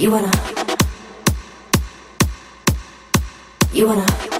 You wanna. You wanna.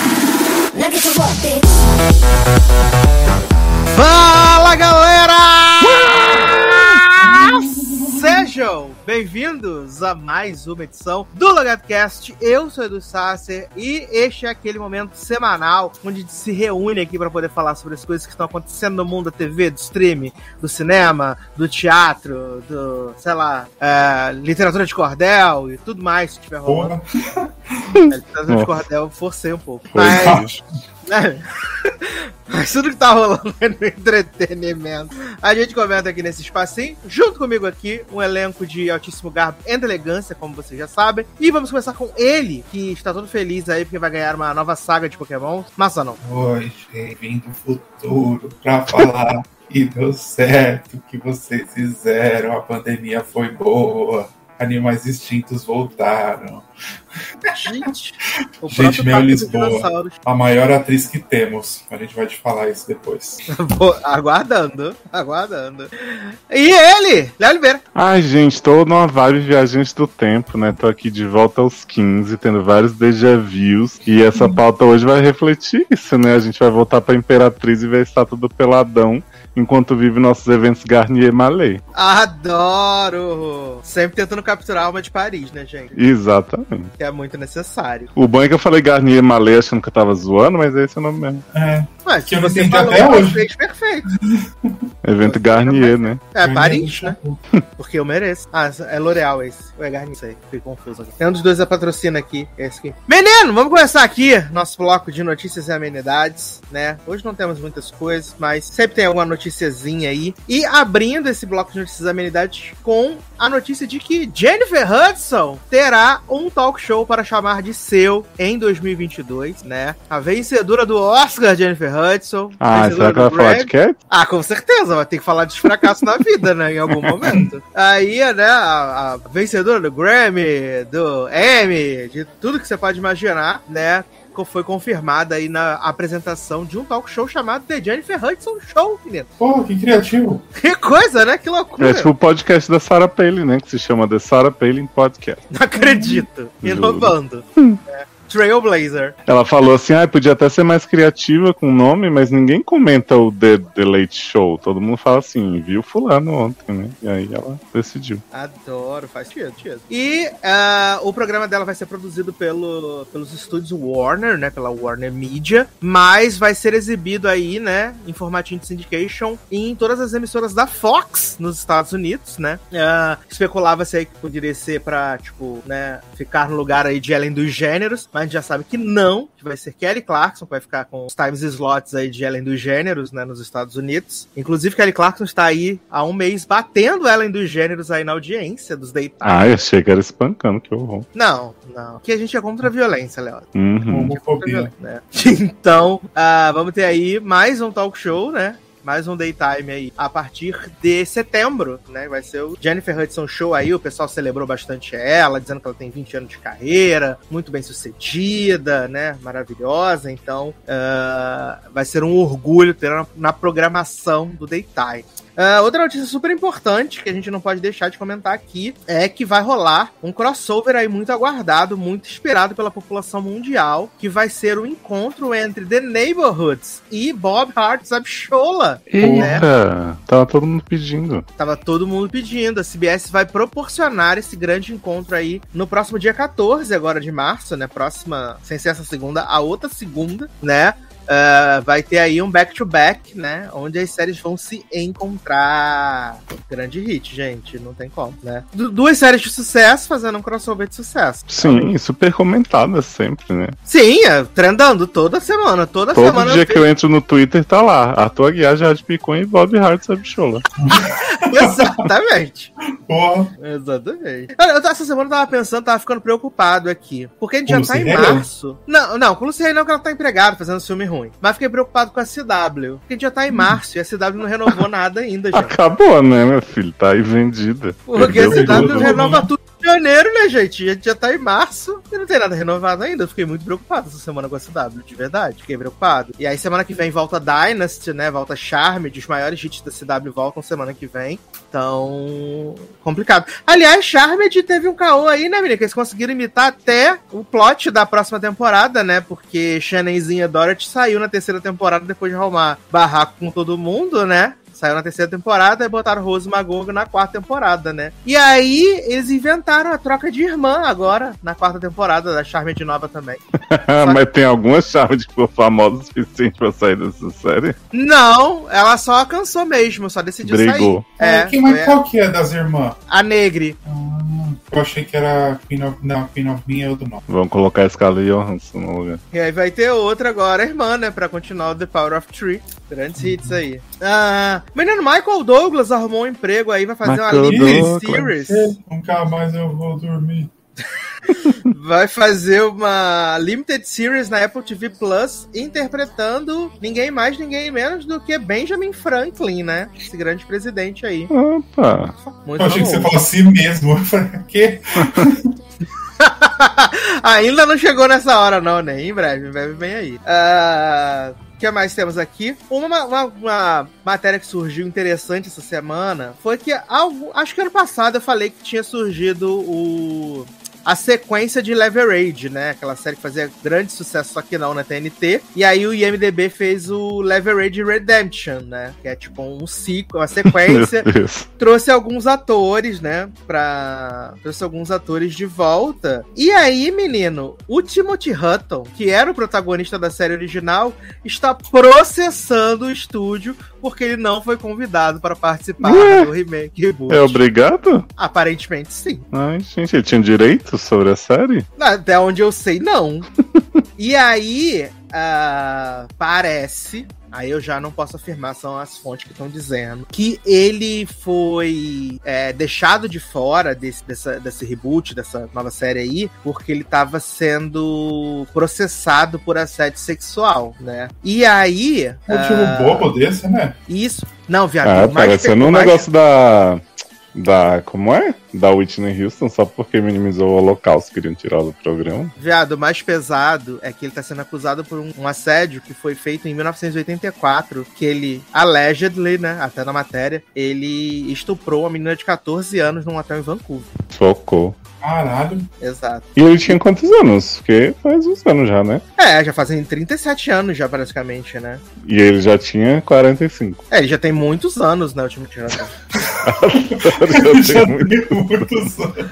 Fala galera! Sejam bem-vindos a mais uma edição do LogadoCast. Eu sou Edu Sasser e este é aquele momento semanal onde a gente se reúne aqui para poder falar sobre as coisas que estão acontecendo no mundo da TV, do stream, do cinema, do teatro, do, sei lá, é, literatura de cordel e tudo mais que tiver rolando. É, literatura de cordel, forcei um pouco. Foi Mas, baixo. É. Mas tudo que tá rolando é no entretenimento. A gente comenta aqui nesse espacinho. Junto comigo aqui, um elenco de altíssimo garbo e elegância, como vocês já sabem. E vamos começar com ele, que está todo feliz aí porque vai ganhar uma nova saga de Pokémon. Massa não. Oi, gente, vim do futuro pra falar que deu certo, o que vocês fizeram, a pandemia foi boa, animais extintos voltaram. Gente, o Gente, meu Lisboa. A maior atriz que temos. A gente vai te falar isso depois. Vou- aguardando, aguardando. E ele, Léo Oliveira. Ai, gente, tô numa vibe viajante do tempo, né? Tô aqui de volta aos 15, tendo vários déjà vus. E essa pauta hoje vai refletir isso, né? A gente vai voltar pra Imperatriz e ver a estátua do Peladão, enquanto vive nossos eventos Garnier Mallet. Adoro! Sempre tentando capturar a alma de Paris, né, gente? Exatamente. Que é muito necessário. O bom é que eu falei Garnier Mallet achando que eu tava zoando, mas esse é o nome mesmo. É, Mas Que se eu não você falou, até hoje. fez perfeito. Evento Garnier, né? É Paris, né? Porque eu mereço. Ah, é L'Oreal esse. Ou é Garnier? Sei. Fiquei confuso aqui. Tem um dos dois a patrocina aqui. Esse aqui. Menino, vamos começar aqui nosso bloco de notícias e amenidades, né? Hoje não temos muitas coisas, mas sempre tem alguma noticiazinha aí. E abrindo esse bloco de notícias amenidades com a notícia de que Jennifer Hudson terá um talk show para chamar de seu em 2022, né? A vencedora do Oscar, Jennifer Hudson. Ah, será que ela vai falar de cat? Ah, com certeza, vai ter que falar de fracasso na vida, né? Em algum momento. Aí, né, a, a vencedora do Grammy, do Emmy, de tudo que você pode imaginar, né? Foi confirmada aí na apresentação de um talk show chamado The Jennifer Hudson Show, menino. Pô, que criativo. Que coisa, né? Que loucura. É tipo o podcast da Sarah Palin, né? Que se chama The Sarah Palin Podcast. Não acredito. Inovando. É. Trailblazer. Ela falou assim, ah, podia até ser mais criativa com o nome, mas ninguém comenta o The, The Late Show. Todo mundo fala assim, viu fulano ontem, né? E aí ela decidiu. Adoro, faz sentido. sentido. E ah, o programa dela vai ser produzido pelo, pelos estúdios Warner, né? Pela Warner Media, mas vai ser exibido aí, né? Em formatinho de syndication em todas as emissoras da Fox nos Estados Unidos, né? Ah, Especulava-se aí que poderia ser pra, tipo, né? Ficar no lugar aí de Ellen dos Gêneros, mas a gente já sabe que não, que vai ser Kelly Clarkson, que vai ficar com os times slots aí de Ellen dos Gêneros, né? Nos Estados Unidos. Inclusive, Kelly Clarkson está aí há um mês batendo Ellen dos Gêneros aí na audiência dos Day Ah, eu achei que era espancando, que horror. Não, não. Que a gente é contra a violência, Léo. Uhum. Homofobia. Né? Então, ah, vamos ter aí mais um talk show, né? Mais um daytime aí a partir de setembro, né? Vai ser o Jennifer Hudson Show aí. O pessoal celebrou bastante ela, dizendo que ela tem 20 anos de carreira, muito bem sucedida, né? Maravilhosa. Então, ah, vai ser um orgulho ter ela na programação do daytime. Ah, outra notícia super importante que a gente não pode deixar de comentar aqui é que vai rolar um crossover aí muito aguardado, muito esperado pela população mundial, que vai ser o encontro entre The Neighborhoods e Bob Hart Abshola. Né? Eita, tava todo mundo pedindo. Tava todo mundo pedindo. A CBS vai proporcionar esse grande encontro aí no próximo dia 14, agora de março, né? Próxima, sem ser essa segunda, a outra segunda, né? Uh, vai ter aí um back-to-back, né? Onde as séries vão se encontrar. Grande hit, gente. Não tem como, né? Du duas séries de sucesso fazendo um crossover de sucesso. Sim, super comentada sempre, né? Sim, é, trendando toda semana. Toda Todo semana. dia que eu entro no Twitter tá lá. A tua guia já de Picon e Bob Hart Sabichola. Exatamente. Porra. Exatamente. Eu, eu- essa semana eu tava pensando, tava ficando preocupado aqui. Porque a gente Com já tá em março. Não, não, com o Lucy Hale não, que ela tá empregada fazendo filme ruim. Mas fiquei preocupado com a CW. Porque a gente já tá em março e a CW não renovou nada ainda, gente. Acabou, né, meu filho? Tá aí vendida. Porque a Perdeu CW tudo. renova tudo janeiro, né, gente? A gente já tá em março e não tem nada renovado ainda. Eu fiquei muito preocupado essa semana com a CW, de verdade. Fiquei preocupado. E aí, semana que vem, volta Dynasty, né? Volta Charmed. Os maiores hits da CW voltam semana que vem. Então, complicado. Aliás, Charmed teve um caô aí, né, menina? Que eles conseguiram imitar até o plot da próxima temporada, né? Porque Shannonzinha Dorothy saiu na terceira temporada depois de arrumar barraco com todo mundo, né? Saiu na terceira temporada e botaram Rose Magogo na quarta temporada, né? E aí, eles inventaram a troca de irmã agora, na quarta temporada da Charmed Nova também. Mas tem alguma chave de que for famosa o suficiente pra sair dessa série? Não, ela só alcançou mesmo, só decidiu Brigou. sair. É, Quem, mas foi qual que é das irmãs? a Negre. Ah, eu achei que era Queen of, não, Queen of Me é outro nome. Vamos colocar a Scarlett Johansson no lugar. E aí vai ter outra agora, a irmã, né? Pra continuar o The Power of Three. Grandes hits aí. Ah, menino Michael Douglas arrumou um emprego aí, vai fazer uma Michael limited Douglas. series. Nunca mais eu vou dormir. Vai fazer uma limited series na Apple TV Plus, interpretando ninguém mais, ninguém menos do que Benjamin Franklin, né? Esse grande presidente aí. Opa! Muito Eu achei que você falou assim mesmo. Eu falei, quê? Ainda não chegou nessa hora, não, né? Em breve, em breve vem aí. Ah, O que mais temos aqui? Uma, uma- uma matéria que surgiu interessante essa semana foi que, algo, acho que ano passado eu falei que tinha surgido o. A sequência de Leverage, né? Aquela série que fazia grande sucesso, só que não na TNT. E aí o IMDB fez o Leverage Redemption, né? Que é tipo um ciclo, uma sequência trouxe alguns atores, né? Pra. Trouxe alguns atores de volta. E aí, menino, o Timothy Hutton, que era o protagonista da série original, está processando o estúdio porque ele não foi convidado para participar Ué? do remake reboot. É obrigado? Aparentemente, sim. Ai, gente, ele tinha direito sobre a série? Até onde eu sei, não. e aí, ah, parece. Aí eu já não posso afirmar, são as fontes que estão dizendo. Que ele foi é, deixado de fora desse, dessa, desse reboot, dessa nova série aí, porque ele tava sendo processado por assédio sexual, né? E aí. Motivo ah, bobo desse, né? Isso. Não, viado. Ah, parecendo pe- um negócio da. Da. Como é? Da Whitney Houston, só porque minimizou o holocausto, queriam tirar do programa. Viado, o mais pesado é que ele tá sendo acusado por um, um assédio que foi feito em 1984, que ele, allegedly, né, até na matéria, ele estuprou uma menina de 14 anos num hotel em Vancouver. Socorro. Caralho. Exato. E ele tinha quantos anos? Porque faz uns anos já, né? É, já fazem 37 anos já, praticamente, né? E ele já tinha 45. É, ele já tem muitos anos, né, o time tirando. Eu Já tenho muito- tem muitos anos.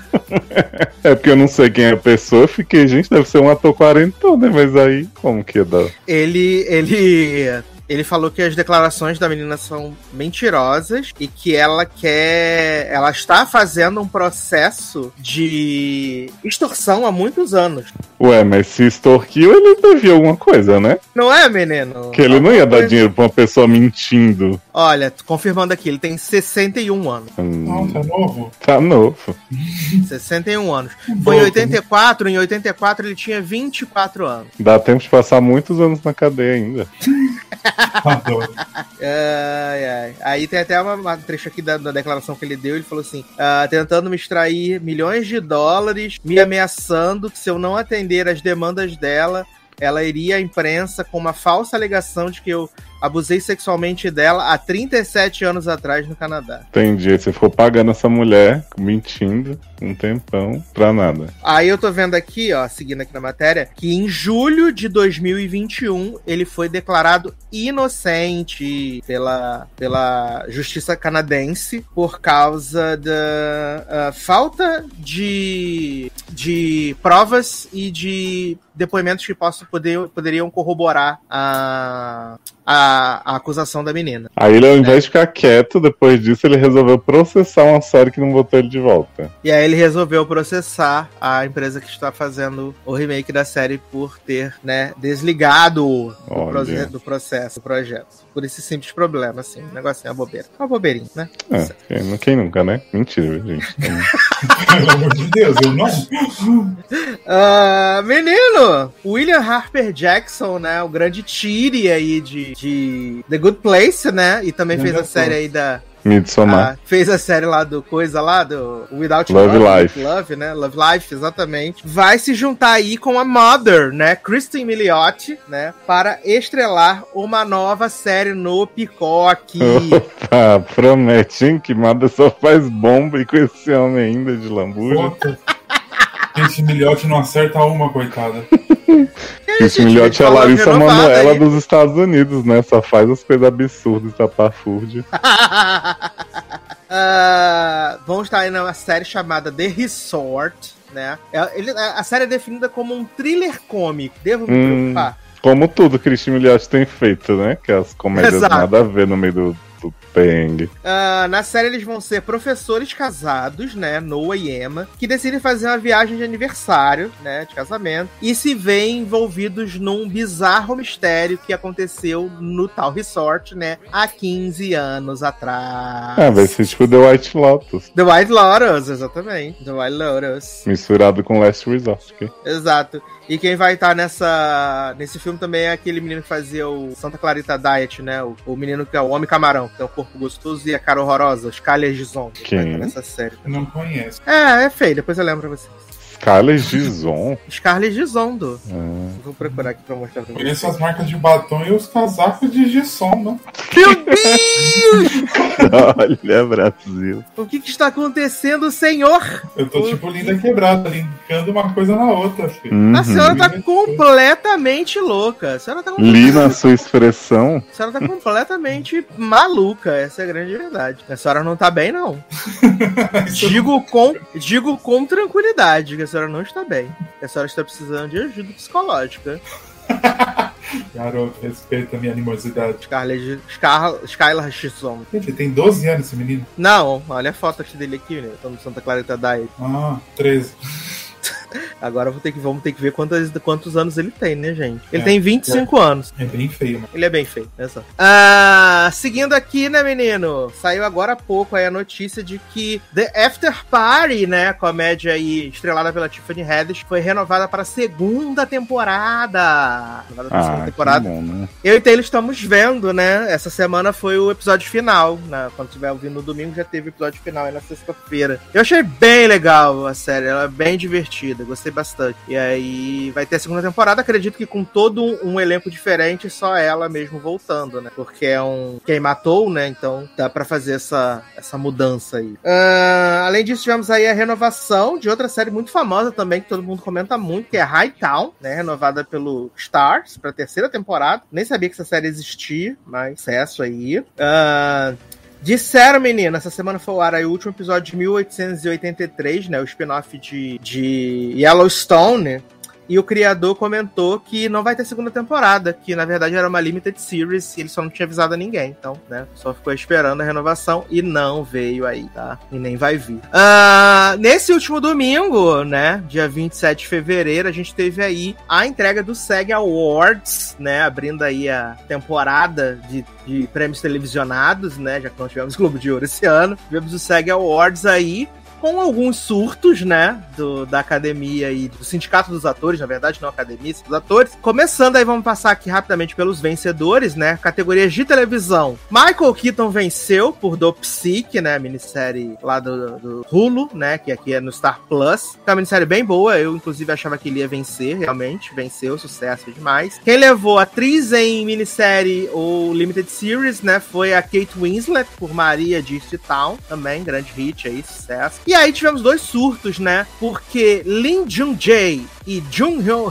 É porque eu não sei quem é a pessoa, eu fiquei, gente, deve ser um ator quarentão, né? Mas aí, como que dá? ele, ele, ele falou que as declarações da menina são mentirosas e que ela quer, ela está fazendo um processo de extorsão há muitos anos. Ué, mas se extorquiu, ele devia alguma coisa, né? Não é, menino? Que ele não ia dar dinheiro pra uma pessoa mentindo. Olha, confirmando aqui, ele tem 61 anos. Hum, Nossa, novo. tá novo. 61 anos. Foi em 84, em 84 ele tinha 24 anos. Dá tempo de passar muitos anos na cadeia ainda. Adoro. Ai, ai. Aí tem até uma, uma trecho aqui da, da declaração que ele deu. Ele falou assim: ah, tentando me extrair milhões de dólares, me ameaçando que se eu não atender as demandas dela, ela iria à imprensa com uma falsa alegação de que eu abusei sexualmente dela há 37 anos atrás no Canadá. Entendi. Você ficou pagando essa mulher, mentindo, um tempão, pra nada. Aí eu tô vendo aqui, ó, seguindo aqui na matéria, que em julho de 2021 ele foi declarado inocente pela, pela justiça canadense por causa da ah, falta de, de provas e de depoimentos que possam poder, poderiam corroborar a, a, a acusação da menina. Aí ele, ao invés de ficar quieto, depois disso, ele resolveu processar uma série que não botou ele de volta. E aí ele resolveu processar a empresa que está fazendo o remake da série por ter, né, desligado do, Olha. proce- do processo, do projeto. Por esse simples problema, assim. Um negocinho, uma bobeira. Uma bobeirinha, né? É, quem, quem nunca, né? Mentira, gente. Pelo amor de Deus, eu não. Ah, menino! William Harper Jackson, né? O grande Tiri aí de, de The Good Place, né? E também fez a série aí da. Midsommar. ah, fez a série lá do coisa lá, do Without Love Love, Life. Love, né? Love Life, exatamente. Vai se juntar aí com a Mother, né? Kristen Milioti, né? Para estrelar uma nova série no Picoque. Opa, promete, hein? Que Mada só faz bomba e com esse homem ainda de lambuja. Esse milhote não acerta uma, coitada. Esse milhote é a Larissa Manoela aí. dos Estados Unidos, né? Só faz as coisas absurdas, tapafúrdia. Ah, vamos estar aí numa série chamada The Resort, né? É- ele- a série é definida como um thriller cômico. Devo me Hum. preocupar? Como tudo que Christian Milioti tem feito, né? Que as comédias Exato. nada a ver no meio do, do perrengue. Ah, na série eles vão ser professores casados, né? Noah e Emma, que decidem fazer uma viagem de aniversário, né? De casamento, e se veem envolvidos num bizarro mistério que aconteceu no tal resort, né? Há 15 anos atrás. Ah, vai ser tipo The White Lotus. The White Lotus, exatamente. The White Lotus. Misturado com Last Resort. ok? Exato. E quem vai estar nessa nesse filme também é aquele menino que fazia o Santa Clarita Diet, né? O, o menino que é o Homem Camarão, que tem o corpo gostoso e a cara horrorosa, Scarlett Gison. que vai Quem? estar nessa série. Eu não conheço. É, é feio, depois eu lembro pra vocês. Scarlett Gison. Scarlett Gison, do. Ah. Vou procurar aqui pra mostrar pra vocês. Conheço as marcas de batom e os casacos de Gisson, né? Meu Deus! Olha, Brasil. o que, que está acontecendo, senhor? Eu tô tipo linda quebrada, linkando uma coisa na outra, filho. Uhum. A senhora tá completamente louca. A senhora tá, com- Li na sua expressão. a senhora tá completamente maluca. Essa é a grande verdade. A senhora não tá bem, não. Digo com, digo com tranquilidade senhora não está bem. A senhora está precisando de ajuda psicológica. Garoto, respeita a minha animosidade. Scarlett, Scar, Skylar Gison. Ele tem 12 anos, esse menino. Não, olha a foto dele aqui, né? Tô no Santa Clarita Diet. Ah, 13. Agora vou ter que, vamos ter que ver quantos, quantos anos ele tem, né, gente? Ele É, tem 25 anos. É bem feio, mano. Ele é bem feio, exato. Ah, seguindo aqui, né, menino? Saiu agora há pouco aí a notícia de que The After Party, né, a comédia aí estrelada pela Tiffany Haddish, foi renovada para a segunda temporada. Renovada segunda Ah, que temporada. bom, né? Eu e Taylor estamos vendo, né? Essa semana foi o episódio final. Né? Quando estiver ouvindo no domingo, já teve o episódio final aí na sexta-feira. Eu achei bem legal a série, ela é bem divertida, gostei bastante. E aí vai ter a segunda temporada, acredito que com todo um, elenco diferente, só ela mesmo voltando, né? Porque é um. Quem matou, né? Então dá pra fazer essa, essa mudança aí. Ah, além disso, tivemos aí a renovação de outra série muito famosa também, que todo mundo comenta muito, que é Hightown, né? Renovada pelo Stars pra terceira temporada. Nem sabia que essa série existia, mas sucesso aí. Ah, Disseram, menina, essa semana foi ao ar aí o último episódio de 1883, né? O spin-off de, de Yellowstone. E o criador comentou que não vai ter segunda temporada, que na verdade era uma limited series e ele só não tinha avisado a ninguém. Então, né? Só ficou esperando a renovação e não veio aí, tá? E nem vai vir. Ah, nesse último domingo, né? Dia 27 de fevereiro, a gente teve aí a entrega do SEG Awards, né? Abrindo aí a temporada de, de prêmios televisionados, né? Já que nós tivemos Globo de Ouro esse ano. Tivemos o SEG Awards aí. Com alguns surtos, né, do, da academia e do sindicato dos atores, na verdade, não academia, dos atores. Começando aí, vamos passar aqui rapidamente pelos vencedores, né, categorias de televisão. Michael Keaton venceu por Do Psyche, né, minissérie lá do, do Hulu, né, que aqui é no Star Plus. É uma minissérie bem boa, eu inclusive achava que ele ia vencer, realmente, venceu, sucesso demais. Quem levou atriz em minissérie ou Limited Series, né, foi a Kate Winslet por Maria de Town, também, grande hit aí, sucesso. E aí tivemos dois surtos, né, porque Lin Jung-jae e Jung Hyun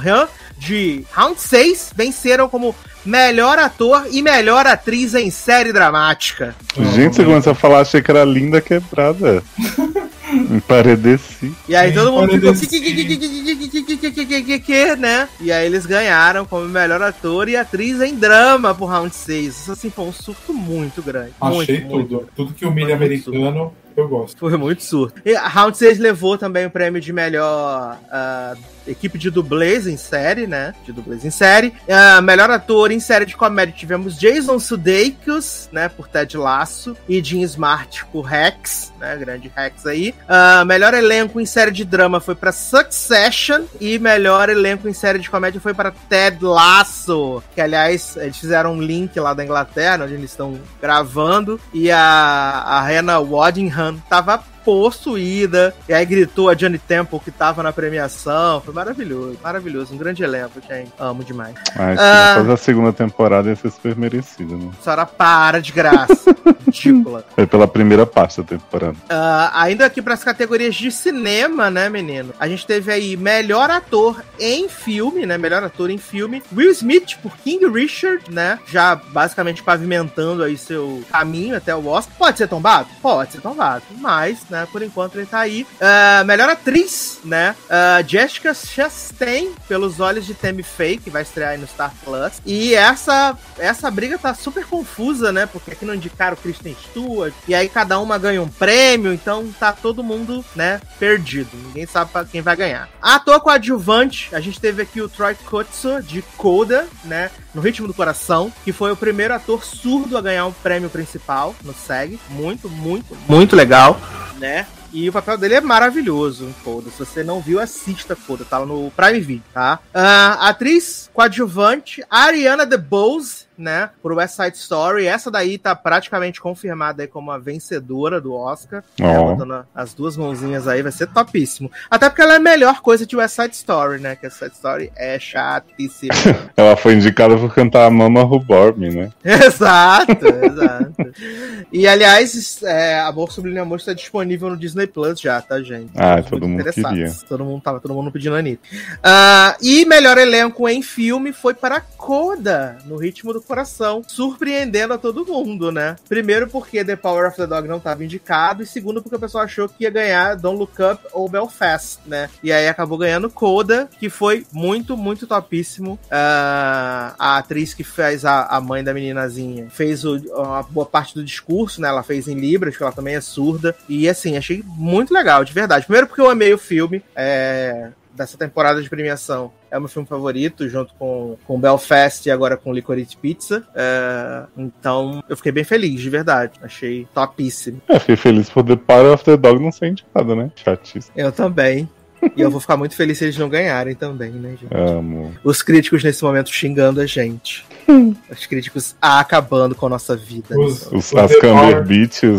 de Round 6 venceram como melhor ator e melhor atriz em série dramática. Gente, você começou a falar, achei que era linda quebrada. Emparedeci. E aí todo mundo ficou que, né? E aí eles ganharam como melhor ator e atriz em drama por Round 6. Isso assim foi um surto muito grande. Achei muito, muito. tudo. Tudo que humilha Foi muito americano, eu gosto. Foi muito surto. E Round 6 levou também o prêmio de melhor ah, equipe de dublês em série, né? De dublês em série. Ah, melhor ator em série de comédia tivemos Jason Sudeikis, né? Por Ted Lasso. E Jim Smart por Rex, né? Grande Rex aí. Ah, melhor elenco em série de drama foi pra Succession. E melhor elenco em série de comédia foi para Ted Lasso. Que, aliás, eles fizeram um link lá da Inglaterra, onde eles estão gravando. E a, a Hannah Waddingham tava possuída. E aí gritou a Johnny Temple que tava na premiação. Foi maravilhoso, maravilhoso. Um grande elenco, gente. Amo demais. Ai, se Ah. fazer a segunda temporada ia ser super merecido, né? A senhora para de graça. Ridícula. Foi pela primeira parte da temporada. Ah, ainda aqui para as categorias de cinema, né, menino? A gente teve aí melhor ator em filme, né? Melhor ator em filme. Will Smith por King Richard, né? Já basicamente pavimentando aí seu caminho até o Oscar. Pode ser tombado? Pode ser tombado. Mas, né, por enquanto ele tá aí. Ah, melhor atriz, né? Ah, Jessica Chastain, pelos olhos de Tammy Faye, que vai estrear aí no Star Plus. E essa, essa briga tá super confusa, né? Porque aqui não indicaram Kristen Stewart. E aí cada uma ganha um prêmio. Então tá todo mundo, né, perdido. Ninguém sabe quem vai ganhar. Ator coadjuvante, a gente teve aqui o Troy Kotsu, de Coda, né? No Ritmo do Coração, que foi o primeiro ator surdo a ganhar um prêmio principal no SEG. Muito, muito, muito legal, né? E o papel dele é maravilhoso Coda. Se você não viu, assista Coda. Tá lá no Prime Video, tá? Ah, atriz coadjuvante, Ariana DeBose, né? Por West Side Story. Essa daí tá praticamente confirmada aí como a vencedora do Oscar. né? Ó. Botando as duas mãozinhas aí, vai ser topíssimo. Até porque ela é a melhor coisa de West Side Story, né? Que West Side Story é chatíssima. Ela foi indicada por cantar a Mama Who Bore Me, né? exato, exato. E aliás, é, Amor Sublime Amor está disponível no Disney Plus já, tá, gente? Ah, todo mundo queria. Todo mundo tava todo mundo pedindo a Anitta. Ah, e melhor elenco em filme foi para Coda, no ritmo do coração, surpreendendo a todo mundo, né? Primeiro porque The Power of the Dog não estava indicado, e segundo porque o pessoal achou que ia ganhar Don't Look Up ou Belfast, né? E aí acabou ganhando Coda, que foi muito, muito topíssimo. Ah, a atriz que fez a, a mãe da meninazinha fez o- uma boa parte do discurso, né? Ela fez em Libras, que ela também é surda. E assim, achei muito legal, de verdade. Primeiro porque eu amei o filme. É, dessa temporada de premiação. É o meu filme favorito, junto com, com Belfast e agora com Licorice Pizza. É, então, eu fiquei bem feliz, de verdade. Achei topíssimo. Eu fiquei feliz por The Power of the Dog não ser indicada, né? Chatíssimo. Eu também. e eu vou ficar muito feliz se eles não ganharem também, né, gente? Amo. Os críticos nesse momento xingando a gente. Os críticos acabando com a nossa vida. Os, Os, o as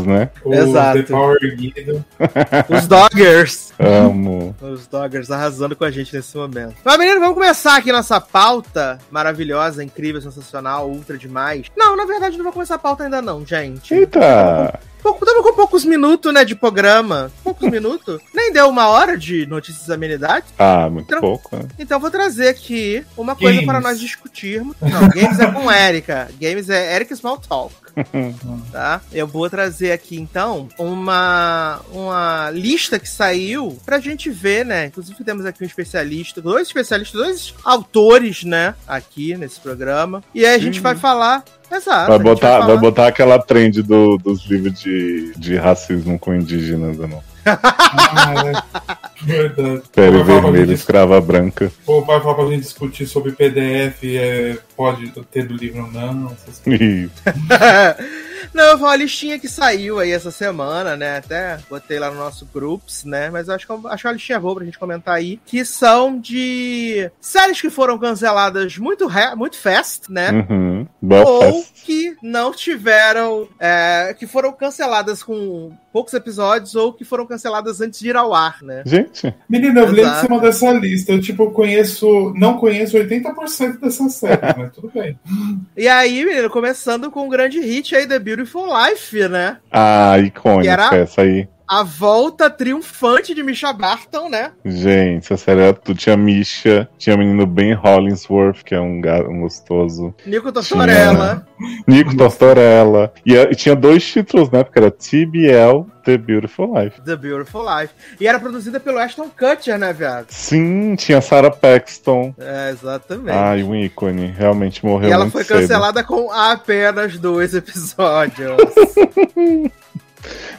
né? o Exato. The Power Guido. Os Doggers. Amo. Os Doggers arrasando com a gente nesse momento. Mas, menino, vamos começar aqui nossa pauta maravilhosa, incrível, sensacional, ultra demais. Não, na verdade, não vou começar a pauta ainda não, gente. Eita! Pouco- Tamo com poucos minutos, né, de programa. Poucos minutos. Nem deu uma hora de notícias e amenidades. Ah, muito Não. pouco, né? Então vou trazer aqui uma coisa Games. para nós discutirmos. Não, games é com Erika. Games é Erika Small Talk. tá? Eu vou trazer aqui então uma, uma lista que saiu pra gente ver, né? Inclusive temos aqui um especialista, dois especialistas, dois autores, né? Aqui nesse programa. E aí a gente vai falar. Exato. Vai botar, vai falar- botar aquela trend do- dos livros de, de racismo com indígenas, ou não? Ah, é. Verdade. Pele Vai vermelha, escrava branca. Ou vai falar pra gente discutir sobre PDF, é, pode ter do livro ou não. essas coisas. Não, foi uma listinha que saiu aí essa semana, né? Até botei lá no nosso groups, né? Mas eu acho que, eu- acho que é uma listinha boa pra gente comentar aí. Que são de séries que foram canceladas muito, re- muito fast, né? Uhum. Ou Belfast. que não tiveram. é, que foram canceladas com poucos episódios ou que foram canceladas antes de ir ao ar, né? Gente, Menina, eu lembro que Exato. você mandou essa lista. Eu, tipo, conheço. Não conheço 80% dessas séries, mas tudo bem. E aí, menino, começando com um grande hit aí, The Beautiful Life, né? a icônica era- essa aí. A volta triunfante de Misha Barton, né? Gente, essa série era tudo. Tinha Misha, tinha o menino Ben Hollingsworth, que é um, ga- um gostoso. Nico Tortorella. Nico Tortorella. E, e tinha dois títulos, né? Porque era TBL, The Beautiful Life. The Beautiful Life. E era produzida pelo Ashton Kutcher, né, viado? Sim, tinha Sarah Paxton. É, exatamente. Ai, um ícone. Realmente morreu e ela foi cedo. cancelada com apenas dois episódios.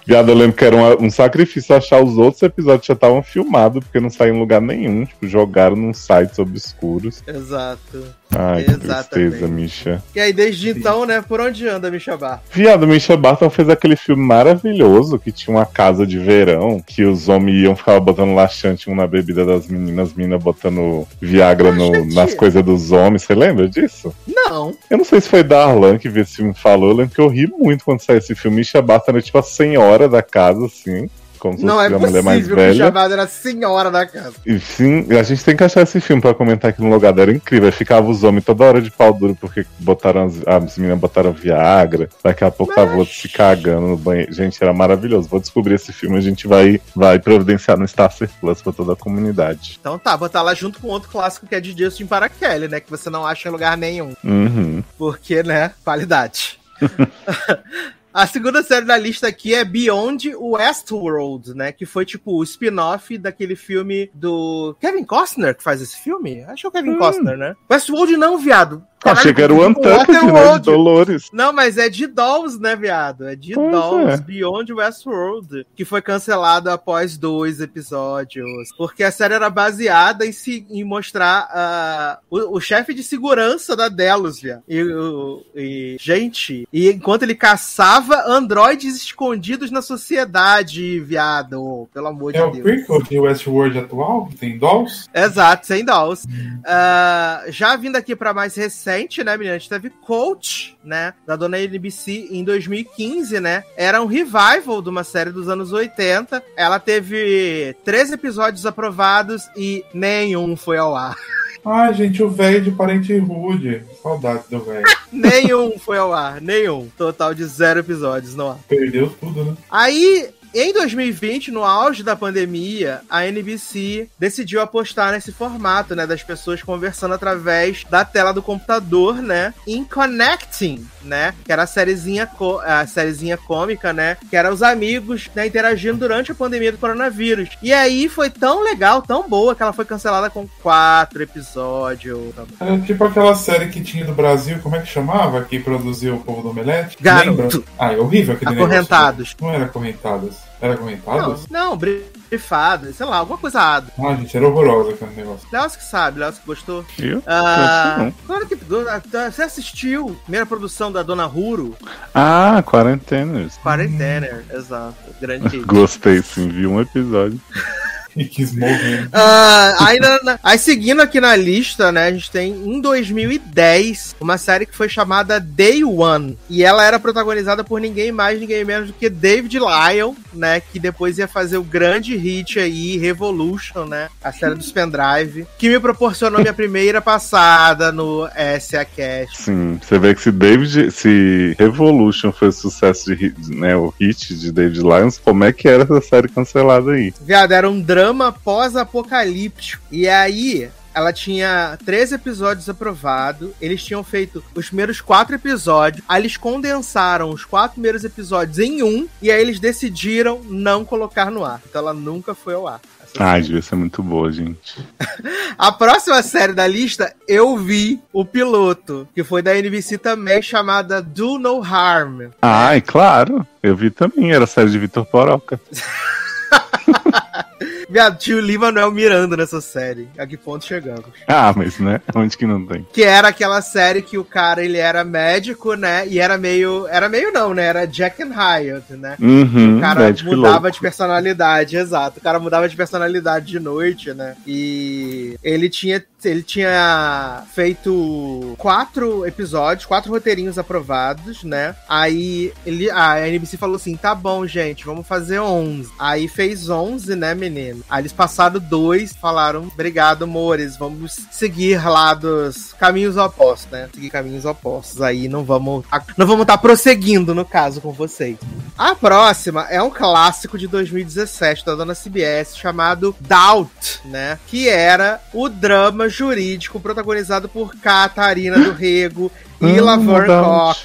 Viado, eu lembro que era um, um sacrifício achar os outros episódios que já estavam filmados, porque não saíam em lugar nenhum. Tipo, jogaram num sites obscuros. Exato. Ai, que Exatamente. tristeza, Misha. E aí, desde então, né, por onde anda Misha Barton? Viado, Misha Barton fez aquele filme maravilhoso que tinha uma casa de verão, que os homens iam ficar botando laxante um na bebida das meninas, as meninas botando Viagra no- nas coisas dos homens. Você lembra disso? Não. Eu não sei se foi Darlan que viu esse filme falou. Eu lembro que eu ri muito quando saiu esse filme. Misha Barton era tipo a senhora da casa, assim. Como se Não é a mulher mais possível que velha. Misha Barton era a senhora da casa. E sim, a gente tem que achar esse filme pra comentar aqui no lugar. Era incrível. Ficava os homens toda hora de pau duro porque botaram as, as meninas botaram Viagra. Daqui a pouco tava outro se cagando no banheiro. Gente, era maravilhoso. Vou descobrir esse filme. A gente vai, vai providenciar no Star Plus pra toda a comunidade. Então tá, botar lá junto com outro clássico que é de Justin para Kelly, né? Que você não acha em lugar nenhum. Uhum. Porque, né, qualidade. A segunda série da lista aqui é Beyond Westworld, né? Que foi tipo o spin-off daquele filme do Kevin Costner que faz esse filme? Acho que é o Kevin Costner, né? Westworld não, viado. Caralho, Achei que era o Untucked, né? De. Dolores. Não, mas é de Dolls, né, viado? É de Pois Dolls, é. Beyond Westworld, que foi cancelado após dois episódios. Porque a série era baseada em, se, em mostrar ah, o, o chefe de segurança da Delos, viado. E, o- e, gente, e enquanto ele caçava androides escondidos na sociedade, viado. Pelo amor É o de Deus. prequel de Westworld atual, tem Dolls? Exato, sem dolls. Ah, já vindo aqui pra mais recente, né, menina? A gente teve Coach, né? Da dona NBC em 2015, né? Era um revival de uma série dos anos 80. Ela teve três episódios aprovados e nenhum foi ao ar. Ah, gente, o velho de Parente Rude. Saudades do velho. nenhum foi ao ar, nenhum. Total de zero episódios no ar. Perdeu tudo, né? Aí, em 2020, no auge da pandemia, a NBC decidiu apostar nesse formato, né, das pessoas conversando através da tela do computador, né, em Connecting, né, que era a sériezinha, a sériezinha cômica, né, que era os amigos, né, interagindo durante a pandemia do coronavírus. E aí foi tão legal, tão boa, que ela foi cancelada com quatro episódios. Era tipo aquela série que tinha do Brasil, como é que chamava? Que produziu o povo do Omelete? Garoto. Lembra? Ah, é horrível aquele Acorrentados. negócio. Não era Acorrentadas. Era Não, Acorrentadas? não, brifado, sei lá, alguma coisa ado. Ah, gente, era horroroso aquele negócio. Léo que sabe, Léo que gostou. Viu? Ah, Não. claro que você assistiu a primeira produção da Dona Ruro, Ah, Quarenteners. Quarentena, exato, grande. Gostei sim, vi um episódio. Quis morrer. Ah, ainda na- aí seguindo aqui na lista, né, a gente tem em 2010 uma série que foi chamada Day One e ela era protagonizada por ninguém mais, ninguém menos do que David Lyon, né, que depois ia fazer o grande hit aí Revolution, né, a série dos pendrive, que me proporcionou minha primeira passada no SA Cast. Sim, você vê que se David, se Revolution foi o sucesso de hit, né, o hit de David Lyons, como é que era essa série cancelada aí? Viado, era um drama pós-apocalíptico. E aí, ela tinha três episódios aprovados. Eles tinham feito os primeiros quatro episódios. Aí eles condensaram os quatro primeiros episódios em um. E aí eles decidiram não colocar no ar. Então ela nunca foi ao ar. Ai, devia ser muito boa, gente. A próxima série da lista, eu vi o piloto, que foi da NBC também, chamada Do No Harm. Ai, claro, eu vi também, era a série de Vitor Poroca. Viado, tio Lima-Manuel Miranda nessa série. A que ponto chegamos? Ah, mas né? Onde que não tem? Que era aquela série que o cara, ele era médico, né? E era meio... Era meio não, né? Era Jack and Hyatt, né? Uhum, O cara médico mudava louco. de personalidade, exato. O cara mudava de personalidade de noite, né? E ele tinha, ele tinha feito quatro episódios, quatro roteirinhos aprovados, né? Aí ele, a NBC falou assim: tá bom, gente, vamos fazer 11. Aí fez 11, né, menino? Aí eles passaram dois, falaram: obrigado, amores, vamos seguir lados, caminhos opostos, né? Seguir caminhos opostos. Aí não vamos, não vamos estar prosseguindo, no caso, com vocês. A próxima é um clássico de 2017 da dona CBS chamado Doubt, né? Que era o drama jurídico protagonizado por Catarina do Rego e Ah, Doubt. Cox.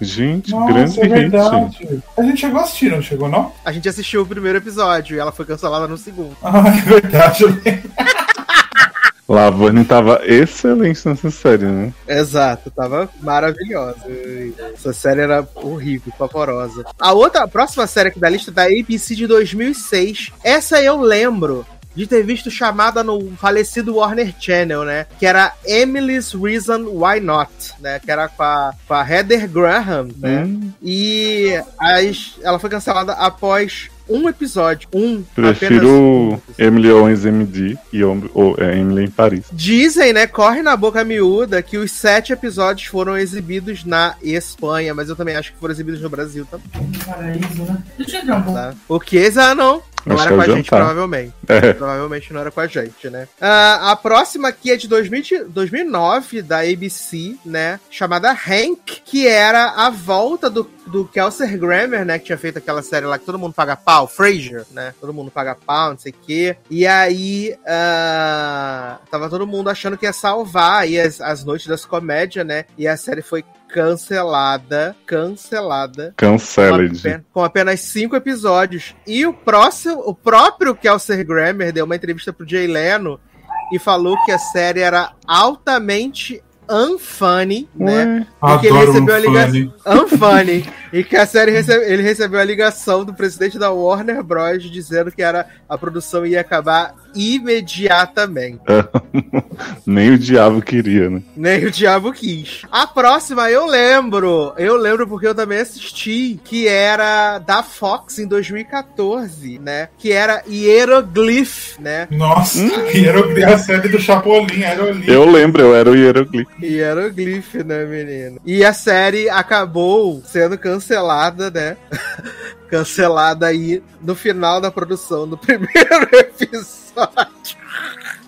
Gente, Nossa, grande é hit. verdade. A gente chegou a assistir, não chegou, não? A gente assistiu o primeiro episódio e ela foi cancelada no segundo. Ah, é verdade. Laverne tava excelente nessa série, né? Exato, tava maravilhosa. Essa série era horrível, pavorosa. A outra, a próxima série aqui da lista é da ABC de 2006. Essa eu lembro de ter visto chamada no falecido Warner Channel, né? Que era Emily's Reason Why Not, né? Que era com a, com a Heather Graham, né? Hum, E as, ela foi cancelada após um episódio. Um, apenas prefiro um. Emily Owens MD e ou, é, Emily em Paris. Dizem, né? Corre na boca miúda que os sete episódios foram exibidos na Espanha, mas eu também acho que foram exibidos no Brasil também. Paraíso, né? Deixa eu ver um pouco. Tá? O que? Ah, não. Não Acho era é com a gente, jantar. provavelmente. É. Provavelmente não era com a gente, né? Ah, a próxima aqui é de 2000 2009, da ABC, né? Chamada Hank, que era a volta do, do Kelsey Grammer, né? Que tinha feito aquela série lá que todo mundo paga pau, Frasier, né? Todo mundo paga pau, não sei o quê. E aí, ah, tava todo mundo achando que ia salvar aí as, as noites das comédias, né? E a série foi cancelada, cancelada com, Canceled. apen- com apenas cinco episódios. E o próximo, o próprio Kelsey Grammer deu uma entrevista pro Jay Leno e falou que a série era altamente unfunny, né? Ué, Porque ele recebeu a um ligação. funny. Unfunny. e que a série recebe- ele recebeu a ligação do presidente da Warner Bros. dizendo que era, a produção ia acabar imediatamente. nem o diabo queria, né? Nem o diabo quis. A próxima eu lembro. Eu lembro porque eu também assisti. Que era da Fox em 2014, né? Que era Hieroglyph, né? Nossa, hieroglyph, a série do Chapolin, hieroglyph. Eu lembro, eu era o Hieroglyph. Hieroglyph, né, menino? E a série acabou sendo cancelada, né? cancelada aí no final da produção do primeiro episódio.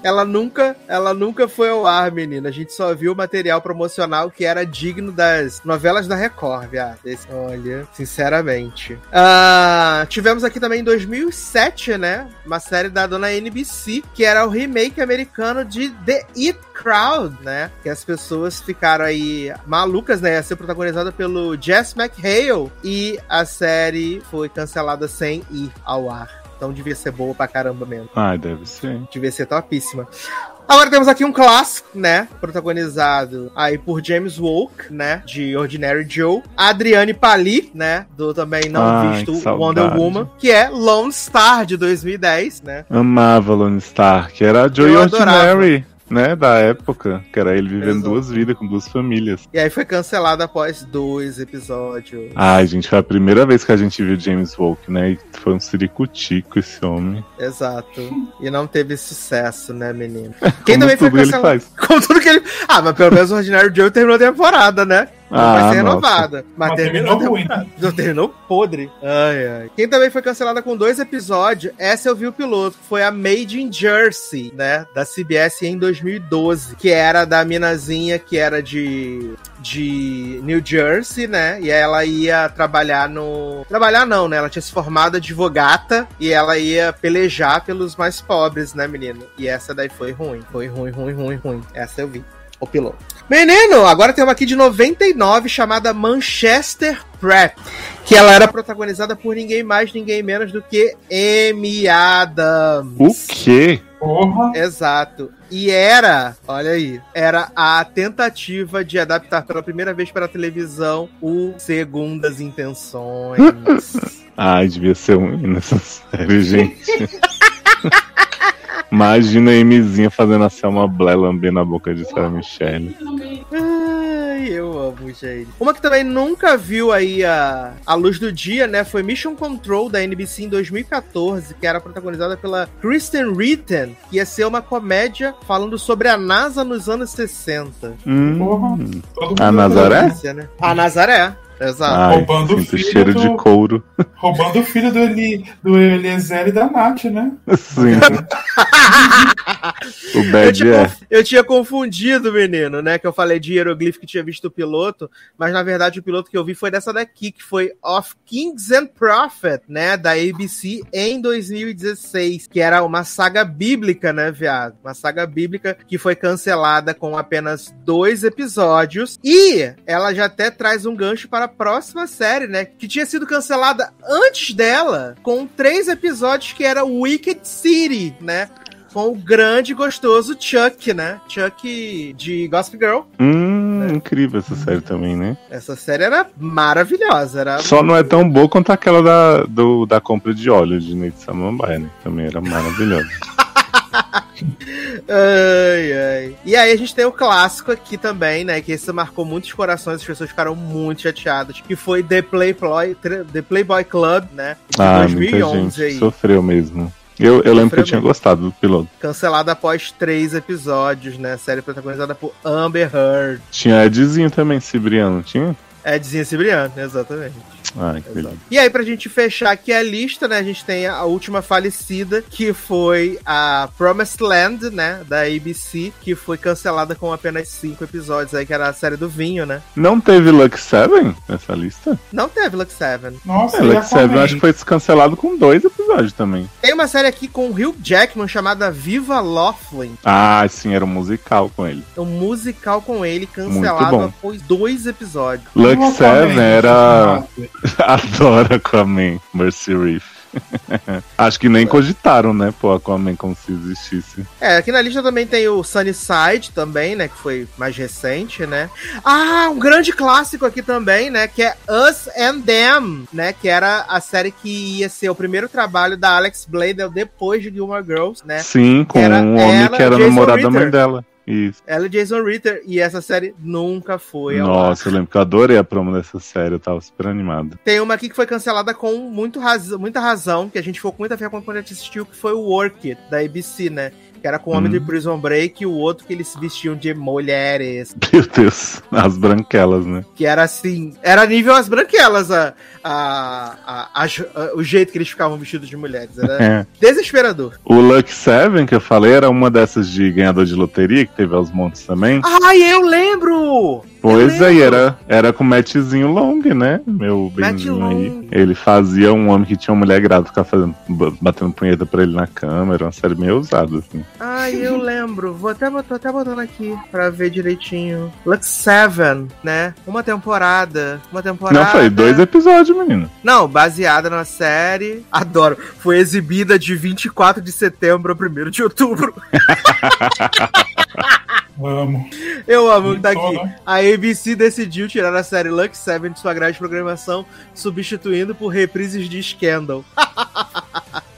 Ela nunca, ela nunca foi ao ar, menina. A gente só viu o material promocional que era digno das novelas da Record, viado. Esse- olha, sinceramente. Ah, tivemos aqui também em 2007, né? Uma série da dona NBC, que era o remake americano de The It Crowd, né? Que as pessoas ficaram aí malucas, né? Ia ser protagonizada pelo Jess McHale. E a série foi cancelada sem ir ao ar. Então devia ser boa pra caramba mesmo. Ai, deve ser. Devia ser topíssima. Agora temos aqui um clássico, né? Protagonizado aí por James Woke, né? De Ordinary Joe. Adriane Pali, né? Do também não Ai, visto Wonder. Woman. Que é Lone Star, de 2010, né? Amava Lone Star, que era a Joy Eu adorava. Né? Da época. Que era ele vivendo Exato. duas vidas com duas famílias. E aí foi cancelado após dois episódios. Ai, gente, foi a primeira vez que a gente viu James Woke, né? E foi um ciricutico esse homem. Exato. E não teve sucesso, né, menino? Quem também foi tudo ele cancelado? faz. Com tudo que ele. Ah, mas pelo menos o Ordinary Joe terminou a temporada, né? Não vai Ah, ser nossa. renovada. Mas, Mas terminou, terminou ruim. Não terminou podre. Ai, ai. Quem também foi cancelada com dois episódios, essa eu vi o piloto, que foi a Made in Jersey, né? Da CBS em 2012. Que era da minazinha que era de. De New Jersey, né? E ela ia trabalhar no. Trabalhar não, né? Ela tinha se formado advogata e ela ia pelejar pelos mais pobres, né, menino? E essa daí foi ruim. Foi ruim, ruim, ruim, ruim. Essa eu vi. O piloto. Menino, agora tem uma aqui de 99 chamada Manchester Prep. Que ela era protagonizada por ninguém mais, ninguém menos do que Amy Adams. O quê? Porra. Exato. E era, olha aí, era a tentativa de adaptar pela primeira vez para a televisão o Segundas Intenções. Ai, devia ser um nessa série, gente. Imagina a Amizinha fazendo a Selma Blair lambendo a boca de Sarah Michelle. Ai, eu amo, gente. Uma que também nunca viu aí a, a luz do dia, né? Foi Mission Control da NBC em 2014, que era protagonizada pela Kristen Ritten, que ia ser uma comédia falando sobre a NASA nos anos 60. Hum, Porra, a Nazaré? Né? A Nazaré, exato. Ai, Roubando o filho cheiro do- de couro. Roubando o filho do, Eli, do Eliezer e da Nath, né? Sim. o Eu, Bad tinha é. conf- eu tinha confundido, menino, né? Que eu falei de hieroglifo que tinha visto o piloto, mas na verdade o piloto que eu vi foi dessa daqui, que foi Of Kings and Prophet, né? Da ABC em 2016, que era uma saga bíblica, né, viado? Uma saga bíblica que foi cancelada com apenas dois episódios. E ela já até traz um gancho para a próxima série, né? Que tinha sido cancelada antes dela, com três episódios que era Wicked City, né? com o grande e gostoso Chuck, né? Chuck de Gossip Girl. Hum, incrível essa série também, né? Essa série era maravilhosa. Era Só não é tão boa quanto aquela da, do, da compra de óleo de Nate Samambaia, né? Também era maravilhosa. Ai, ai. E aí a gente tem o clássico aqui também, né? Que esse marcou muitos corações, as pessoas ficaram muito chateadas. Que foi The Playboy, The Playboy Club, né? De Ah, muita 2011 gente aí. sofreu mesmo. Eu, eu lembro que eu tinha gostado do piloto. Cancelada após três episódios, né? Série protagonizada por Amber Heard. Tinha Edzinho também, Cibriano, tinha? Edzinha Cibriano, exatamente. Ai, que beleza. E aí, pra gente fechar aqui a lista, né? A gente tem a última falecida, que foi a Promised Land, né? Da ABC, que foi cancelada com apenas cinco episódios aí, que era a série do vinho, né? Não teve Luck Seven nessa lista? Não teve Lux Seven. Nossa, É, Luck Seven eu acho que foi cancelado com dois episódios também. Tem uma série aqui com o Hugh Jackman chamada Viva Laughlin. Ah, sim, era um musical com ele. Um musical com ele cancelado após dois episódios. Luck Seven era. Adoro Aquaman, Mercy Reef. Acho que nem cogitaram, né, pô, Aquaman como se existisse. É, aqui na lista também tem o Sunnyside também, né? Que foi mais recente, né? Ah, um grande clássico aqui também, né? Que é Us and Them, né? Que era a série que ia ser o primeiro trabalho da Alex Bladel depois de Gilmore Girls, né? Sim, com um homem ela, que era namorado da mãe dela. Isso. Ela e Jason Ritter. E essa série nunca foi. ao ar. Nossa, eu lembro que eu adorei a promo dessa série, eu tava super animado. Tem uma aqui que foi cancelada com muito raz... muita razão, que a gente ficou com muita fé quando a gente assistiu, que foi o Work It, da ABC, né? Que era com o homem Hum. de Prison Break e o outro que eles se vestiam de mulheres. Meu Deus, as branquelas, né? Que era assim, era nível as branquelas, a, a, a- a- o jeito que eles ficavam vestidos de mulheres. Era É. desesperador. O Luck Seven, que eu falei, era uma dessas de ganhador de loteria, que teve aos montes também. Ai, eu lembro! Pois aí, lembro. era, era com o Mattzinho Long, né? Meu Matt benzinho aí. Ele fazia um homem que tinha uma mulher grávida ficar fazendo, batendo punheta pra ele na câmera, uma série meio ousada, assim. Ai, eu lembro. Vou até, tô até botando aqui pra ver direitinho. Lux Seven, né? Uma temporada. Uma temporada. Não, foi dois episódios, menino. Não, baseada na série. Adoro. Foi exibida de 24 de setembro a 1 de outubro. Amo. Eu amo daqui. Toda. A ABC decidiu tirar a série Lux Seven de sua grade de programação, substituindo por reprises de Scandal.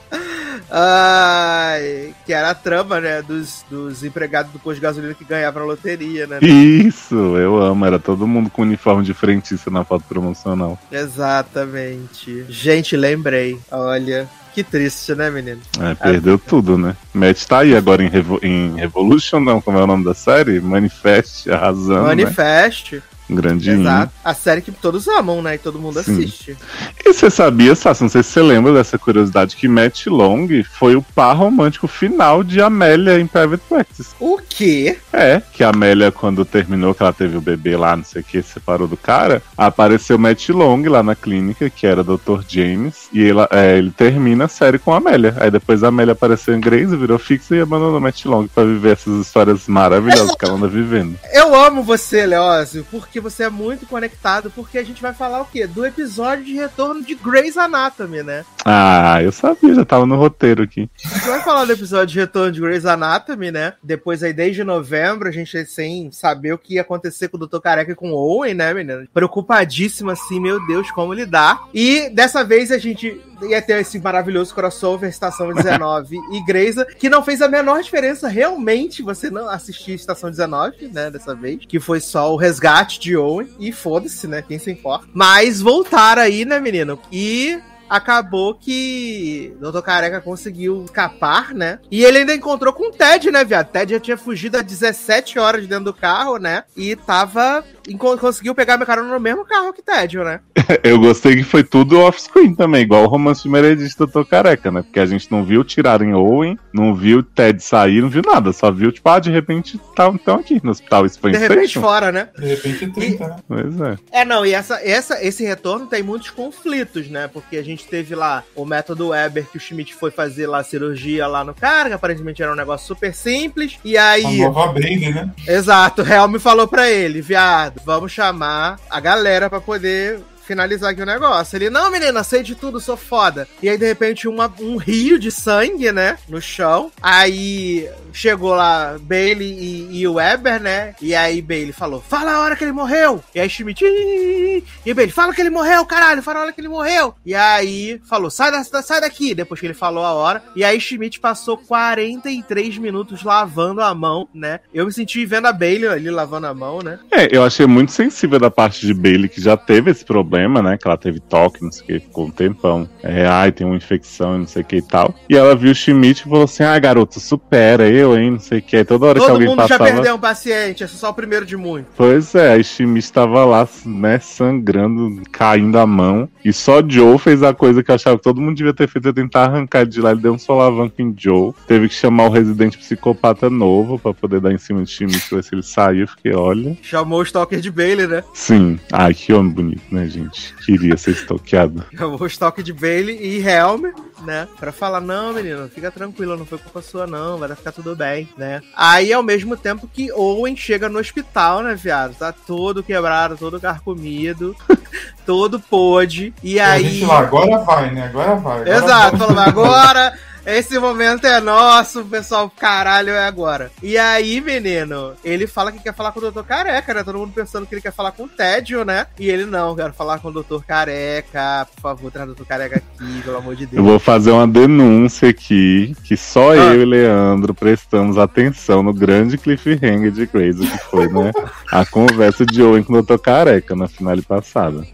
Ai, que era a trama, né, dos, dos empregados do posto de gasolina que ganhavam na loteria, né? Isso, eu amo. Era todo mundo com uniforme de frentista na foto promocional. Exatamente. Gente, lembrei. Olha, que triste, né, menino? É, perdeu tudo, né? Matt tá aí agora em, Revo- em Revolution, não, como é o nome da série? Manifest, arrasando, né? Manifest. Um grandinho. Exato. A série que todos amam, né? E todo mundo Sim. assiste. E você sabia, Sassi, não sei se você lembra dessa curiosidade, que Matt Long foi o par romântico final de Amélia em Private Practice. O quê? É, que a Amélia, quando terminou, que ela teve o bebê lá, não sei o que, se separou do cara, apareceu Matt Long lá na clínica, que era Dr. James, e ela- é, ele termina a série com a Amélia. Aí depois a Amélia apareceu em Grace, virou fixa e abandonou Matt Long pra viver essas histórias maravilhosas que ela anda vivendo. Eu amo você, Leózio, porque você é muito conectado, porque a gente vai falar o quê? Do episódio de retorno de Grey's Anatomy, né? Ah, eu sabia, já tava no roteiro aqui. A gente vai falar do episódio de retorno de Grey's Anatomy, né? Depois aí, desde novembro, a gente sem saber o que ia acontecer com o Dr. Careca e com o Owen, né, menina? Preocupadíssima, assim, meu Deus, como lidar. E dessa vez a gente ia ter esse maravilhoso crossover Estação 19 e Grey's, que não fez a menor diferença realmente você não assistir Estação 19, né, dessa vez, que foi só o resgate de Owen, e foda-se, né, quem se importa. Mas voltaram aí, né, menino? E acabou que Dr. Careca conseguiu escapar, né? E ele ainda encontrou com o Ted, né, viado? Ted já tinha fugido há 17 horas dentro do carro, né? E tava. Conseguiu pegar meu carona no mesmo carro que Ted, né? Eu gostei que foi tudo off-screen também, igual o romance de Meredith do Dr. Careca, né? Porque a gente não viu tirarem Owen, não viu Ted sair, não viu nada. Só viu, tipo, ah, de repente estão tá, aqui no hospital Spring De repente fora, né? De repente 30, né? Pois é. É, não, e essa, essa, esse retorno tem muitos conflitos, né? Porque a gente gente teve lá o método Weber, que o Schmidt foi fazer lá a cirurgia lá no cara, que aparentemente era um negócio super simples. E aí. A nova Brenda, né? Exato, o Helm falou pra ele, viado, vamos chamar a galera pra poder finalizar aqui o negócio. Ele, não, menina, sei de tudo, sou foda. E aí, de repente, uma, um rio de sangue, né, no chão. Aí chegou lá Bailey e, e o Weber, né? E aí Bailey falou, fala a hora que ele morreu. E aí Schmidt, e Bailey, fala que ele morreu, caralho, fala a hora que ele morreu. E aí falou, sai, da, sai daqui, depois que ele falou a hora. E aí Schmidt passou 43 minutos lavando a mão, né? Eu me senti vendo a Bailey ali lavando a mão, né? É, eu achei muito sensível da parte de Bailey, que já teve esse problema problema, né? Que ela teve toque, não sei o que, ficou um tempão. É, ai, tem uma infecção, não sei o que e tal. E ela viu o Schmidt e falou assim: ah, garoto, supera eu, hein? Não sei o que. Toda hora Todo que alguém passava... Todo mundo já perdeu um paciente, esse é só o primeiro de muito. Pois é, aí Schmidt estava lá, né, sangrando, caindo a mão. E só Joe fez a coisa que eu achava que todo mundo devia ter feito, é tentar arrancar de lá. Ele deu um solavanco em Joe. Teve que chamar o residente psicopata novo pra poder dar em cima de Schmidt pra ver se ele saiu. Fiquei, olha. Chamou o Stalker de Bailey, né? Sim. Ai, que homem bonito, né, gente? Queria ser estoqueado. o estoque de Bailey e Helm, né? Pra falar, não, menino, fica tranquilo, não foi culpa sua, não, vai ficar tudo bem, né? Aí, ao mesmo tempo que Owen chega no hospital, né, viado? Tá todo quebrado, todo carcomido, todo pôde. E aí. Lá, agora vai, né? Agora vai. Agora Exato, falou, agora. Esse momento é nosso, pessoal. Caralho, é agora. E aí, menino, ele fala que quer falar com o Doutor Careca, né? Todo mundo pensando que ele quer falar com o Tédio, né? E ele não, quero falar com o Doutor Careca. Por favor, traz o Doutor Careca aqui, pelo amor de Deus. Eu vou fazer uma denúncia aqui, que só ah. eu e Leandro prestamos atenção no grande cliffhanger de Crazy, que foi, né? a conversa de Owen com o Doutor Careca na finale passada.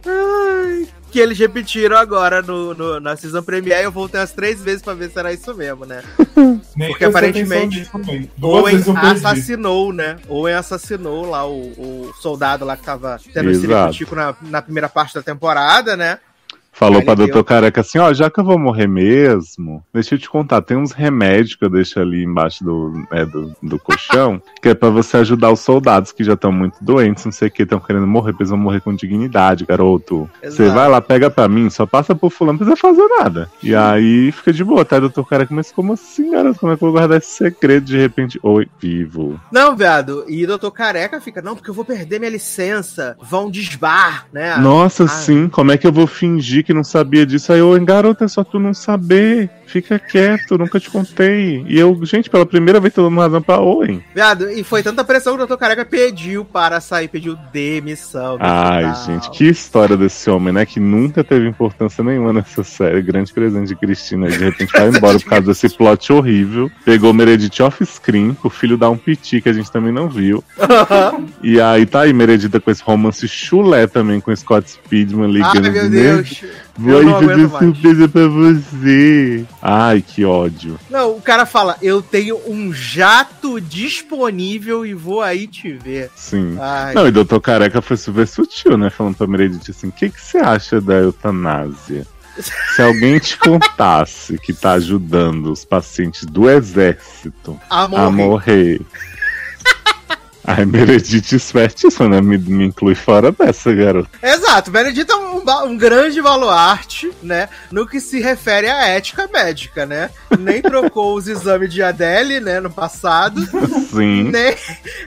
Que eles repetiram agora no, no, na Season Premiere. Eu voltei umas três vezes pra ver se era isso mesmo, né? Porque aparentemente Owen assassinou, né? Owen assassinou lá o, o soldado lá que tava tendo Exato. esse na, na primeira parte da temporada, né? Falou pra doutor Careca assim, ó, já que eu vou morrer mesmo, deixa eu te contar, tem uns remédios que eu deixo ali embaixo do, é, do, do colchão, que é pra você ajudar os soldados que já estão muito doentes, não sei o que, estão querendo morrer, vão morrer com dignidade, garoto. Você vai lá, pega pra mim, só passa por fulano, não precisa fazer nada. E aí fica de boa, tá, doutor Careca, mas como assim, garoto? Como é que eu vou guardar esse segredo de repente? Oi, vivo. Não, viado, e doutor Careca fica, não, porque eu vou perder minha licença, vão desbar, né? Nossa, ah. sim, como é que eu vou fingir que não sabia disso. Aí eu, garota, é só tu não saber. Fica quieto, nunca te contei. E eu, gente, pela primeira vez tô dando razão pra Owen. Viado, e foi tanta pressão que o Dr. Careca pediu para sair, pediu demissão. Ai, gente, que história desse homem, né? Que nunca teve importância nenhuma nessa série. Grande presente de Cristina. De repente vai embora por causa desse plot horrível. Pegou Meredith off-screen, o filho dá um piti que a gente também não viu. e aí tá aí Meredith com esse romance chulé também com Scott Speedman ligando. Ai, meu Deus. Vou fazer surpresa pra você. Ai, que ódio. Não, o cara fala: Eu tenho um jato disponível e vou aí te ver. Sim. Ai. Não, e Doutor Careca foi super sutil, né? Falando pra Meredith assim: O que, que você acha da eutanásia? Se alguém te contasse que tá ajudando os pacientes do exército a morrer, a morrer Ai, Meredith espertíssima, né? Me, me inclui fora dessa, garoto. Exato, Meredith é um, um, grande baluarte, né? No que se refere à ética médica, né? Nem trocou os exames de Adele, né? No passado. Sim. Nem,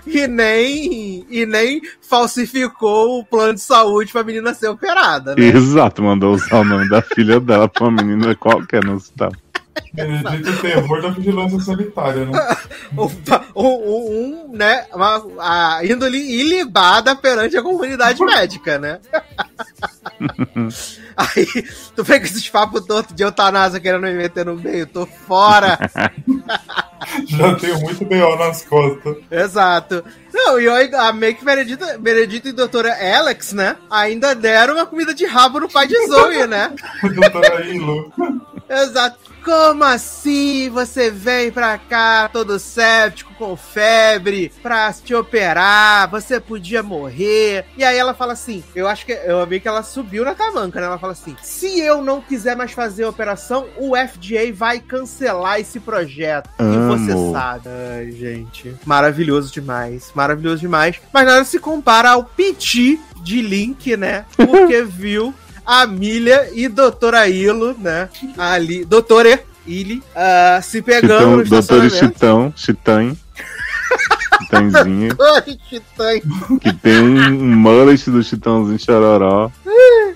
e, nem, e nem falsificou o plano de saúde pra menina ser operada, né? Exato, mandou usar o nome da filha dela pra uma menina qualquer no hospital. Benedito terror da vigilância sanitária, né? um, um, né, uma, a índole ilibada perante a comunidade médica, né? Aí, tu vem com esses papos todos de eutanásia querendo me meter no meio, tô fora. Já tenho muito B.O. nas costas. Exato. Não, e eu- a Make Benedita, Benedita e doutora Alex, né? Ainda deram uma comida de rabo no pai de Zoe, né? Doutora Ilo. Exato. Como assim você vem pra cá todo séptico, com febre, pra te operar? Você podia morrer. E aí ela fala assim: eu acho que eu vi que ela subiu na tamanca, né? Ela fala assim: se eu não quiser mais fazer a operação, o FDA vai cancelar esse projeto. E você Amo. sabe. Ai, gente. Maravilhoso demais. Maravilhoso demais. Mas nada se compara ao piti de Link, né? Porque viu a Milha e Doutora Ilo, né? Ali, Doutora Ili, ah, se pegando Chitão, no doutor. Chitão, Chitãe. Chitãozinho. Que tem um mullet do Chitãozinho Chororó.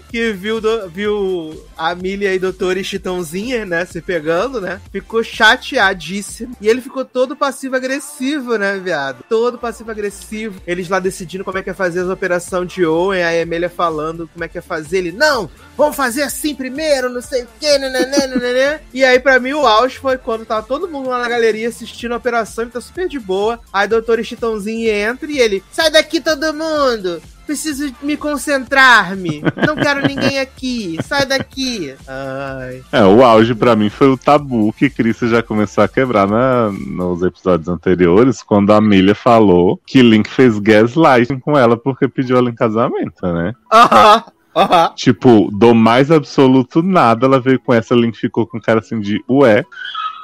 que viu, do- viu a Milha e Doutora Chitãozinha, né? Se pegando, né? Ficou chateadíssimo. E ele ficou todo passivo-agressivo, né, viado? Todo passivo-agressivo. Eles lá decidindo como é que ia fazer as operações de Owen, a Emelia falando como é que ia fazer. Ele, não, vamos fazer assim primeiro, não sei o que, nananana. E aí, pra mim, o auge foi quando tava todo mundo lá na galeria assistindo a operação, ele tá super de boa. Aí, doutor Chitãozinho entra e ele, sai daqui todo mundo! Preciso me concentrar-me. Não quero ninguém aqui. Sai daqui. Ai. É, o auge pra mim foi o tabu que Chris já começou a quebrar na, nos episódios anteriores, quando a Amelia falou que Link fez gaslighting com ela porque pediu ela em casamento, né? Aham. Aham. Tipo, do mais absoluto nada, ela veio com essa, Link ficou com cara assim de ué.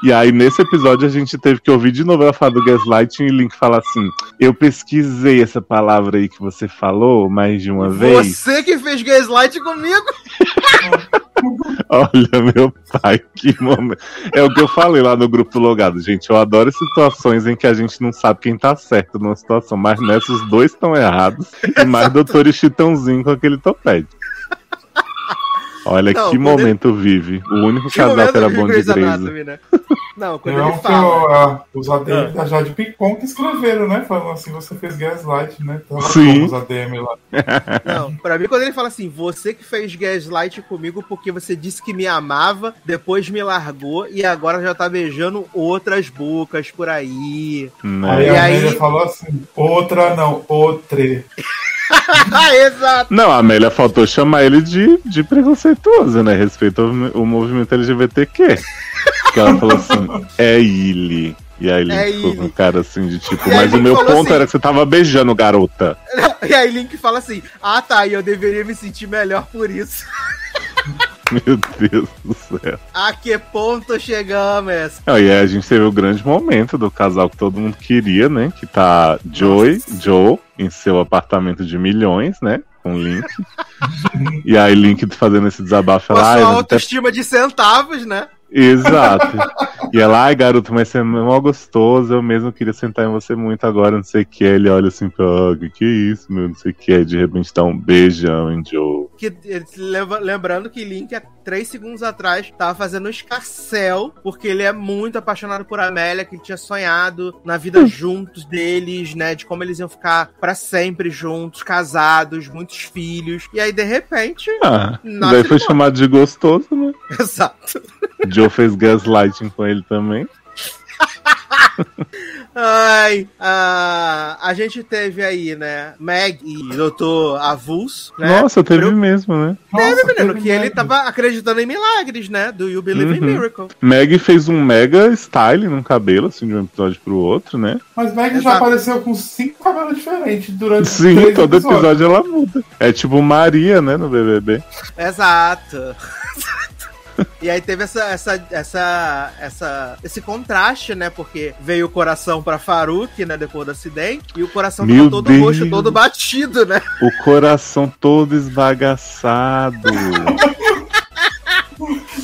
E aí, nesse episódio, a gente teve que ouvir de novo ela falar do gaslighting e Link falar assim: Eu pesquisei essa palavra aí que você falou mais de uma vez. Você que fez gaslight comigo? Olha, meu pai, que momento. É o que eu falei lá no grupo do Logado, gente. Eu adoro situações em que a gente não sabe quem tá certo numa situação, mas nessa os dois estão errados. E mais doutor Chitãozinho com aquele topete. Olha Não, que momento vive. O único Que casal que era bom de Grey's Grey's. Anatomy, né? Não, quando Não, ele fala. o- a- os ADM da Jade Picon que escreveram, né? Falando assim, você fez gaslight, né? Tava Sim. os ADM lá. Não, pra mim, quando ele fala assim, você que fez gaslight comigo porque você disse que me amava, depois me largou e agora já tá beijando outras bocas por aí. Né? Aí E a aí- Amélia falou assim, outra não, outre. Ah, Exato. Não, a Amélia faltou chamar ele de, de preconceituoso, né? Respeito ao, ao movimento LGBTQ. Que ela falou assim, é ele. E aí ele É ficou com cara assim de tipo, E mas o meu ponto assim- era que você tava beijando, garota. E aí Link fala assim, ah tá, e eu deveria me sentir melhor por isso. Meu Deus do céu. A que ponto chegamos? Não, e aí a gente teve o grande momento do casal que todo mundo queria, né? Que tá Joey, Joe, em seu apartamento de milhões, né? Com Link. e aí Link fazendo esse desabafo, Com a "Ai, sua mas até autoestima de centavos, né? Exato. E ela, ai, garoto, mas você é mó gostoso, eu mesmo queria sentar em você muito agora, não sei o que. Ele olha assim pra, ah, que é isso, meu, não sei o que. De repente dá um beijão em Joe. Que, eh, lembra- lembrando que Link, há três segundos atrás, tava fazendo um escarcel, porque ele é muito apaixonado por Amélia, que ele tinha sonhado na vida juntos deles, né? De como eles iam ficar pra sempre juntos, casados, muitos filhos. E aí, de repente, Ah, daí foi chamado de gostoso, né? exato. Joe fez gaslighting com ele também. Ai, a, a gente teve aí, né? Meg e Dr. Avulso, né? Nossa, teve Eu- mesmo, né? Nossa, Menino, teve que ele mesmo. tava acreditando em milagres, né? Do You Believe in Uhum. Miracle. Meg fez um mega style no cabelo, assim, de um episódio pro outro, né? Mas Meg já apareceu com cinco cabelos diferentes durante Sim, três todo episódio ela muda. É tipo Maria, né, no BBB. Exato. E aí teve essa, essa, essa, essa, esse contraste, né? Porque veio o coração pra Faruk, né? Depois do acidente. E o coração Meu tava todo Deus. roxo, todo batido, né? O coração todo esbagaçado.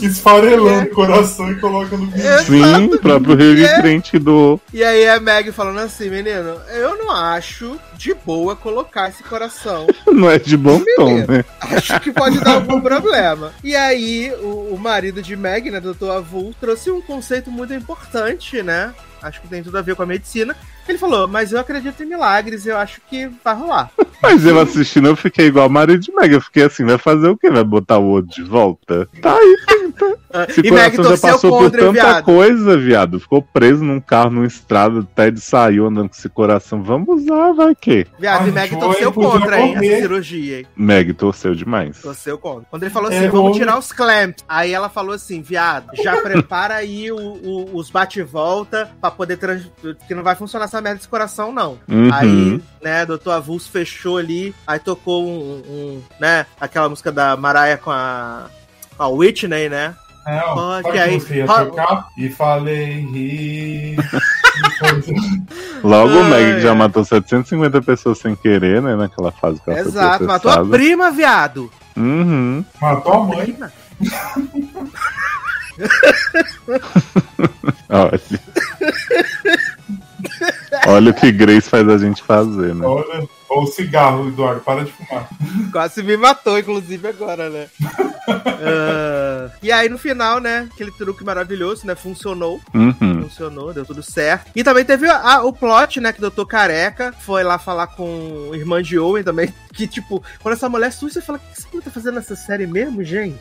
Esfarelando o coração e coloca no vídeo. Sim, o próprio Rio É. Crente do. E aí a Meg falando assim, menino, eu não acho de boa colocar esse coração. Não é de bom tom, né? Acho que pode dar algum problema. E aí, o, o marido de Meg, né, Dr. Avul, trouxe um conceito muito importante, né? Acho que tem tudo a ver com a medicina, Ele falou, mas eu acredito em milagres, eu acho que vai rolar. Mas eu assistindo, eu fiquei igual a Maria de Meg. Eu fiquei assim, vai fazer o quê? Vai botar o outro de volta? Tá aí, tenta. Esse e Meg coração já torceu passou por contra, tanta viado. coisa, viado. Ficou preso num carro, numa estrada, o Ted saiu andando com esse coração. Vamos usar, vai que? Viado, Ai, e Meg torceu contra, hein, morrer. essa cirurgia, hein. Meg torceu demais. Torceu contra. Quando ele falou É, assim, vamos homem. tirar os clamps. Aí ela falou assim, viado, já prepara aí o- o- os bate-volta pra poder trans... que não vai funcionar essa merda desse coração, não. Uhum. Aí, né, Dr. Avulso fechou ali, aí tocou um, um, né, aquela música da Mariah com a, com a Whitney, né? Não, Pode, sabe aí- você ia tocar? E falei ri. Logo o Meg já matou 750 pessoas sem querer, né? Naquela fase que ela foi Exato, matou a prima, viado. Uhum. Matou a mãe. Prima. Olha. Olha o que Grace faz a gente fazer, né? Olha, ou o cigarro, Eduardo, para de fumar. Quase me matou, inclusive, agora, né? Ah, e aí, no final, né, aquele truque maravilhoso, né, funcionou. Uhum. Funcionou, deu tudo certo. E também teve a- o plot, né, que o Doutor Careca foi lá falar com irmã de Owen também. Que, tipo, quando essa mulher surge, você fala: o que mulher tá fazendo nessa série mesmo, gente?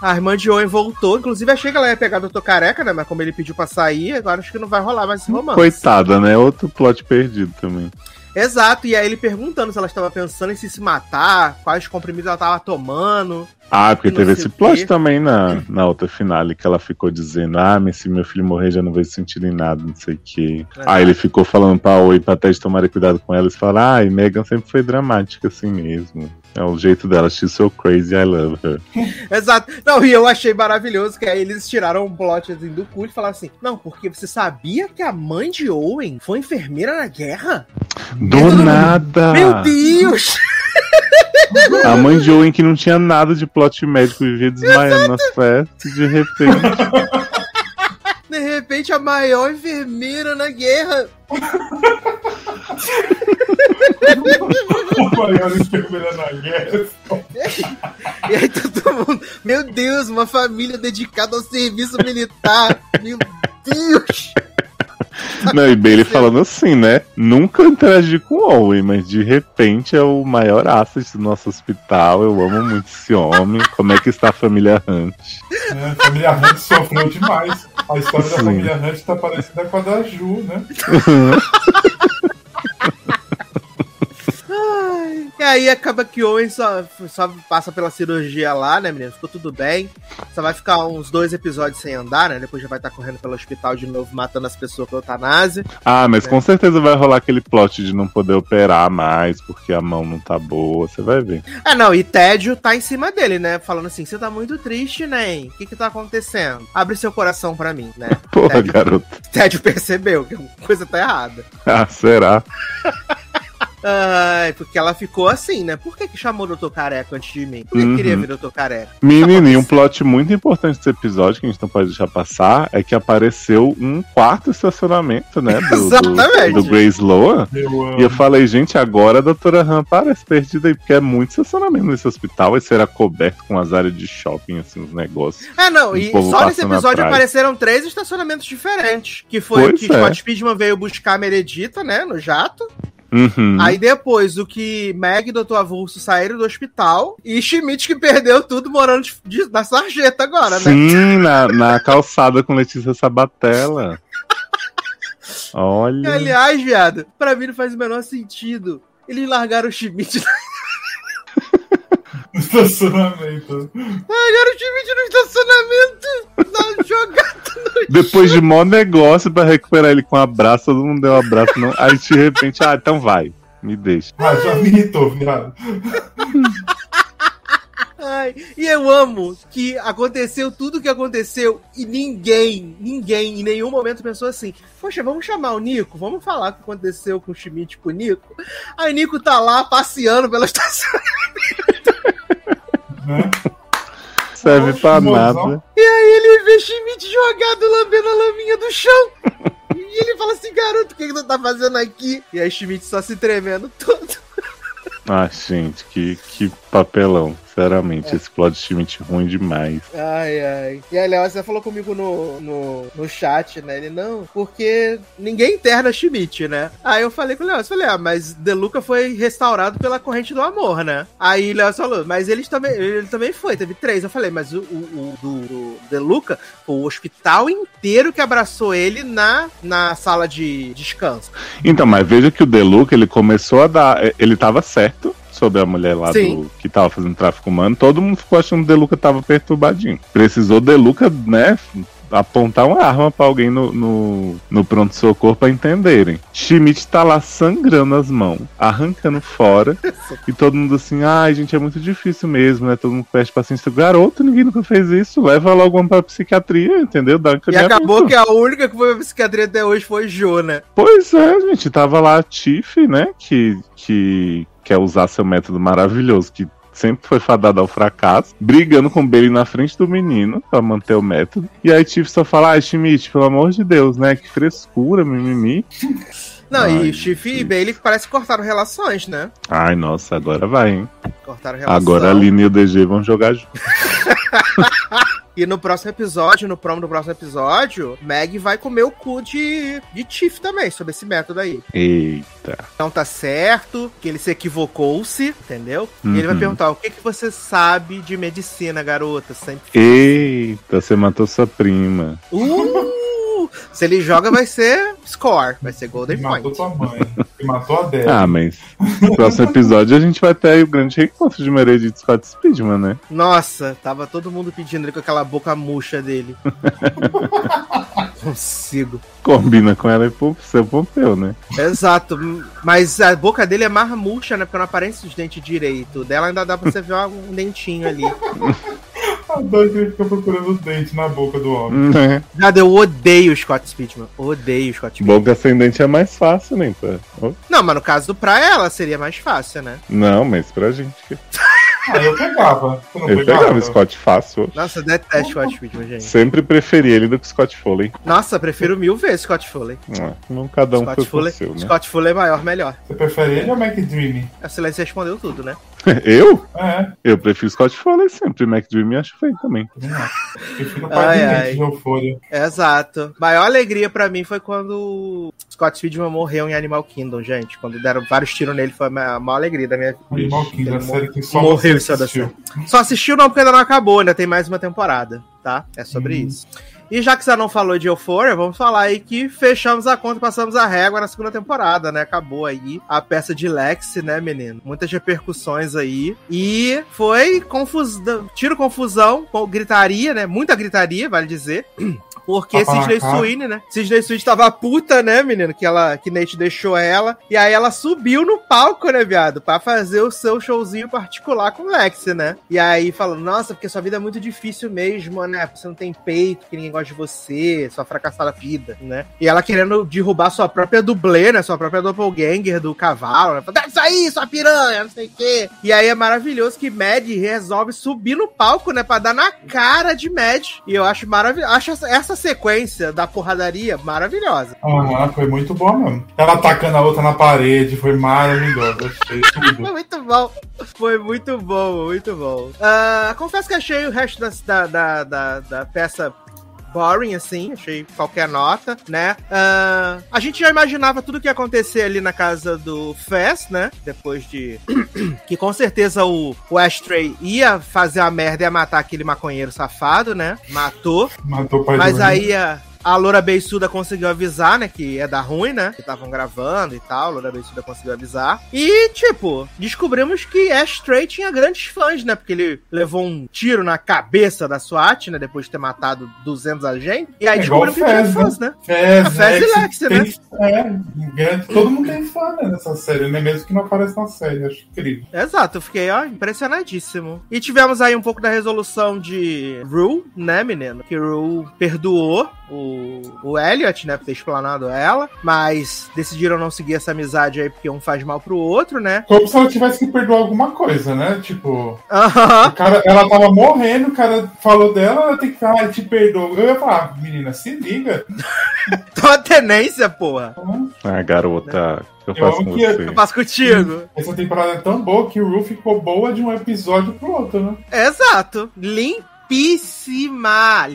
a irmã de Owen voltou. Inclusive, achei que ela ia pegar o Doutor Careca, né? Mas como ele pediu pra sair, agora acho que não vai rolar mais esse romance. Coitada, né? Outro plot perdido também. Exato, e aí ele perguntando se ela estava pensando em se, se matar, quais comprimidos ela tava tomando. Ah, porque teve esse plot também na, na outra finale, que ela ficou dizendo, ah, mas se meu filho morrer já não vai sentir em nada, não sei o quê. Aí ele ficou falando pra Oi pra Ted tomar cuidado com ela e falaram, ah, e Megan sempre foi dramática assim mesmo. É o jeito dela, she's so crazy, I love her. Exato. Não, e eu achei maravilhoso que aí eles tiraram um plot assim, do cu e falaram assim: Não, porque você sabia que a mãe de Owen foi enfermeira na guerra? Do mundo, nada! Meu Deus! A mãe de Owen que não tinha nada de plot médico, vivia desmaiando nas festas, de repente. De repente, a maior enfermeira na guerra. A maior enfermeira na guerra. E aí todo mundo, meu Deus, uma família dedicada ao serviço militar. Meu Deus! Não, e Bailey falando assim, né? Nunca interagi com o Owen, mas de repente é o maior asset do nosso hospital. Eu amo muito esse homem. Como é que está a família Hunt? né? A família Hunt sofreu demais. A história da Sim. família Hunt tá parecida com a da Ju, né? E aí acaba que Owen só, só passa pela cirurgia lá, né, menino? Ficou tudo bem. Só vai ficar uns dois episódios sem andar, né? Depois já vai estar correndo pelo hospital de novo, matando as pessoas com eutanásia. Ah, mas É. com certeza vai rolar aquele plot de não poder operar mais porque a mão não tá boa. Você vai ver. Ah, não, e Tédio tá em cima dele, né? Falando assim: você tá muito triste, né? O que que tá acontecendo? Abre seu coração pra mim, né? Porra, Tédio, garoto. Tédio percebeu que alguma coisa tá errada. Ah, será? Ai, porque ela ficou assim, né? Por que que chamou o Dr. Careca antes de mim? Por que Uhum. queria ver o Dr. Careca? Menininho, um plot muito importante desse episódio que a gente não pode deixar passar é que apareceu um quarto estacionamento, né? Do, Exatamente. do, do Grace Loa. Eu amo. E eu falei, gente, agora a doutora Han parece perdida aí, porque é muito estacionamento nesse hospital. Esse era coberto com as áreas de shopping, assim, os negócios. Ah, não, e só nesse episódio apareceram três estacionamentos diferentes. Que foi Pois que é. Scott Speedman veio buscar a Meredita, né, no jato. Uhum. Aí depois o que Meg e Dr. Avulso saíram do hospital. E Schmidt que perdeu tudo morando de- de- na sarjeta agora, né? Sim, na, na calçada com Letícia Sabatella. Olha. Aliás, viado, pra mim não faz o menor sentido. Eles largaram o Schmidt. Estacionamento. Largaram o Schmidt no estacionamento. Na jogada no Depois de mó negócio pra recuperar ele com um abraço, todo mundo deu um abraço. Não. Aí de repente, ah, então vai, me deixa. Ah, já me irritou, viado. Ai, e eu amo que aconteceu tudo o que aconteceu e ninguém, ninguém em nenhum momento pensou assim: Poxa, vamos chamar o Nico, vamos falar o que aconteceu com o Schmidt com o Nico. Aí o Nico tá lá passeando pela estação. Né? Serve Nossa, pra mozão. nada. E aí ele vê Schmidt jogado lambendo a laminha do chão. E ele fala assim: Garoto, o que, que tu tá fazendo aqui? E aí Schmidt só se tremendo todo. Ah, gente, que, que papelão. Sinceramente, esse plot Schmidt ruim demais. Ai, ai. E Léo, você falou comigo no, no, no chat, né? Ele, não, porque ninguém interna Schmidt, né? Aí eu falei com o Léo, eu falei, ah, mas Deluca foi restaurado pela corrente do amor, né? Aí o Léo falou, mas eles também, ele também foi, teve três. Eu falei, mas o, o, o do, do Deluca foi o hospital inteiro que abraçou ele na, na sala de descanso. Então, mas veja que o Deluca, ele começou a dar. Ele tava certo sobre a mulher lá do, que tava fazendo tráfico humano, todo mundo ficou achando que o Deluca tava perturbadinho. Precisou Deluca, né, apontar uma arma pra alguém no, no, no pronto-socorro pra entenderem. Schmidt tá lá sangrando as mãos, arrancando fora, e todo mundo assim, ai gente, é muito difícil mesmo, né? Todo mundo pede paciência. Garoto, ninguém nunca fez isso, leva logo uma pra psiquiatria, entendeu? Dá E acabou que a única que foi pra psiquiatria até hoje foi Jo, né? Pois é, gente, tava lá a Tiff, né, que, que quer usar seu método maravilhoso, que sempre foi fadada ao fracasso, brigando com o Bailey na frente do menino pra manter o método. E aí Tiff só fala, ai, Schmidt, pelo amor de Deus, né, que frescura, mimimi. Não, Ai, e Chif e Bailey parece que cortaram relações, né? Ai, nossa, agora vai, hein. Cortaram relações. Agora a Aline e o DG vão jogar junto. E no próximo episódio, no promo do próximo episódio, Meg vai comer o cu de, de Tiff também, sobre esse método aí. Eita. Não tá certo, que ele se equivocou-se, entendeu? E ele vai Uhum. perguntar: o que, que você sabe de medicina, garota? Sempre. Eita, você matou sua prima. Uh! Se ele joga, vai ser score, vai ser Golden matou Point. tua mãe. Matou a Débora. Ah, mas no próximo episódio a gente vai ter aí o grande reencontro de Meredith Scott Speedman, né? Nossa, tava todo mundo pedindo ele com aquela boca murcha dele. Consigo. Combina com ela e seu Pompeu, né? Exato, mas a boca dele é mais murcha, né? Porque não aparece os dentes direito. O Dela ainda dá pra você ver um dentinho ali. A ele fica procurando os dentes na boca do homem. Né? Nada, eu odeio o Scott Speedman. Odeio o Scott Speedman. Boca ascendente é mais fácil, né? Pra... Oh, Não, mas no caso do pra ela seria mais fácil, né? Não, mas pra gente. Ah, eu pegava. Não Eu pegava? pegava o Scott fácil. Nossa, eu detesto o Scott Speedman, gente. Sempre preferi ele do que o Scott Foley. Nossa, prefiro mil vezes Scott Foley. Ah, Não cada um Scott foi Foley, seu, né? Scott Foley é maior, melhor. Você prefere ele ou Mac Dreamy? A Silêncio respondeu tudo, né? Eu? É, Eu prefiro Scott Foley sempre. Mac Dream acho feio também. também acho. Prefiro o Ai, ai. Exato. Maior alegria pra mim foi quando Scott Speedman morreu em Animal Kingdom, gente. Quando deram vários tiros nele, foi a ma- a maior alegria da minha vida. Animal Kingdom, a série que só morreu você em cima da assistiu. Só assistiu não, porque ainda não acabou, ainda tem mais uma temporada, tá? É sobre Hum. isso. E já que você não falou de Euphoria, vamos falar aí que fechamos a conta, passamos a régua na segunda temporada, né? Acabou aí a peça de Lex, né, menino? Muitas repercussões aí. E foi confusão, tiro confusão, gritaria, né? Muita gritaria, vale dizer. Porque na Sidney cara. Sweeney, né? Sidney Sweeney tava puta, né, menino? Que, ela, que Nate deixou ela. E aí ela subiu no palco, né, viado? Pra fazer o seu showzinho particular com o Lex, né? E aí falando, nossa, porque sua vida é muito difícil mesmo, né? Você não tem peito, que ninguém gosta de você, sua fracassada vida, né? E ela querendo derrubar sua própria dublê, né? Sua própria doppelganger do cavalo, né? Falando, Deve sair, sua piranha, não sei o quê. E aí é maravilhoso que Mad resolve subir no palco, né? Pra dar na cara de Mad. E eu acho maravilhoso. Acho essa, sequência da porradaria maravilhosa. Aham, foi muito bom mesmo. Ela atacando a outra na parede, foi maravilhoso. Achei tudo. Foi muito bom. Foi muito bom, muito bom. Ah, confesso que achei o resto da, da, da, da peça boring, assim, achei qualquer nota, né? Ah, a gente já imaginava tudo que ia acontecer ali na casa do Fest, né? Depois de. que com certeza o, o Ashtray ia fazer a merda e ia matar aquele maconheiro safado, né? Matou. Matou o Mas aí a, a Loura Beiçuda conseguiu avisar, né? Que ia dar ruim, né? Que estavam gravando e tal. A Loura Beiçuda conseguiu avisar. E, tipo, descobrimos que Ashtray tinha grandes fãs, né? Porque ele levou um tiro na cabeça da SWAT, né? Depois de ter matado 200 agentes. E aí É descobrimos que tinha Fez, fãs, né? Fez, A Fez e Lex, né? É, todo mundo tem fã né, nessa série, né? Mesmo que não apareça na série, acho incrível. Exato, eu fiquei, ó, impressionadíssimo. E tivemos aí um pouco da resolução de Rue, né, menino? Que Rue perdoou o o, o Elliot, né? Por ter explanado ela. Mas decidiram não seguir essa amizade aí porque um faz mal pro outro, né? Como se ela tivesse que perdoar alguma coisa, né? Tipo, Aham. o cara, ela tava morrendo, o cara falou dela, ela tem que falar, ah, te perdoa. Eu ia falar, menina, se liga. Tua tenência, porra. Ah, garota, que eu Eu faço com que- você? Eu faço contigo. Essa temporada é tão boa que o Ru ficou boa de um episódio pro outro, né? Exato. Líssima.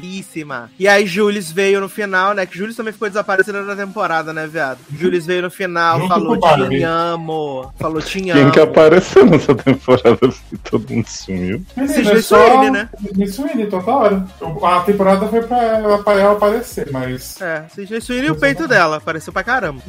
E aí, Julius veio no final, né? Que Julius também ficou desaparecendo na temporada, né, viado? Julius veio no final, falou te amo. Falou te Quem amo. que apareceu nessa temporada que todo mundo sumiu? Sidney é Sweeney, né? Sidney Sweeney, toda hora. Eu- A temporada foi pra ela, pra ela aparecer, mas. É, Sidney Sweeney e o peito dela, apareceu pra caramba.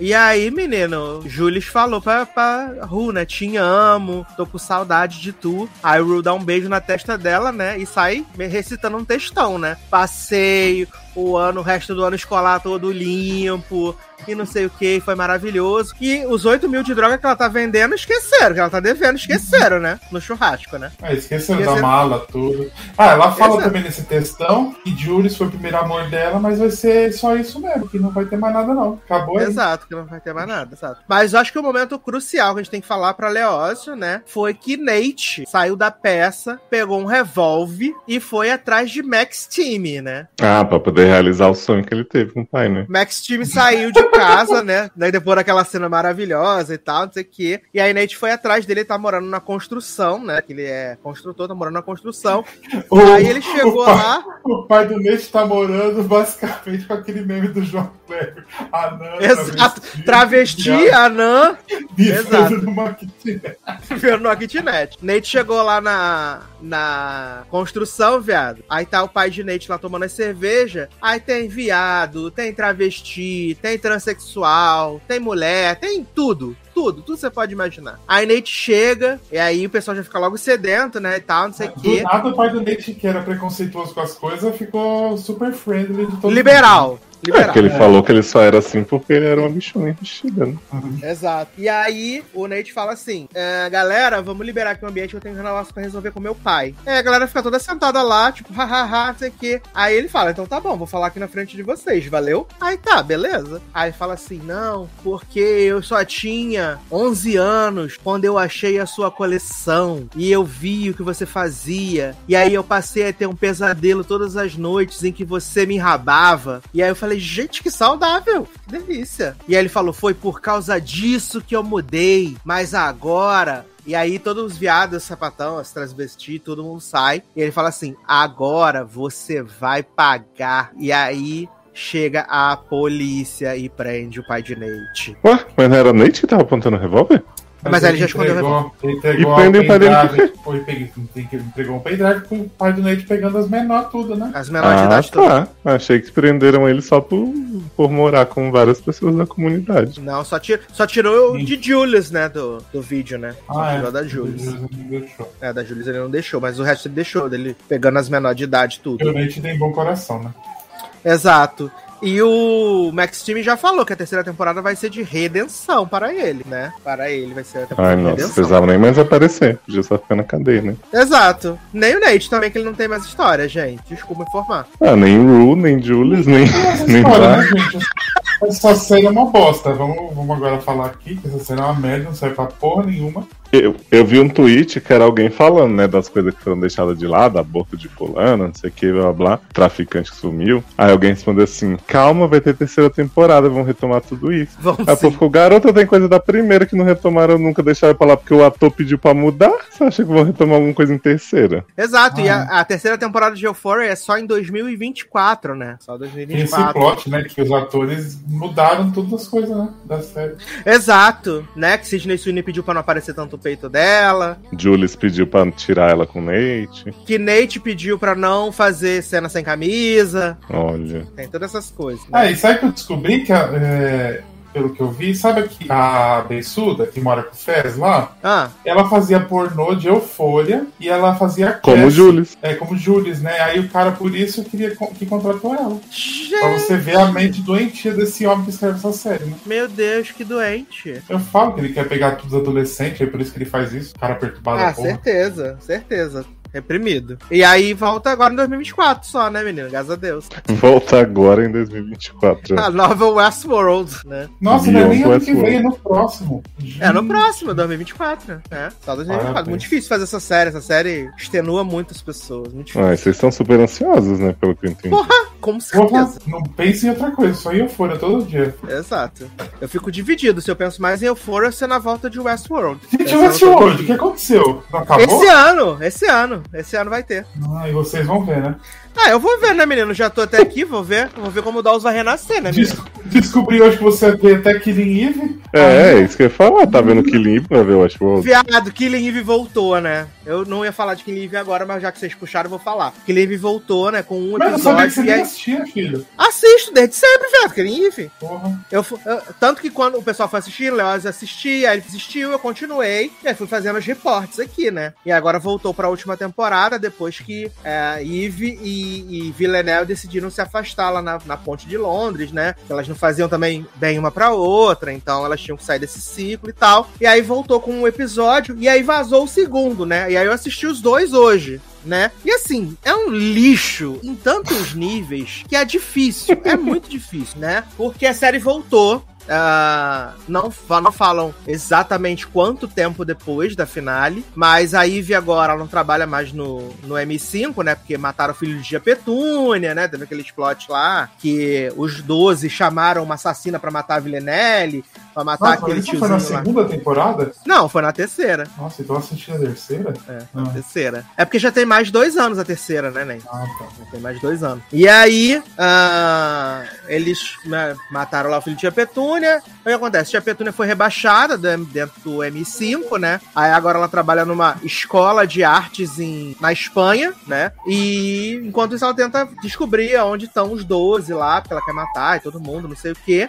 E aí, menino, Julius falou pra, pra Ru, né? Te amo, tô com saudade de tu. Aí o Ru dá um beijo na testa dela, né? E sai recitando um textão, né? Passeio, o ano, o resto do ano escolar todo limpo. E não sei o que, foi maravilhoso. E os 8 mil de droga que ela tá vendendo, esqueceram, que ela tá devendo, esqueceram, né? No churrasco, né? Ah, esqueceram Esqueceram. da mala, tudo. Ah, ela fala Exato. também nesse textão que Julius foi o primeiro amor dela, mas vai ser só isso mesmo, que não vai ter mais nada, não. Acabou aí. Exato, que não vai ter mais nada, exato. Mas eu acho que o momento crucial que a gente tem que falar pra Leócio, né? Foi que Nate saiu da peça, pegou um revólver e foi atrás de Max Team, né? Ah, pra poder realizar o sonho que ele teve com o pai, né? Max Team saiu de casa, né? Daí depois daquela cena maravilhosa e tal, não sei o quê. E aí Nate foi atrás dele, ele tá morando na construção, né? Que ele é construtor, tá morando na construção. O- aí ele chegou o pai, lá. O pai do Nate tá morando basicamente com aquele meme do João Kleber. Anã, Exato. Travesti, anã, vivendo exato. numa kitnet. Kitnet. Nate chegou lá na, na construção, viado. Aí tá o pai de Nate lá tomando a cerveja. Aí tem viado, tem travesti, tem transexual, tem mulher, tem tudo. Tudo, tudo você pode imaginar. Aí Nate chega, e aí o pessoal já fica logo sedento, né? E tal, não sei o Do quê. nada, o pai do Nate, que era preconceituoso com as coisas, ficou super friendly de todo Liberal. É, Liberal. que ele falou que ele só era assim porque ele era uma bichona enrustida, né? Exato. E aí, o Nate fala assim: "É, galera, vamos liberar aqui o ambiente que eu tenho um negócio pra resolver com meu pai. É, a galera fica toda sentada lá, tipo, hahaha, não sei o quê. Aí ele fala: então tá bom, vou falar aqui na frente de vocês, valeu? Aí tá, beleza. Aí fala assim: não, porque eu só tinha 11 anos quando eu achei a sua coleção e eu vi o que você fazia. E aí eu passei a ter um pesadelo todas as noites em que você me enrabava. E aí eu falei: gente, que saudável, que delícia. E aí ele falou: foi por causa disso que eu mudei, mas agora. E aí todos os viados, sapatão, as transvesti, todo mundo sai. E ele fala assim: agora você vai pagar. E aí chega a polícia e prende o pai de Nate. Ué, mas não era Nate que tava apontando o revólver? Mas aí ele já escondeu o entregou, ele entregou E por pendrive. Foi, peguei- tem que- entregou um pendrive com o pai do Nate pegando as menores tudo, né? As menores de Ah, idade todas. tá. Achei que prenderam ele só por, por morar com várias pessoas da comunidade. Não, só, tir, só tirou o de Julius, né? Do, do vídeo, né? Só Ah, tirou é. da Julius. Não deixou. É, da Julius ele não deixou, mas o resto ele deixou, dele pegando as menores de idade, tudo. Nate tem bom coração, né? Exato. E o Max Team já falou que a terceira temporada vai ser de redenção para ele, né? Para ele vai ser a temporada Ai, de nossa, redenção. precisava nem mais aparecer. Podia só ficar na cadeia, né? Exato. Nem o Nate também, que ele não tem mais história, gente. Desculpa informar. Ah, nem Ru, nem Julius, nem, nem história, Bar. né, gente? Essa série é uma bosta. Vamos, vamos agora falar aqui que essa série é uma merda, não serve pra porra nenhuma. Eu, eu vi um tweet que era alguém falando, né, das coisas que foram deixadas de lado, aborto de fulano, não sei o que, blá blá, blá, traficante que sumiu. Aí alguém respondeu assim: calma, vai ter terceira temporada, vão retomar tudo isso. Vamos Aí o povo sim. ficou, garota, tem coisa da primeira que não retomaram, nunca deixaram pra lá porque o ator pediu pra mudar. Você acha que vão retomar alguma coisa em terceira? Exato. E Ah. a, a terceira temporada de Euphoria é só em 2024, né? Só Tem esse 2024. plot, né? Que os atores mudaram todas as coisas, né? Da série. Exato. Né? Que Sidney Sweeney pediu pra não aparecer tanto peito dela. Julius pediu pra tirar ela com Nate. Que Nate pediu pra não fazer cena sem camisa. Olha. Tem todas essas coisas. né? Ah, e sabe que eu descobri que, a- é, pelo que eu vi, sabe que a Beissuda, que mora com o Fez lá, Ah, ela fazia pornô de Eufória e ela fazia Como Cassie. Julius. É, como Julius, né? Aí o cara, por isso, queria que contratou ela. Pra gente, você ver a mente doentia desse homem que escreve essa série, né? meu Deus, que doente. Eu falo que ele quer pegar todos os adolescentes, é por isso que ele faz isso. Cara perturbado Ah, certeza, certeza. Reprimido. E aí volta agora em 2024 só, né, menino? Graças a Deus. Volta agora em 2024. A nova Westworld, né? Nossa, não é nem ano que vem, é no próximo. É no próximo, 2024. É, só 2024. Parabéns. Muito difícil fazer essa série. Essa série extenua muitas pessoas. Muito difícil. Ah, vocês estão super ansiosos, né? Pelo que eu entendi. Porra, com Porra, certeza. não pense em outra coisa, só em Euphoria todo dia. Exato. Eu fico dividido. Se eu penso mais em Euphoria, ser na volta de Westworld. Gente, é Westworld, o que aconteceu? Não acabou? Esse ano, esse ano, esse ano vai ter. Ah, e vocês vão ver, né? Ah, eu vou ver, né, menino? Já tô até aqui, vou ver. Vou ver como o Dawes vai renascer, né, menino? Des descobri hoje que você vê até Killing Eve. É, é isso que eu ia falar. Tá vendo Killing Eve pra ver o Westworld? Viado, Killing Eve voltou, né? Eu não ia falar de Killing Eve agora, mas já que vocês puxaram, eu vou falar. Killing Eve voltou, né? Com um Mas eu sabia que você episódio. E nem aí... assistia, filho. Assisto desde sempre, viado, Killing Eve. Porra. Eu, eu- tanto que quando o pessoal foi assistir, o Leoz assistia, aí ele assistiu, eu continuei, e aí fui fazendo os reportes aqui, né? E agora voltou pra última temporada, depois que é, Eve e, e Villeneuve decidiram se afastar lá na, na ponte de Londres, né? Elas não faziam também bem uma pra outra, então elas tinham que sair desse ciclo e tal. E aí voltou com um episódio, e aí vazou o segundo, né? E aí eu assisti os dois hoje né? E assim, é um lixo em tantos níveis que é difícil, é muito difícil, né? Porque a série voltou. Ah, não, não falam exatamente quanto tempo depois da finale, mas a Ivy agora não trabalha mais no, no M5, né? Porque mataram o filho de Gia Petúnia, né? Teve aquele plot lá que os 12 chamaram uma assassina pra matar a Villenelle, pra matar Nossa, aquele isso foi na tiozinho lá. segunda temporada? Não, foi na terceira. Nossa, então assisti a terceira? É, Ah. na terceira. É porque já tem mais dois anos a terceira, né, Nen? Ah, tá. Já Tem mais dois anos. E aí, ah, eles né, mataram lá o filho de Tia Petúnia. O que acontece? Tia Petúnia foi rebaixada do- dentro do M5, né? Aí agora ela trabalha numa escola de artes em, na Espanha, né? E enquanto isso ela tenta descobrir onde estão os 12 lá, porque ela quer matar e todo mundo, não sei o quê.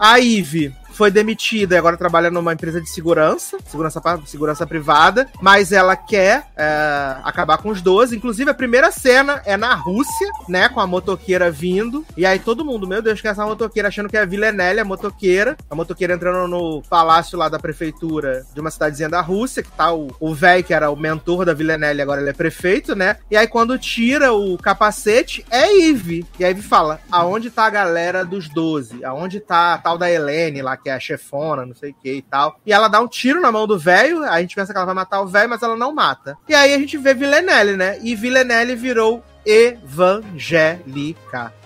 A Ivy foi demitida e agora trabalha numa empresa de segurança, segurança, segurança privada, mas ela quer é, acabar com os 12. Inclusive, a primeira cena é na Rússia, né? Com a motoqueira vindo. E aí todo mundo, meu Deus, que é essa motoqueira, achando que é a Villenelle, a motoqueira. A motoqueira entrando no palácio lá da prefeitura de uma cidadezinha da Rússia, que tá o o velho, que era o mentor da Villenelle, agora ele é prefeito, né? E aí quando tira o capacete, é Eve. E a Eve fala: aonde tá a galera dos 12? Aonde tá a tal da Helene lá, que é a chefona, não sei o que e tal. E ela dá um tiro na mão do velho, a gente pensa que ela vai matar o velho, mas ela não mata. E aí a gente vê Villenelle, né? E Villenelle virou evangélica.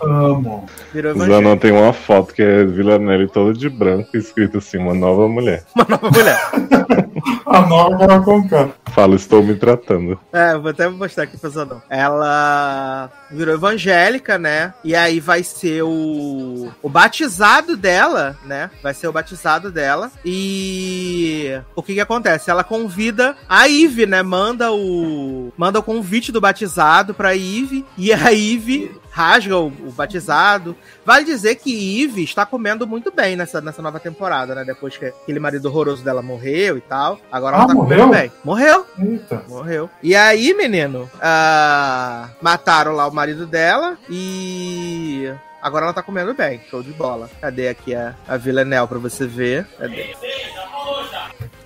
Amo. Virou Zanon evangélica. tem uma foto que é Villanelle toda de branco, escrito assim, uma nova mulher. Uma nova mulher. A nova Conká. Fala, estou me tratando. É, vou até mostrar aqui pra não. Ela virou evangélica, né? E aí vai ser o, o batizado dela, né? Vai ser o batizado dela. E o que que acontece? Ela convida a Ive, né? Manda o manda o convite do batizado pra Ive e a Ive rasga o, o batizado. Vale dizer que Eve está comendo muito bem nessa, nessa nova temporada, né? Depois que aquele marido horroroso dela morreu e tal. Agora ela Ah, tá morreu? comendo bem. Morreu. Eita. Morreu. E aí, menino, ah, mataram lá o marido dela e. Agora ela tá comendo bem, show de bola. Cadê aqui a, a Villanelle pra você ver? Cadê?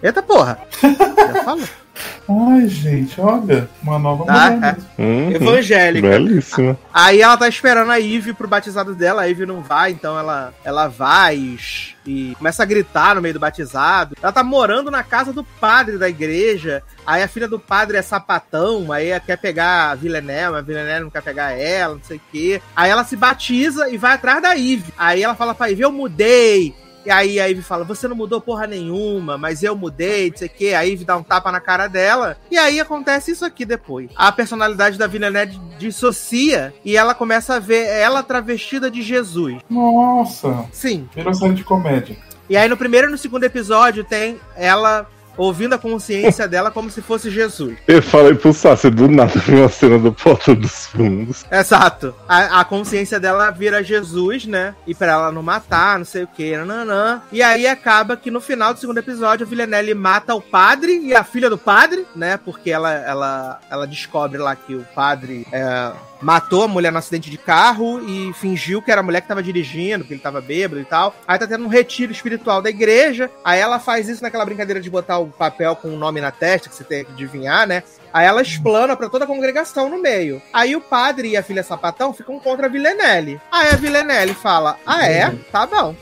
Eita porra! Já. Ai, gente, olha. Uma nova Tá, mulher. é. Uhum. Evangélica. Belíssima. Aí ela tá esperando a Eve pro batizado dela, a Eve não vai, então ela, ela vai e, e começa a gritar no meio do batizado. Ela tá morando na casa do padre da igreja, aí a filha do padre é sapatão, aí ela quer pegar a Villanelle, mas a Villanelle não quer pegar ela, não sei o quê. Aí ela se batiza e vai atrás da Eve. Aí ela fala pra Eve, eu mudei, e aí a Ivy fala, você não mudou porra nenhuma, mas eu mudei, não sei o quê. A Ivy dá um tapa na cara dela. E aí acontece isso aqui depois. A personalidade da Villanelle dissocia e ela começa a ver ela travestida de Jesus. Nossa. Sim. Virou série de comédia. E aí no primeiro e no segundo episódio tem ela ouvindo a consciência dela como se fosse Jesus. Eu falei pro Sassi, do nada vi uma cena do Porta dos Fundos. Exato. A, a consciência dela vira Jesus, né? E pra ela não matar, não sei o que, nananã. E aí acaba que no final do segundo episódio, a Villanelle mata o padre e a filha do padre, né? Porque ela, ela, ela descobre lá que o padre é, matou a mulher no acidente de carro e fingiu que era a mulher que tava dirigindo, que ele tava bêbado e tal. Aí tá tendo um retiro espiritual da igreja. Aí ela faz isso naquela brincadeira de botar o papel com o nome na testa, que você tem que adivinhar, né? Aí ela explana pra toda a congregação no meio. Aí o padre e a filha sapatão ficam contra a Villenelle. Aí a Villenelle fala: Ah, é? Tá bom.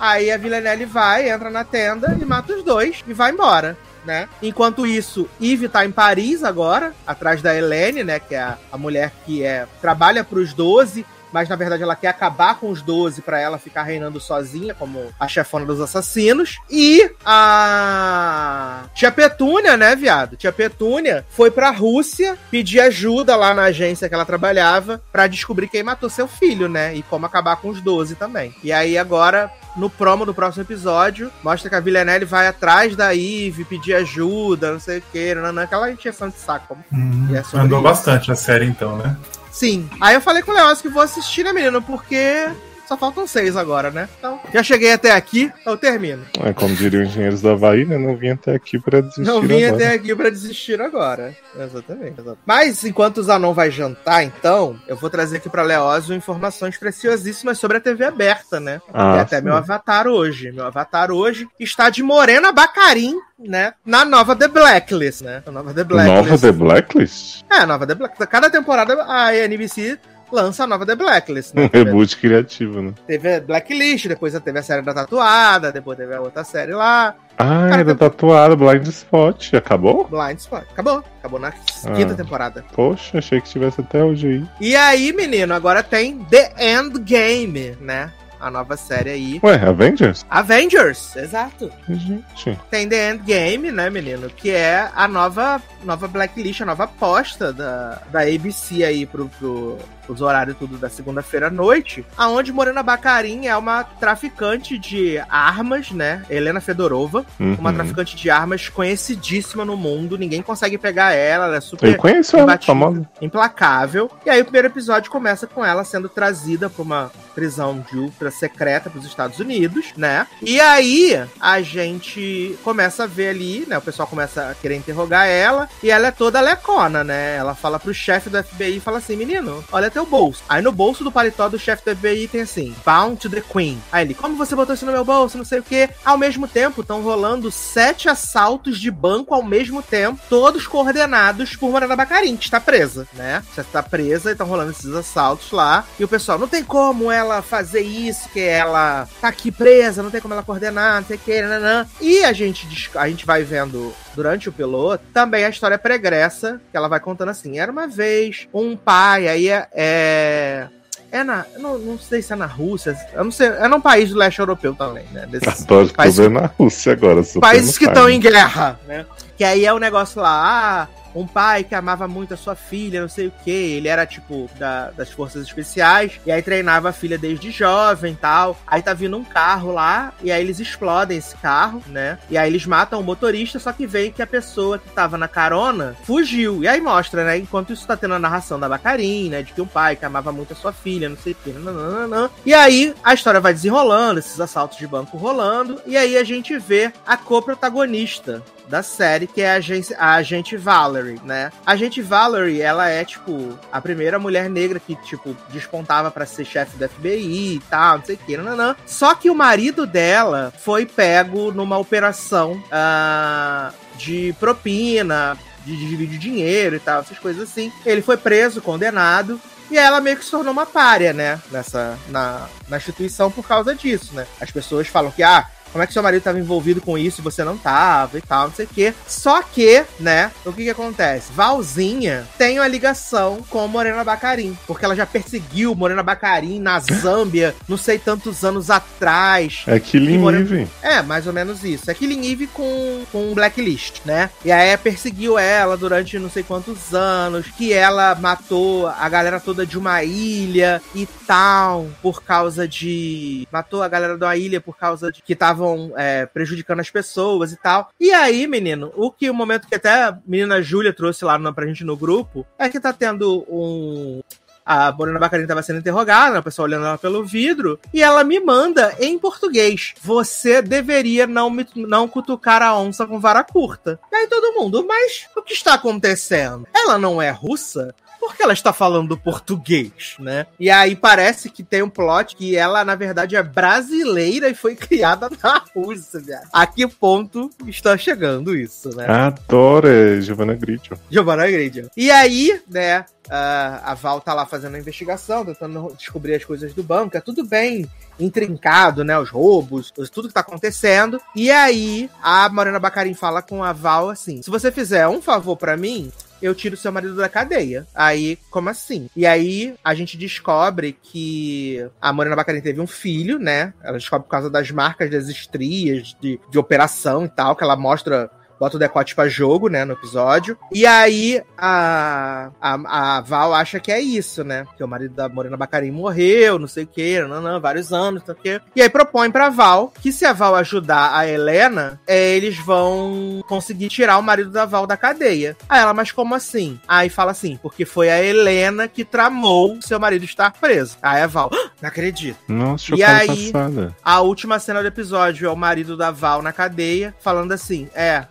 Aí a Villenelle vai, entra na tenda e mata os dois e vai embora. Né? Enquanto isso, Eve tá em Paris agora, atrás da Helene, né? Que é a, a mulher que é trabalha pros 12 mas na verdade ela quer acabar com os 12 para ela ficar reinando sozinha como a chefona dos assassinos. E a Tia Petúnia, né, viado? Tia Petúnia foi pra Rússia pedir ajuda lá na agência que ela trabalhava para descobrir quem matou seu filho, né? E como acabar com os 12 também. E aí agora no promo do próximo episódio, mostra que a Villanelle vai atrás da Eve, pedir ajuda, não sei o que, não, aquela encheção de saco. E é Andou isso. bastante a série então, né? Sim. Aí eu falei com o Leoz que vou assistir, né, menino? Porque só faltam seis agora, né? Então, já cheguei até aqui, eu termino. É, como diriam os engenheiros do Havaí, né? Não vim até aqui pra desistir Não vim agora. até aqui pra desistir agora. Exatamente, exatamente. Mas enquanto o Zanon vai jantar, então, eu vou trazer aqui pra Leózio informações preciosíssimas sobre a TV aberta, né? Ah, e até sim. meu avatar hoje. Meu avatar hoje está de Morena Bacarim, né? Na nova The Blacklist, né? A nova The Blacklist. Nova The Blacklist? É, a nova The Blacklist. Cada temporada a NBC lança a nova The Blacklist, Um né? reboot criativo, né? Teve a Blacklist, depois teve a série da tatuada, depois teve a outra série lá. Ah, Cara, era tem- tatuado, Blind Spot. Acabou? Blind Spot. Acabou. Acabou na Ah. quinta temporada. Poxa, achei que tivesse até hoje aí. E aí, menino, agora tem The Endgame, né? A nova série aí. Ué, Avengers? Avengers, exato. Gente. Tem The Endgame, né, menino? Que é a nova, nova Blacklist, a nova aposta da, da ABC aí pro, pro, os horários tudo da segunda-feira à noite. Aonde Morena Bacarin é uma traficante de armas, né? Helena Fedorova. Uma Uhum. traficante de armas conhecidíssima no mundo. Ninguém consegue pegar ela, ela é super Eu conheço ela, famosa. implacável. E aí o primeiro episódio começa com ela sendo trazida pra uma prisão de ultra secreta pros Estados Unidos, né? E aí a gente começa a ver ali, né? O pessoal começa a querer interrogar ela e ela é toda lecona, né? Ela fala pro chefe do FBI e fala assim: "Menino, olha teu bolso". Aí no bolso do paletó do chefe do FBI tem assim: "Bound to the Queen". Aí ele: "Como você botou isso no meu bolso? Não sei o quê". Ao mesmo tempo, estão rolando sete assaltos de banco ao mesmo tempo, todos coordenados por Morena Bacarin, que está presa, né? Já está presa e estão rolando esses assaltos lá. E o pessoal, não tem como ela fazer isso, que ela tá aqui presa, não tem como ela coordenar, não sei o que, nanã. E a gente, a gente vai vendo durante o piloto também a história pregressa, que ela vai contando assim: era uma vez um pai, aí é. é... É na. Não, não sei se é na Rússia. Eu não sei. É num país do leste europeu também, né? Desses Adoro tô países- vendo na Rússia agora. países tô que estão em guerra, né? Que aí é o negócio lá, ah, um pai que amava muito a sua filha, não sei o que. Ele era, tipo, da- das forças especiais, e aí treinava a filha desde jovem tal. Aí tá vindo um carro lá, e aí eles explodem esse carro, né? E aí eles matam o motorista, só que veio que a pessoa que tava na carona fugiu. E aí mostra, né? Enquanto isso tá tendo a narração da Bacarin, né? De que um pai que amava muito a sua filha, não sei o que, nananana. E aí a história vai desenrolando, esses assaltos de banco rolando, e aí a gente vê a co-protagonista da série, que é a agência, a agente Valerie, né? A agente Valerie, ela é, tipo, a primeira mulher negra que, tipo, despontava pra ser chefe do FBI e tal, não sei o que, nananã. Só que o marido dela foi pego numa operação ah, de propina, de de dinheiro e tal, essas coisas assim. Ele foi preso, condenado, e ela meio que se tornou uma párea, né? Nessa, na, na instituição por causa disso, né? As pessoas falam que, ah, como é que seu marido estava envolvido com isso e você não tava e tal, não sei o quê. Só que, né, o que que acontece? Valzinha tem uma ligação com Morena Bacarim, porque ela já perseguiu Morena Bacarim na Zâmbia, não sei tantos anos atrás. É Killing Morena- Eve. É, mais ou menos isso. É Killing Eve com, com Blacklist, né? E aí perseguiu ela durante não sei quantos anos, que ela matou a galera toda de uma ilha e tal, por causa de... Matou a galera de uma ilha por causa de que estavam é, prejudicando as pessoas e tal. E aí, menino, o que o momento que até a menina Júlia trouxe lá no, pra gente no grupo, é que tá tendo um... a Morena Bacarin tava sendo interrogada, a pessoa olhando ela pelo vidro, e ela me manda em português: Você deveria não, me, não cutucar a onça com vara curta. E aí todo mundo, mas o que está acontecendo? Ela não é russa? Por que ela está falando português, né? E aí parece que tem um plot que ela, na verdade, é brasileira e foi criada na Rússia, viado. A que ponto está chegando isso, né? Adoro, é Giovanna Grigio. Giovanna Grigio. E aí, né, Uh, a Val tá lá fazendo a investigação, tentando descobrir as coisas do banco. É tudo bem intrincado, né? Os roubos, tudo que tá acontecendo. E aí, a Morena Bacarin fala com a Val assim: se você fizer um favor para mim, eu tiro seu marido da cadeia. Aí, como assim? E aí, a gente descobre que a Morena Bacarin teve um filho, né? Ela descobre por causa das marcas das estrias, de, de operação e tal, que ela mostra bota o decote pra jogo, né, no episódio. E aí a, a, a Val acha que é isso, né? Que o marido da Morena Bacarin morreu, não sei o que, não, não, vários anos, não sei o que. E aí propõe pra Val que se a Val ajudar a Helena, é, eles vão conseguir tirar o marido da Val da cadeia. Aí ela, mas como assim? Aí fala assim, porque foi a Helena que tramou seu marido estar preso. Aí a Val, ah, não acredito. Nossa, E aí, passada. a última cena do episódio é o marido da Val na cadeia, falando assim: é,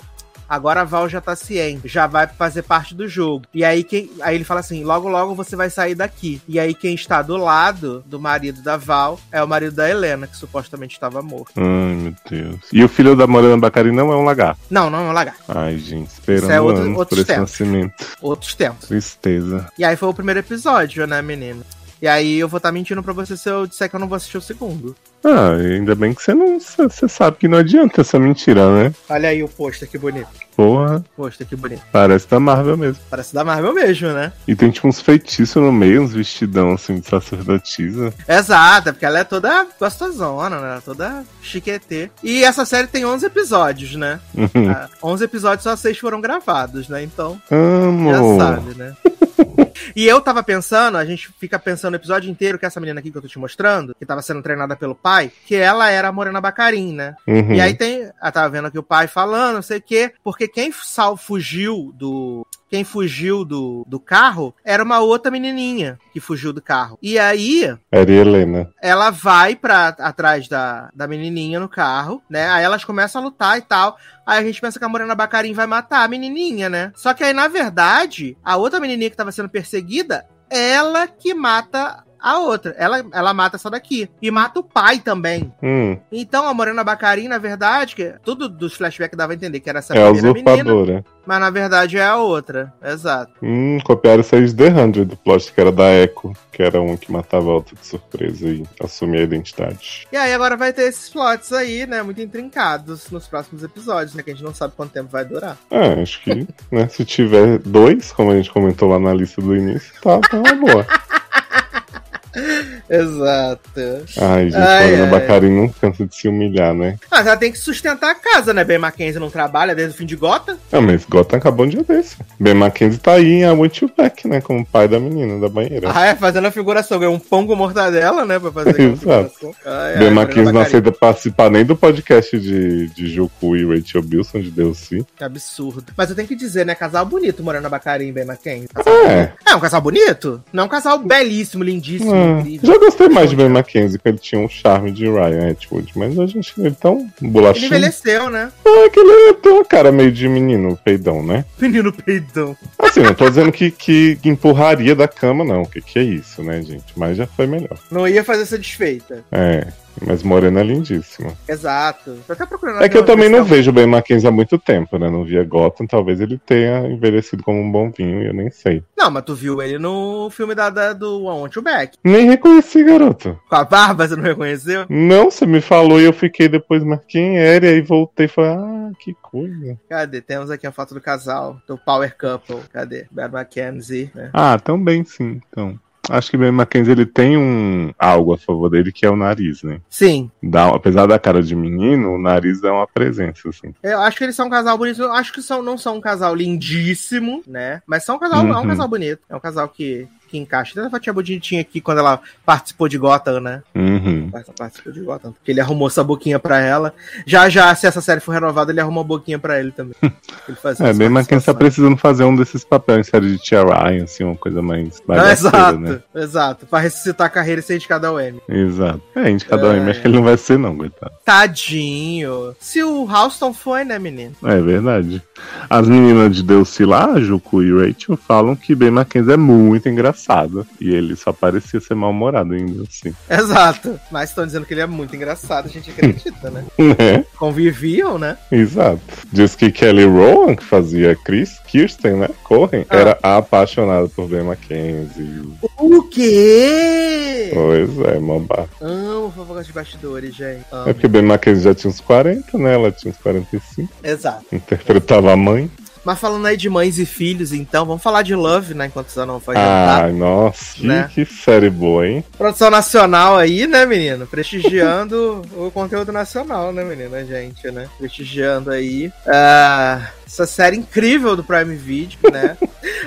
Agora a Val já tá ciente, já vai fazer parte do jogo. E aí, quem, aí ele fala assim: logo, logo você vai sair daqui. E aí, quem está do lado do marido da Val é o marido da Helena, que supostamente estava morto. Ai, meu Deus. E o filho da Morena Bacari não é um lagarto? Não, não é um lagarto. Ai, gente, esperando é outro, anos por esse tempos. nascimento. Outros tempos. Tristeza. E aí foi o primeiro episódio, né, menino? E aí eu vou estar tá mentindo pra você se eu disser que eu não vou assistir o segundo. Ah, ainda bem que você não. Você sabe que não adianta essa mentira, né? Olha aí o pôster, que bonito. Porra. Pôster, que bonito. Parece da Marvel mesmo. Parece da Marvel mesmo, né? E tem tipo uns feitiços no meio, uns vestidão assim de sacerdotisa. Exato, porque ela é toda gostosona, né? Toda chiquetê. E essa série tem 11 episódios, né? Uhum. Ah, 11 episódios, só 6 foram gravados, né? Então. Amo. Já sabe, né? e eu tava pensando, a gente fica pensando o episódio inteiro que essa menina aqui que eu tô te mostrando, que tava sendo treinada pelo pai, que ela era a Morena Bacarim, né? Uhum. E aí tem. Ela tava vendo aqui o pai falando, não sei o quê, porque quem sal fugiu do quem fugiu do, do carro era uma outra menininha que fugiu do carro. E aí. Era Helena. Ela vai para atrás da, da menininha no carro, né? Aí elas começam a lutar e tal. Aí a gente pensa que a Morena Bacarim vai matar a menininha, né? Só que aí, na verdade, a outra menininha que tava sendo perseguida, ela que mata a outra. Ela, ela mata essa daqui. E mata o pai também. Hum. Então a Morena Bacarin, na verdade, que tudo dos flashbacks dava a entender que era essa é a usurpadora. menina. Mas na verdade é a outra. Exato. Hum, copiaram isso aí de The Hundred, do plot que era da Echo, que era um que matava a outra de surpresa e assumia a identidade. E aí agora vai ter esses plots aí, né, muito intrincados nos próximos episódios, né, que a gente não sabe quanto tempo vai durar. É, acho que, né, se tiver dois, como a gente comentou lá na lista do início, tá, tá uma boa. Exato. Ai, gente, ai, Morena Bacari não cansa de se humilhar, né? Mas ela tem que sustentar a casa, né? Ben Mackenzie não trabalha desde o fim de Gotham. Ah, mas Gotham acabou um dia desse. Ben Mackenzie tá aí em A Want You Back, né? Como pai da menina, da banheira. Ah, é, fazendo a figuração. Ganhou um pão com mortadela, né? Pra fazer figuração. Ai, ben Mackenzie não aceita participar nem do podcast de, de Juku e Rachel Bilson de Deus sim. Que absurdo. Mas eu tenho que dizer, né? Casal bonito, Morena Bacari e Ben Mackenzie. É. É um casal bonito. Não é um casal belíssimo, lindíssimo, é. Incrível. Já gostei mais de Ben Mackenzie, que ele tinha um charme de Ryan Atwood, mas a gente ele tão bolachinho. Ele envelheceu, né? É que ele tem uma cara meio de menino peidão, né? Menino peidão. Assim, não tô dizendo que, que empurraria da cama, não. O que, que é isso, né, gente? Mas já foi melhor. Não ia fazer essa desfeita. É. Mas Morena é lindíssima. Exato. Tô até procurando. É que eu também não vejo Ben Mackenzie há muito tempo, né? Não via Gotham. Talvez ele tenha envelhecido como um bom vinho, eu nem sei. Não, mas tu viu ele no filme da, da do One Want Back. Nem reconheci, garoto. Com a barba, você não reconheceu? Não, você me falou e eu fiquei depois, mas quem era? E aí voltei e falei, ah, que coisa. Cadê? Temos aqui a foto do casal, do Power Couple. Cadê? Ben Mackenzie. Né? Ah, também sim, então. Acho que Ben Mackenzie ele tem um algo a favor dele que é o nariz, né? Sim. Dá, apesar da cara de menino, o nariz é uma presença, assim. Eu acho que eles são um casal bonito. Eu acho que são, não são um casal lindíssimo, né? Mas são um casal, uhum. é um casal bonito. É um casal que que encaixa. Tem uma fotinha bonitinha aqui quando ela participou de Gotham, né? Uhum. Participou de Gotham. Porque ele arrumou essa boquinha pra ela. Já já, se essa série for renovada, ele arruma uma boquinha pra ele também. Ele É, bem, mas quem participação. precisando fazer um desses papéis em série de Tia Ryan, assim, uma coisa mais Ah, bagaceira, exato, né? exato. Pra ressuscitar a carreira e ser indicado ao Emmy. Exato. É, indicado ao É. Emmy, acho que ele não vai ser, não, coitado. Tadinho. Se o Houston foi, né, menino? É verdade. As meninas de Delcy lá, Juku e Rachel, falam que Ben Mackenzie é muito engraçado. E ele só parecia ser mal-humorado ainda, assim. Exato. Mas estão dizendo que ele é muito engraçado, a gente acredita, né? Né? Conviviam, né? Exato. Diz que Kelly Rowan, que fazia Chris Kirsten, né? Corren, Ah. era apaixonada por Ben Mackenzie. O quê? Pois é, mamba. Amo fofoca de bastidores, gente. É Amo. porque Ben Mackenzie já tinha uns 40, né? Ela tinha uns 45. Exato. Interpretava a mãe. Mas falando aí de mães e filhos, então, vamos falar de Love, né? Enquanto você não foi jantar. Ai, nossa, que, Né? que série boa, hein? Produção nacional aí, né, menino? Prestigiando o conteúdo nacional, né, menino? A gente, né? Prestigiando aí. ah, essa série incrível do Prime Video, né?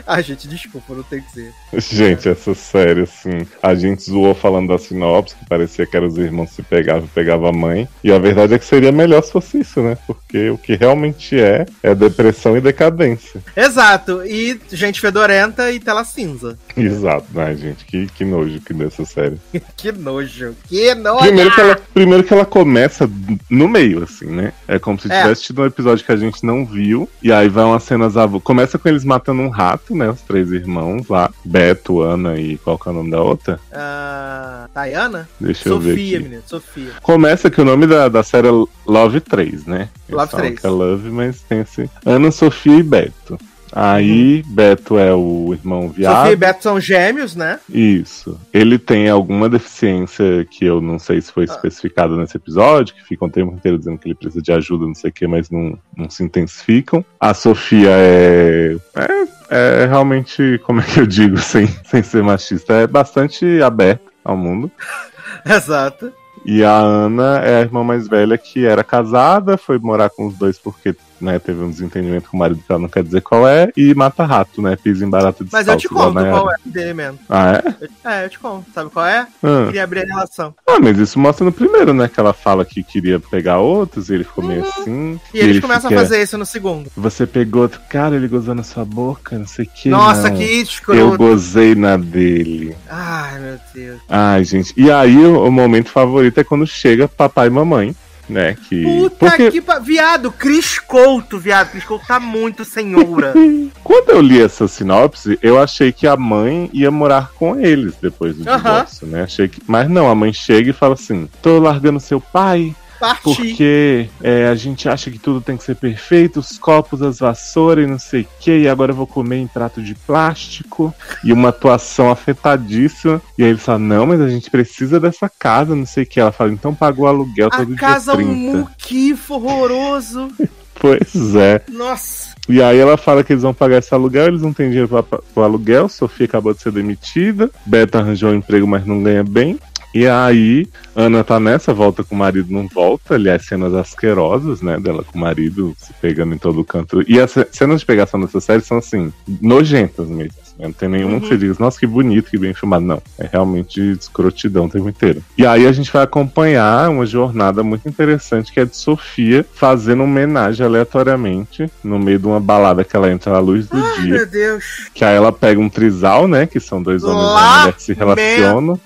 Ai, gente, desculpa, não tem que dizer. Gente, essa série, assim, a gente zoou falando da sinopse, que parecia que eram os irmãos que se pegavam e pegavam a mãe. E a verdade é que seria melhor se fosse isso, né? Porque o que realmente é, é depressão e decadência. Exato. E gente fedorenta e tela cinza. Exato, né, gente? Que, que nojo que dessa série. Que nojo. Que nojo. Primeiro que, ela, primeiro que ela começa no meio, assim, né? É como se É. tivesse tido um episódio que a gente não viu. E aí vai umas cenas avô. Começa com eles matando um rato, né? Os três irmãos lá. Beto, Ana e qual que é o nome da outra? Ah, Tayana? Deixa eu ver Sofia, aqui. menino. Sofia. Começa que o nome da, da série é Love 3, né? Love falam 3. Que é Love, mas tem esse. Ana, Sofia e Beto. Aí, Beto é o irmão viado. Sofia e Beto são gêmeos, né? Isso. Ele tem alguma deficiência que eu não sei se foi Ah. especificada nesse episódio, que ficam o tempo inteiro dizendo que ele precisa de ajuda, não sei o que, mas não, não se intensificam. A Sofia é. É, é realmente, como é que eu digo, sem, sem ser machista, é bastante aberta ao mundo. Exato. E a Ana é a irmã mais velha que era casada, foi morar com os dois porque né, teve um desentendimento com o marido que ela não quer dizer qual é, e mata rato, né? Pisa em barata de Mas eu te conto qual é o dele mesmo. Ah, é? Eu- É, eu te conto. Sabe qual é? Ah. Queria abrir a relação. Ah, mas isso mostra no primeiro, né? Que ela fala que queria pegar outros e ele ficou meio assim. Uhum. E eles ele começam fica, a fazer isso no segundo. Você pegou outro cara, ele gozou na sua boca, não sei o que. Nossa, não. que Eu escroto. gozei na dele. Ai, meu Deus. Ai, gente. E aí, o, o momento favorito é quando chega papai e mamãe, né? Que. Puta Porque que pa... Viado, Cris Couto, viado. Cris Couto tá muito senhora. quando eu li essa sinopse, eu achei que a mãe ia morar com eles depois do Aham. divórcio, né? Achei que... Mas não, a mãe chega e fala assim: tô largando seu pai, Parti. Porque é, a gente acha que tudo tem que ser perfeito, os copos, as vassouras e não sei o que, e agora eu vou comer em prato de plástico, e uma atuação afetadíssima. E aí ele fala, não, mas a gente precisa dessa casa, não sei o que. Ela fala, então pagou o aluguel todo A casa é dia um 30. muquifo horroroso. Pois é. Nossa. E aí ela fala que eles vão pagar esse aluguel, eles não têm dinheiro pra, pro aluguel, Sofia acabou de ser demitida, Beto arranjou um emprego, mas não ganha bem. E aí, Ana tá nessa, volta com o marido, não volta. Aliás, cenas asquerosas, né? Dela com o marido se pegando em todo canto. E as ce- cenas de pegação dessa série são, assim, nojentas mesmo. Não tem nenhuma Uhum. que você diga, nossa, que bonito, que bem filmado. Não, é realmente escrotidão o tempo inteiro. E aí a gente vai acompanhar uma jornada muito interessante que é de Sofia fazendo homenagem aleatoriamente no meio de uma balada que ela entra à luz do Ai, dia. meu Deus. Que aí ela pega um trisal, né? Que são dois homens e uma mulher que se relacionam.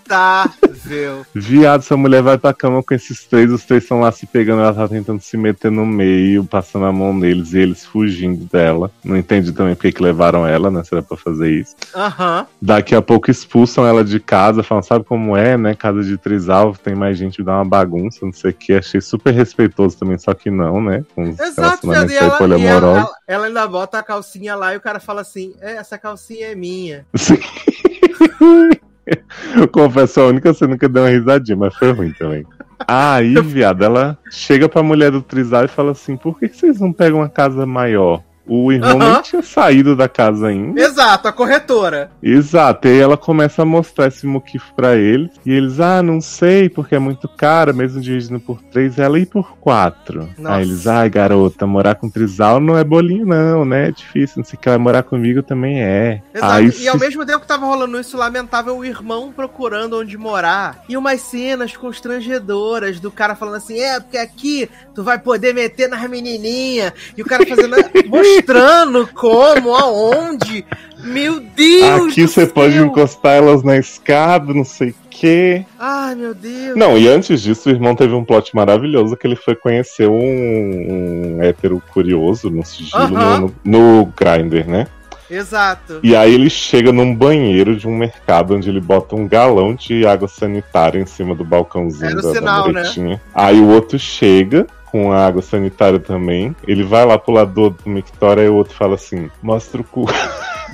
Viado, essa mulher vai pra cama com esses três, os três estão lá se pegando, ela tá tentando se meter no meio, passando a mão neles e eles fugindo dela. Não entendi também porque que levaram ela, né? Se era pra fazer isso. Aham. Daqui a pouco expulsam ela de casa, falam, sabe como é, né? Casa de trisal, tem mais gente, dá uma bagunça, não sei o que. Achei super respeitoso também, só que não, né? Com Exato, relacionamentos E ela, e poliamorosos. ela, ela ainda bota a calcinha lá e o cara fala assim: é, essa calcinha é minha. Sim. Eu confesso, a única cena que eu dei uma risadinha, mas foi ruim também. Aí, viado, ela chega pra mulher do Trisal e fala assim: por que vocês não pegam uma casa maior? O irmão nem tinha saído da casa ainda. Exato, a corretora. Exato, e aí ela começa a mostrar esse moquifo pra eles. E eles, ah, não sei, porque é muito caro, mesmo dividindo por três, ela ir por quatro. Nossa. Aí eles, ai, garota, morar com trisal não é bolinho, não, né? É difícil, não sei o que, vai morar comigo também é. Exato. Aí e se- ao mesmo tempo que tava rolando isso, lamentável, o irmão procurando onde morar. E umas cenas constrangedoras do cara falando assim: é, porque aqui tu vai poder meter nas menininhas. E o cara fazendo. mostrando como, aonde. Meu Deus! Aqui você pode encostar elas na escada, não sei o quê. Ai, meu Deus. Não, e antes disso, o irmão teve um plot maravilhoso que ele foi conhecer um, um hétero curioso no sigilo, Aham. no, no Grindr, né? Exato. E aí ele chega num banheiro de um mercado onde ele bota um galão de água sanitária em cima do balcãozinho Era da, da sinal, né? muretinha. Aí o outro chega com a água sanitária também. Ele vai lá pro lado do, do Mictória e o outro fala assim: mostra o cu.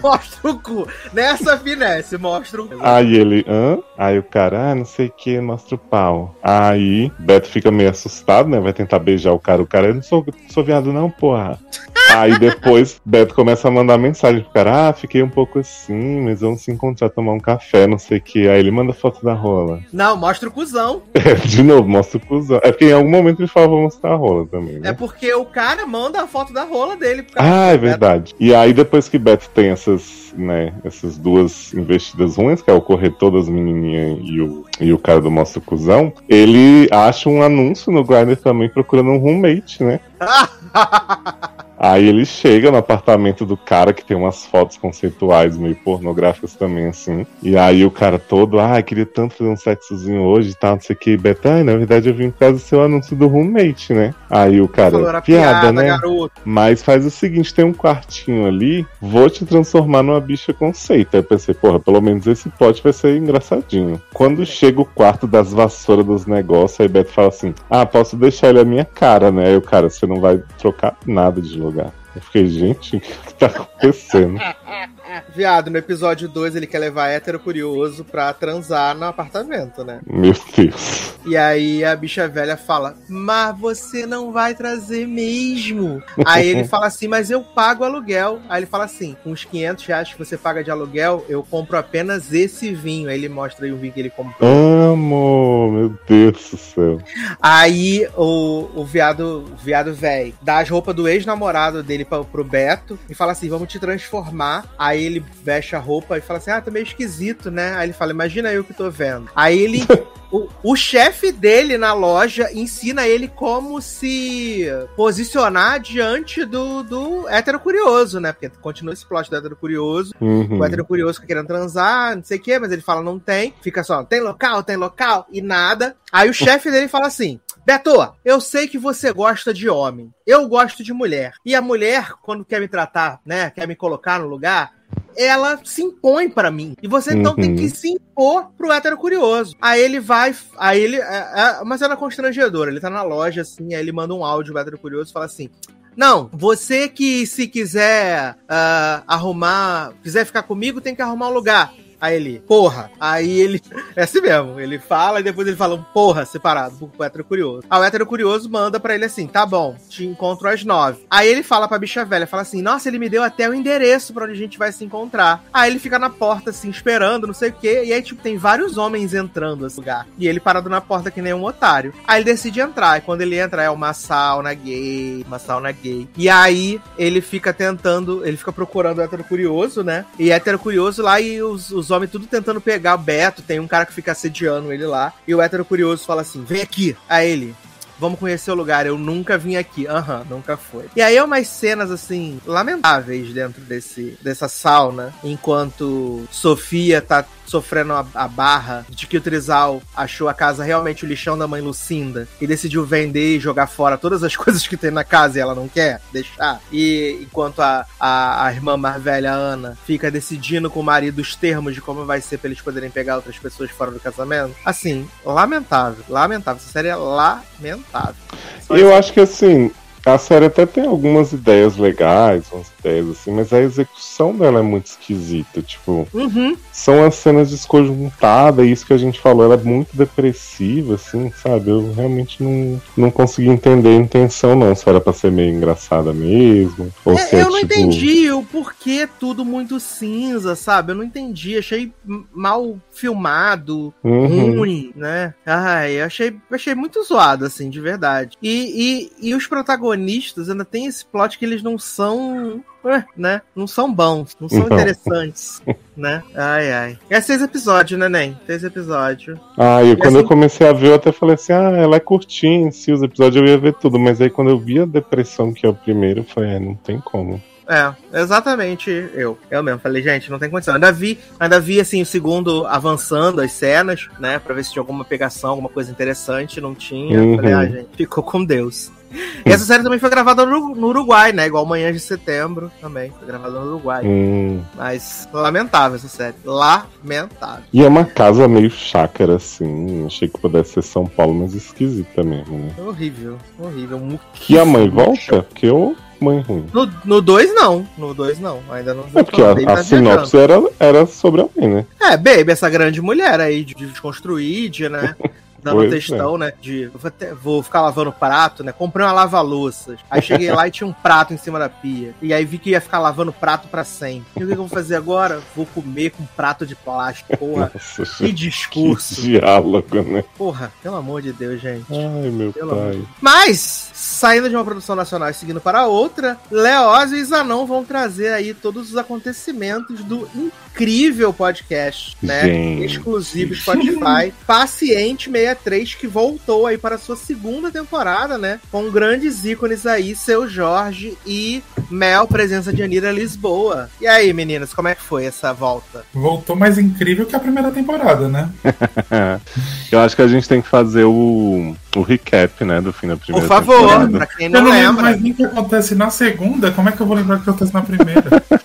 Mostra o cu. Nessa finesse, mostra o cu. Aí ele, hã? Aí o cara, ah, não sei o que, mostra o pau. Aí Beto fica meio assustado, né? Vai tentar beijar o cara. O cara, eu não sou, sou viado, não, porra. Aí depois Beto começa a mandar mensagem pro cara, ah, fiquei um pouco assim, mas vamos se encontrar, tomar um café, não sei o que. Aí ele manda foto da rola. Não, mostra o cuzão. De novo, mostra o cuzão. É porque em algum momento ele fala, vou mostrar a rola também, né? É porque o cara manda a foto da rola dele. pro cara. Ah, é verdade. E aí, depois que Beto tem essas, né, essas duas investidas ruins, que é o corretor das menininhas e o, e o cara do Mostra o Cusão, ele acha um anúncio no Grindr também procurando um roommate, né? Aí ele chega no apartamento do cara que tem umas fotos conceituais meio pornográficas também, assim. E aí o cara todo, ah, queria tanto fazer um sexozinho hoje e tal, não sei o que. Beto, ah, na verdade eu vim por causa do seu anúncio do roommate, né? Aí o cara, era piada, né? garoto. Mas faz o seguinte, tem um quartinho ali, vou te transformar numa bicha conceito. Aí eu pensei, porra, pelo menos esse plot vai ser engraçadinho. Quando chega o quarto das vassouras dos negócios, aí Beto fala assim, ah, posso deixar ele a minha cara, né? Aí o cara, você não vai trocar nada de lugar. Eu fiquei, gente, o que tá acontecendo? Viado, no episódio 2 ele quer levar hétero curioso pra transar no apartamento, né? Meu Deus. E aí a bicha velha fala: Mas você não vai trazer mesmo. Aí ele fala assim: Mas eu pago aluguel. Aí ele fala assim: Com os 500 reais que você paga de aluguel, eu compro apenas esse vinho. Aí ele mostra aí o vinho que ele comprou. Amo, meu Deus do céu. Aí o, o viado, viado velho dá as roupas do ex-namorado dele pra, pro Beto e fala assim: vamos te transformar. Aí ele veste a roupa e fala assim: ah, tá meio esquisito, né? Aí ele fala: imagina eu que tô vendo. Aí ele. O, o chefe dele na loja ensina ele como se posicionar diante do, do hétero curioso, né? Porque continua esse plot do hétero curioso. Uhum. O hétero curioso fica querendo transar, não sei o quê, mas ele fala não tem. Fica só, tem local, tem local, e nada. Aí o chefe dele fala assim: Beto, eu sei que você gosta de homem. Eu gosto de mulher. E a mulher, quando quer me tratar, né, quer me colocar no lugar, ela se impõe pra mim. E você então tem Uhum. que se impor pro hétero curioso. Aí ele vai. Aí ele. É, é uma cena constrangedora. Ele tá na loja, assim, aí ele manda um áudio pro hétero curioso e fala assim. Não, você que se quiser ah, arrumar, quiser ficar comigo, tem que arrumar um lugar. Aí ele, porra. Aí ele. É assim mesmo. Ele fala e depois ele fala um porra separado pro hétero curioso. Aí o hétero curioso manda pra ele assim: tá bom, te encontro às nove. Aí ele fala pra bicha velha, fala assim: nossa, ele me deu até o endereço pra onde a gente vai se encontrar. Aí ele fica na porta, assim, esperando, não sei o quê. E aí, tipo, tem vários homens entrando nesse lugar. E ele parado na porta que nem um otário. Aí ele decide entrar. E quando ele entra, é uma sauna gay, uma sauna gay. E aí ele fica tentando, ele fica procurando o hétero curioso, né? E hétero curioso lá e os, os homens tudo tentando pegar o Beto. Tem um cara que fica assediando ele lá. E o hétero curioso fala assim: vem aqui. Aí ele. Vamos conhecer o lugar, eu nunca vim aqui. Aham, nunca foi. E aí é umas cenas, assim, lamentáveis dentro desse, dessa sauna, enquanto Sofia tá sofrendo a, a barra de que o Trizal achou a casa realmente o lixão da mãe Lucinda e decidiu vender e jogar fora todas as coisas que tem na casa e ela não quer deixar. E enquanto a, a, a irmã mais velha, Ana, fica decidindo com o marido os termos de como vai ser pra eles poderem pegar outras pessoas fora do casamento. Assim, lamentável, lamentável. Essa série é lamentável. Só Eu isso. acho que assim, A série até tem algumas ideias legais, umas ideias assim, mas a execução dela é muito esquisita. Tipo, Uhum. são as cenas desconjuntadas, e isso que a gente falou, ela é muito depressiva, assim, sabe? Eu realmente não, não consegui entender a intenção, não. Se era pra ser meio engraçada mesmo. Ou se É, é, eu não tipo. entendi o porquê tudo muito cinza, sabe? Eu não entendi. Achei mal filmado, Uhum. ruim, né? Ai, eu achei, achei muito zoado, assim, de verdade. E, e, e os protagonistas ainda tem esse plot que eles não são. Né? Não são bons, não são Não. interessantes, né? Ai, ai. É seis episódios, né, Nen? Seis episódios. Ah, e quando assim- eu comecei a ver, eu até falei assim: ah, ela é curtinha em si, os episódios eu ia ver tudo. Mas aí quando eu vi a depressão, que é o primeiro, eu falei: é, não tem como. É, exatamente eu. Eu mesmo. Falei, gente, não tem condição. Ainda vi, ainda vi assim, o segundo avançando as cenas, né? Pra ver se tinha alguma pegação, alguma coisa interessante. Não tinha. Uhum. Falei, ah, gente, ficou com Deus. E essa série também foi gravada no, Uruguai, né? Igual Manhã de Setembro também. Foi gravada no Uruguai. Hum. Mas lamentável essa série. Lamentável. E é uma casa meio chácara, assim. Achei que pudesse ser São Paulo, mas esquisita mesmo, né? Horrível, horrível. E a mãe volta? Porque eu. Mãe ruim. No 2 não. No 2 não. Ainda não. É porque a, a tá sinopse era, era sobre a mãe, né? É, Baby, essa grande mulher aí de, de desconstruir, de, né? Dando é. textão, né? De vou, até- vou ficar lavando prato, né? Comprei uma lava-louças. Aí cheguei lá e tinha um prato em cima da pia. E aí vi que ia ficar lavando prato pra sempre. E o que, que eu vou fazer agora? Vou comer com um prato de plástico. Porra, Nossa, que que discurso. diálogo, né? Porra, pelo amor de Deus, gente. Ai, meu Pelo pai. Mas, saindo de uma produção nacional e seguindo para outra, Leózio e Zanon vão trazer aí todos os acontecimentos do incrível podcast, né? Gente. Exclusivo Spotify. Paciente 63, que voltou aí para a sua segunda temporada, né? Com grandes ícones aí, seu Jorge e Mel, presença de Anira Lisboa. E aí, meninas, como é que foi essa volta? Voltou mais incrível que a primeira temporada, né? Eu acho que a gente tem que fazer o, o recap, né, do fim da Por primeira favor, temporada. pra quem Eu não não lembro lembra. mais nem o que acontece na segunda. Como é que eu vou lembrar o que acontece na primeira?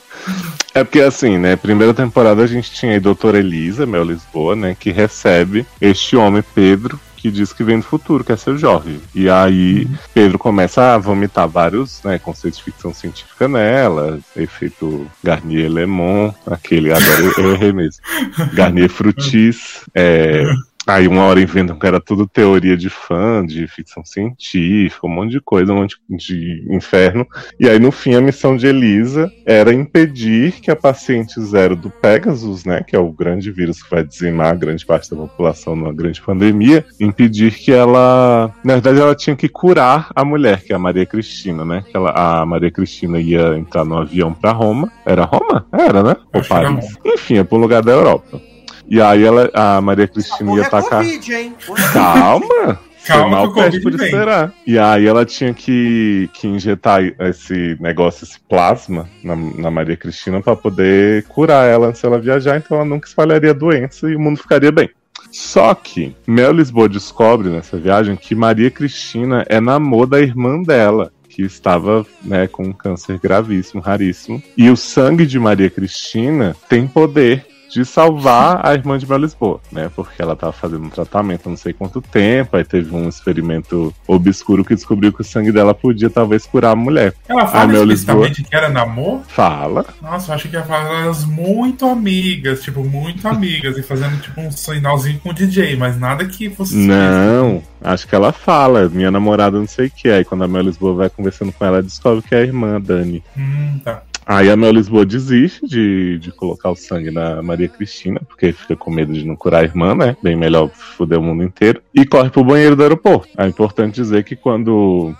É porque assim, né, primeira temporada a gente tinha aí Doutora Elisa, Mel Lisboa, né, que recebe este homem, Pedro, que diz que vem do futuro, que é seu Jorge. E aí Pedro começa a vomitar vários, né, conceitos de ficção científica nela, efeito Garnier Lemon, aquele, agora eu, eu errei mesmo. Garnier Frutis, é... Aí uma hora inventam que era tudo teoria de fã, de ficção científica, um monte de coisa, um monte de inferno. E aí, no fim, a missão de Elisa era impedir que a paciente zero do Pegasus, né, que é o grande vírus que vai dizimar grande parte da população numa grande pandemia, impedir que ela. Na verdade, ela tinha que curar a mulher, que é a Maria Cristina, né? Que ela, a Maria Cristina ia entrar no avião pra Roma. Era Roma? Era, né? Ou Paris. Enfim, é pro lugar da Europa. E aí ela, a Maria Cristina ia é. Covid, hein? Calma! Calma mal que o Covid teste por vem. esperar. E aí ela tinha que, que injetar esse negócio, esse plasma na, na Maria Cristina pra poder curar ela antes dela viajar, então ela nunca espalharia a doença e o mundo ficaria bem. Só que Mel Lisboa descobre nessa viagem que Maria Cristina é namor da irmã dela. Que estava né, com um câncer gravíssimo, raríssimo. E o sangue de Maria Cristina tem poder de salvar a irmã de Mel Lisboa, né? Porque ela tava fazendo um tratamento há não sei quanto tempo, aí teve um experimento obscuro que descobriu que o sangue dela podia talvez curar a mulher. Ela fala meu explicitamente que era namoro? Fala. Nossa, eu achei que ia falar elas muito amigas, tipo, muito amigas, e fazendo tipo um sinalzinho com o DJ, mas nada que fosse. Não, acho que ela fala, minha namorada não sei o que. Aí quando a Mel Lisboa vai conversando com ela, descobre que é a irmã, Dani. Hum, tá. Aí a Mel Lisboa desiste de, de colocar o sangue na Maria Cristina, porque fica com medo de não curar a irmã, né? Bem melhor foder o mundo inteiro. E corre pro banheiro do aeroporto. É importante dizer que quando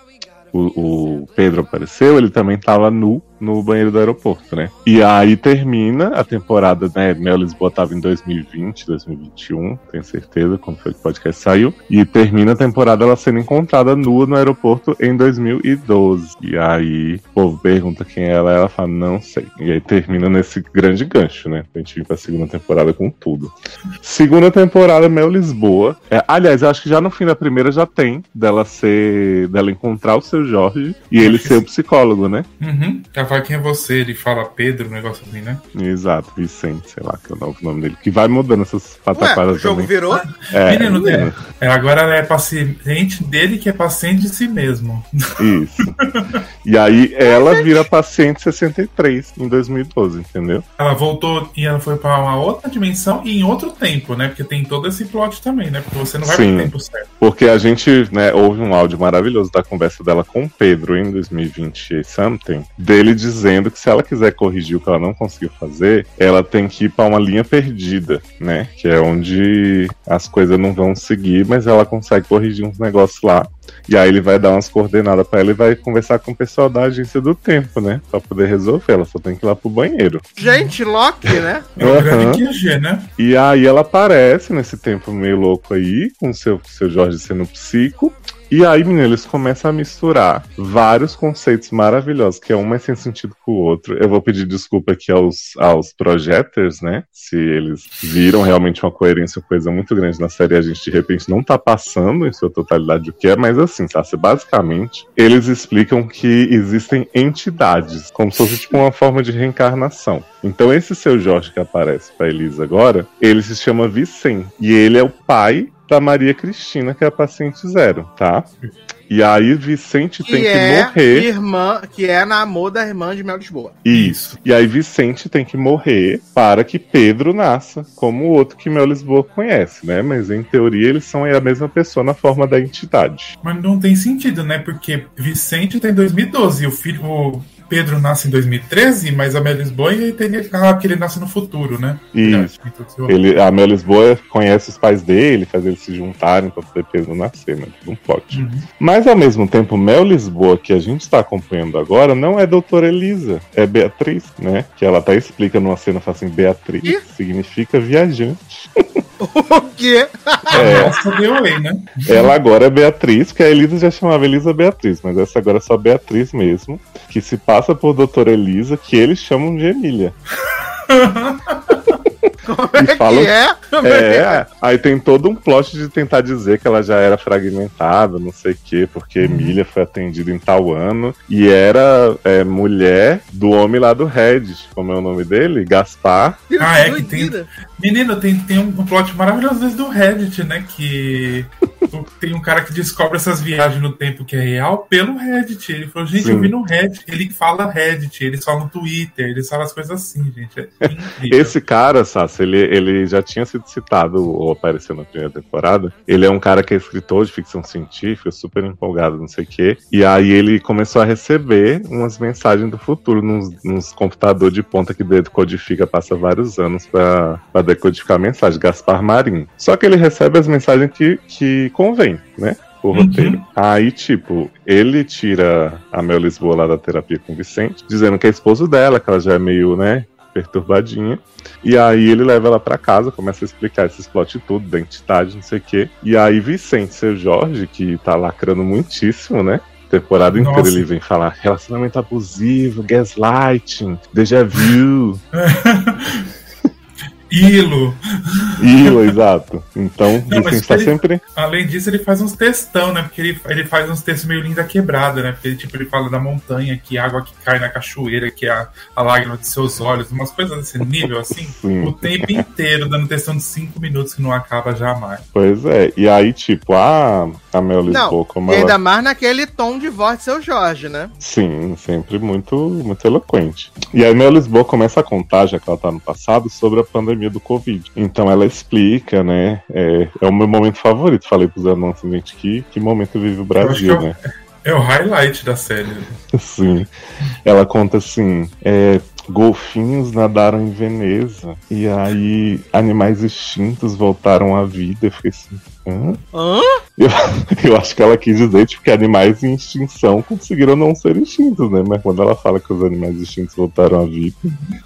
o, o Pedro apareceu, ele também tava nu no banheiro do aeroporto, né? E aí termina a temporada, né? Mel Lisboa tava em 2020, 2021, tenho certeza, quando foi que o podcast saiu. E termina a temporada ela sendo encontrada nua no aeroporto em 2012. E aí o povo pergunta quem ela é, ela fala, não sei. E aí termina nesse grande gancho, né? Pra gente vir pra segunda temporada com tudo. Segunda temporada, Mel Lisboa. É, aliás, eu acho que já no fim da primeira já tem dela ser. dela encontrar o seu Jorge e ele ser o psicólogo, né? Uhum. Ela fala quem é você, ele fala Pedro, um negócio assim, né? Exato, Vicente, sei lá que é o novo nome dele. Que vai mudando essas Ué, pataquadas o jogo também. virou? É, Menino, menino, É, agora ela é paciente dele que é paciente de si mesmo. Isso. E aí ela vira paciente 63 em 2012, entendeu? Ela voltou e ela foi pra uma outra dimensão e em outro tempo, né? Porque tem todo esse plot também, né? Porque você não vai Sim. pro tempo certo. Porque a gente, né, houve um áudio maravilhoso da conversa dela com o Pedro em 2020 e something, dele dizendo que se ela quiser corrigir o que ela não conseguiu fazer, ela tem que ir pra uma linha perdida, né? Que é onde as coisas não vão seguir, mas ela consegue corrigir uns negócios lá. E aí ele vai dar umas coordenadas pra ela e vai conversar com o pessoal da agência do tempo, né? Pra poder resolver. Ela só tem que ir lá pro banheiro. Gente, Loki, né? É o Aham. grande QG, né? E aí ela aparece nesse tempo meio louco aí, com seu, seu Jorge sendo psico. E aí, menino, eles começam a misturar vários conceitos maravilhosos, que é um mais sem sentido que o outro. Eu vou pedir desculpa aqui aos, aos projectors, né? Se eles viram realmente uma coerência, uma coisa muito grande na série, e a gente de repente não tá passando em sua totalidade o que é, mas assim, tá? Basicamente, eles explicam que existem entidades, como se fosse tipo uma forma de reencarnação. Então, esse seu Jorge que aparece pra Elisa agora, ele se chama Vicente. E ele é o pai da Maria Cristina, que é a paciente zero, tá? E aí, Vicente tem Que que é morrer. irmã, que é namor da irmã de Mel Lisboa. Isso. E aí, Vicente tem que morrer para que Pedro nasça, como o outro que Mel Lisboa conhece, né? Mas em teoria, eles são a mesma pessoa na forma da entidade. Mas não tem sentido, né? Porque Vicente tá em 2012 e o filho. O Pedro nasce em 2013, mas a Mel Lisboa teria que falar que ele nasce no futuro, né? Isso. Ele, a Mel Lisboa conhece os pais dele, faz eles se juntarem para poder Pedro nascer, né? Um plot. Uhum. Mas ao mesmo tempo, Mel Lisboa, que a gente está acompanhando agora, não é doutora Elisa, é Beatriz, né? Que ela até explica numa cena, fala assim, Beatriz Ih. significa viajante. O quê? É, Nossa, deu aí, né? ela agora é Beatriz, que a Elisa já chamava Elisa Beatriz, mas essa agora é só Beatriz mesmo, que se passa por doutora Elisa, que eles chamam de Emília. Como E é falam- que é? Como É, aí tem todo um plot de tentar dizer que ela já era fragmentada, não sei o quê, porque Emília foi atendida em tal ano e era é, mulher do homem lá do Reddit, como é o nome dele? Gaspar. Ah, é que tem- Doideira. Menino, tem, tem um plot maravilhoso desde do Reddit, né? Que tem um cara que descobre essas viagens no tempo que é real pelo Reddit. Ele falou, gente, Sim. eu vi no Reddit. Ele fala Reddit, eles falam Twitter, eles falam as coisas assim, gente. É incrível. Esse cara, Sassi, ele, ele já tinha sido citado ou apareceu na primeira temporada. Ele é um cara que é escritor de ficção científica, super empolgado, não sei o quê. E aí ele começou a receber umas mensagens do futuro nos, nos computadores de ponta que decodifica, passa vários anos pra, pra decodificar a mensagem, Gaspar Marim. Só que ele recebe as mensagens que, que convém, né? O Uhum. roteiro. Aí, tipo, ele tira a Mel Lisboa lá da terapia com o Vicente, dizendo que é esposo dela, que ela já é meio, né, perturbadinha. E aí ele leva ela pra casa, começa a explicar esses plot tudo, da entidade, não sei o quê. E aí Vicente, seu Jorge, que tá lacrando muitíssimo, né? Temporada inteira Nossa. ele vem falar relacionamento abusivo, gaslighting, déjà vu. Ilo. Ilo, exato. Então, Não, mas Vicente tá ele- sempre. Além disso, ele faz uns textão, né? Porque ele, ele faz uns textos meio linda quebrada, né? Porque ele, tipo, ele fala da montanha, que água que cai na cachoeira, que é a, a lágrima de seus olhos, umas coisas desse nível, assim, Sim. o tempo inteiro, dando textão de cinco minutos que não acaba jamais. Pois é. E aí, tipo, a, a Mel Lisboa, Não, como e ela. ainda mais naquele tom de voz de seu Jorge, né? Sim, sempre muito, muito eloquente. E aí Mel Lisboa começa a contar, já que ela tá no passado, sobre a pandemia do Covid. Então ela explica, né? É, é o meu momento favorito. Falei pros anões, gente, que, que momento vive o Brasil, é né? É o highlight da série. Sim. Ela conta assim: é, golfinhos nadaram em Veneza. E aí animais extintos voltaram à vida. Eu fiquei assim. Hã? Hã? Eu, eu acho que ela quis dizer tipo, que animais em extinção conseguiram não ser extintos, né? Mas quando ela fala que os animais extintos voltaram à vida.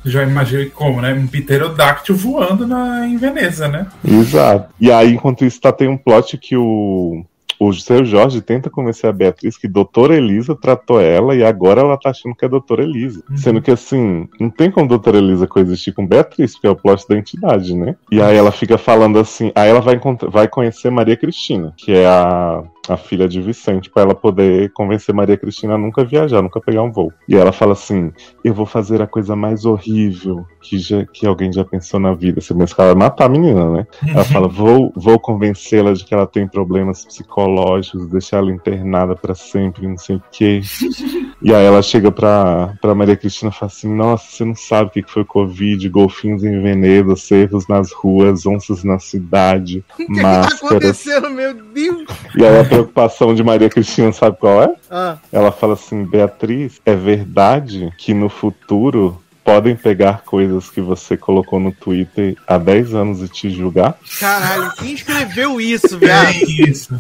Já imaginei como, né? Um pterodáctilo voando na, em Veneza, né? Exato. E aí, enquanto isso, tá, tem um plot que o. O seu Jorge tenta convencer a Beatriz que doutora Elisa tratou ela e agora ela tá achando que é doutora Elisa. Uhum. Sendo que assim, não tem como doutora Elisa coexistir com Beatriz, porque é o plot da entidade, né? E aí ela fica falando assim, aí ela vai, vai conhecer Maria Cristina, que é a, a filha de Vicente, para ela poder convencer Maria Cristina a nunca viajar, nunca pegar um voo. E ela fala assim: Eu vou fazer a coisa mais horrível que, já, que alguém já pensou na vida. Você pensa que ela vai matar a menina, né? Ela fala: Vou, vou convencê-la de que ela tem problemas psicológicos, deixar ela internada para sempre, não sei o quê. E aí ela chega pra, pra Maria Cristina e fala assim: Nossa, você não sabe o que foi Covid, golfinhos em veneno, cervos nas ruas, onças na cidade, O que, que tá acontecendo, meu Deus? E aí a preocupação de Maria Cristina, sabe qual é? Ah, Ela fala assim: Beatriz, é verdade que no futuro podem pegar coisas que você colocou no Twitter há 10 anos e te julgar? caralho, quem escreveu isso, viado? É isso.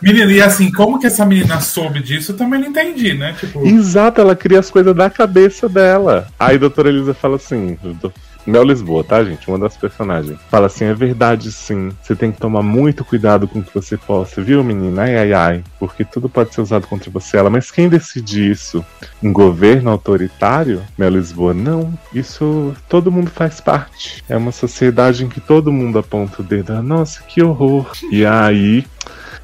Menina, e assim, como que essa menina soube disso, eu também não entendi, né? Tipo, Exato, ela cria as coisas da cabeça dela. Aí a doutora Elisa fala assim: Mel Lisboa, tá, gente? Uma das personagens. Fala assim: é verdade, sim. Você tem que tomar muito cuidado com o que você posta, viu, menina? Ai, ai, ai. Porque tudo pode ser usado contra você. Ela, mas quem decide isso? Um governo autoritário? Mel Lisboa, não. Isso todo mundo faz parte. É uma sociedade em que todo mundo aponta o dedo. Ah, Nossa, que horror. E aí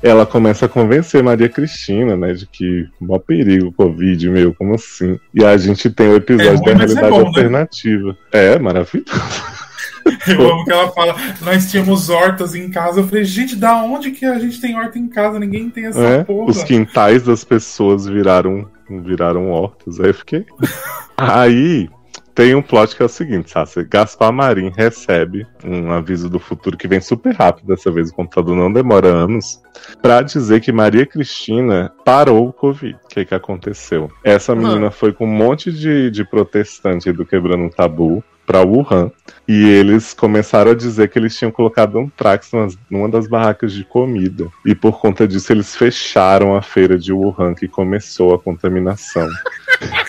ela começa a convencer Maria Cristina, né, de que mó perigo o Covid, meu, como assim? E a gente tem o episódio É ruim, da mas é realidade bom, né? alternativa. É, maravilhoso. eu amo que ela fala, nós tínhamos hortas em casa. Eu falei, gente, da onde que a gente tem horta em casa? Ninguém tem essa É, porra. os quintais das pessoas viraram, viraram hortas. Aí eu fiquei. Aí tem um plot que é o seguinte, Sassi. Gaspar Marim recebe um aviso do futuro que vem super rápido, dessa vez o computador não demora anos, pra dizer que Maria Cristina parou o Covid. O que, que aconteceu? Essa menina foi com um monte de, de protestante do Quebrando um Tabu pra Wuhan. E eles começaram a dizer que eles tinham colocado um Trax nas- numa das barracas de comida. E por conta disso, eles fecharam a feira de Wuhan, que começou a contaminação.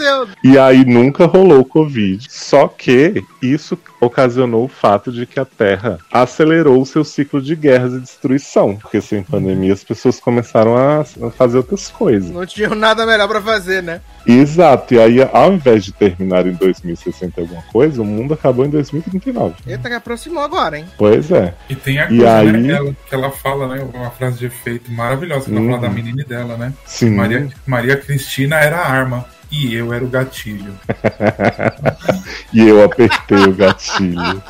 Céu! E aí nunca rolou Covid. Só que isso ocasionou o fato de que a Terra acelerou o seu ciclo de guerras e destruição. Porque sem pandemia as pessoas começaram a fazer outras coisas. Não tinha nada melhor pra fazer, né? Exato. E aí, ao invés de terminar em 2060 e alguma coisa, o mundo acabou em 2039. Eita, que aproximou agora, hein? Pois é. E tem a coisa, aí- né, ela- que ela fala, né? Uma frase de efeito maravilhosa, que ela fala Uhum. da menina e dela, né? Sim. Maria, Maria Cristina era a arma. E eu era o gatilho. E eu apertei o gatilho.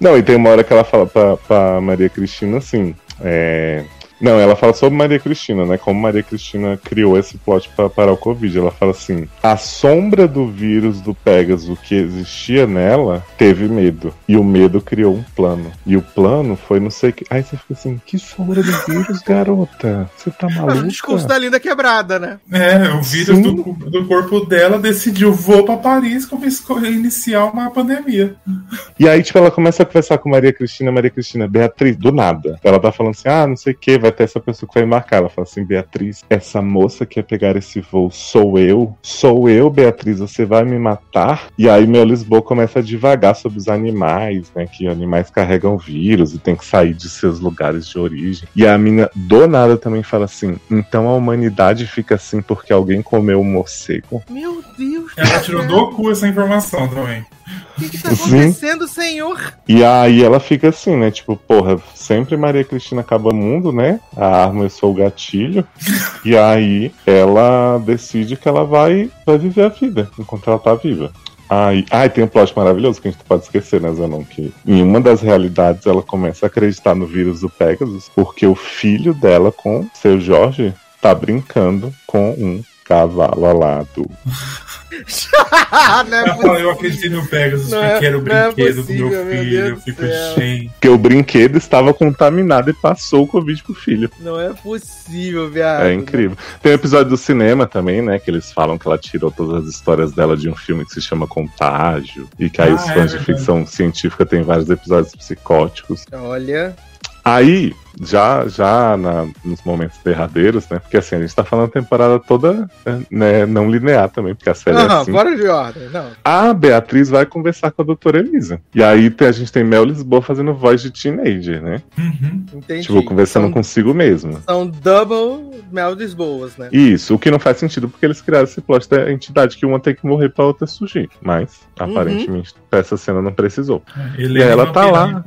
Não, e tem uma hora que ela fala pra, pra Maria Cristina assim. É... Não, ela fala sobre Maria Cristina, né? Como Maria Cristina criou esse plot pra parar o Covid. Ela fala assim: a sombra do vírus do Pegasus que existia nela teve medo. E o medo criou um plano. E o plano foi não sei o que. Aí você fica assim: que sombra do vírus, garota? Você tá O maluca? discurso da linda quebrada, né? É, o vírus do, do corpo dela decidiu, vou pra Paris começou a iniciar uma pandemia. E aí, tipo, ela começa a conversar com Maria Cristina, Maria Cristina, Beatriz, do nada. Ela tá falando assim, ah, não sei o que, vai ter essa pessoa que vai embarcar. Ela fala assim, Beatriz, essa moça que quer pegar esse voo sou eu? Sou eu, Beatriz, você vai me matar? E aí, meu Lisboa começa a divagar sobre os animais, né, que animais carregam vírus e tem que sair de seus lugares de origem. E a mina, do nada, também fala assim, então a humanidade fica assim porque alguém comeu um morcego? Meu Deus! Ela tirou do cu essa informação também. O que, que tá Sim. acontecendo, senhor? E aí ela fica assim, né? Tipo, porra, sempre Maria Cristina acaba o mundo, né? A arma eu sou o gatilho. e aí ela decide que ela vai, vai viver a vida enquanto ela tá viva. Aí, ai, tem um plot maravilhoso que a gente não pode esquecer, né, Zanon? Que em uma das realidades ela começa a acreditar no vírus do Pegasus, porque o filho dela com seu Jorge tá brincando com um cavalo alado. não é fala, eu acreditei no Pegasus, Não é- porque era o não é brinquedo do possível, meu meu filho. Deus Eu do fico, gente. Porque o brinquedo estava contaminado e passou o Covid pro filho. Não é possível, viado. É incrível. Tem um episódio do cinema também, né? Que eles falam que ela tirou todas as histórias dela de um filme que se chama Contágio. E que aí Ah, os é fãs de verdade. ficção científica têm vários episódios psicóticos. Olha. Aí, já, já na- nos momentos derradeiros, né? Porque assim, a gente tá falando a temporada toda né, não linear também, porque a série é Aham, assim. fora de ordem. Não. A Beatriz vai conversar com a doutora Elisa. E aí a gente tem Mel Lisboa fazendo voz de teenager, né? Uhum. Entendi. Tipo, conversando são, consigo mesmo. São double Mel Lisboas, né? Isso, o que não faz sentido porque eles criaram esse plot da entidade que uma tem que morrer pra outra surgir. Mas, Uhum. aparentemente, essa cena não precisou. Ele E ela não tá lá.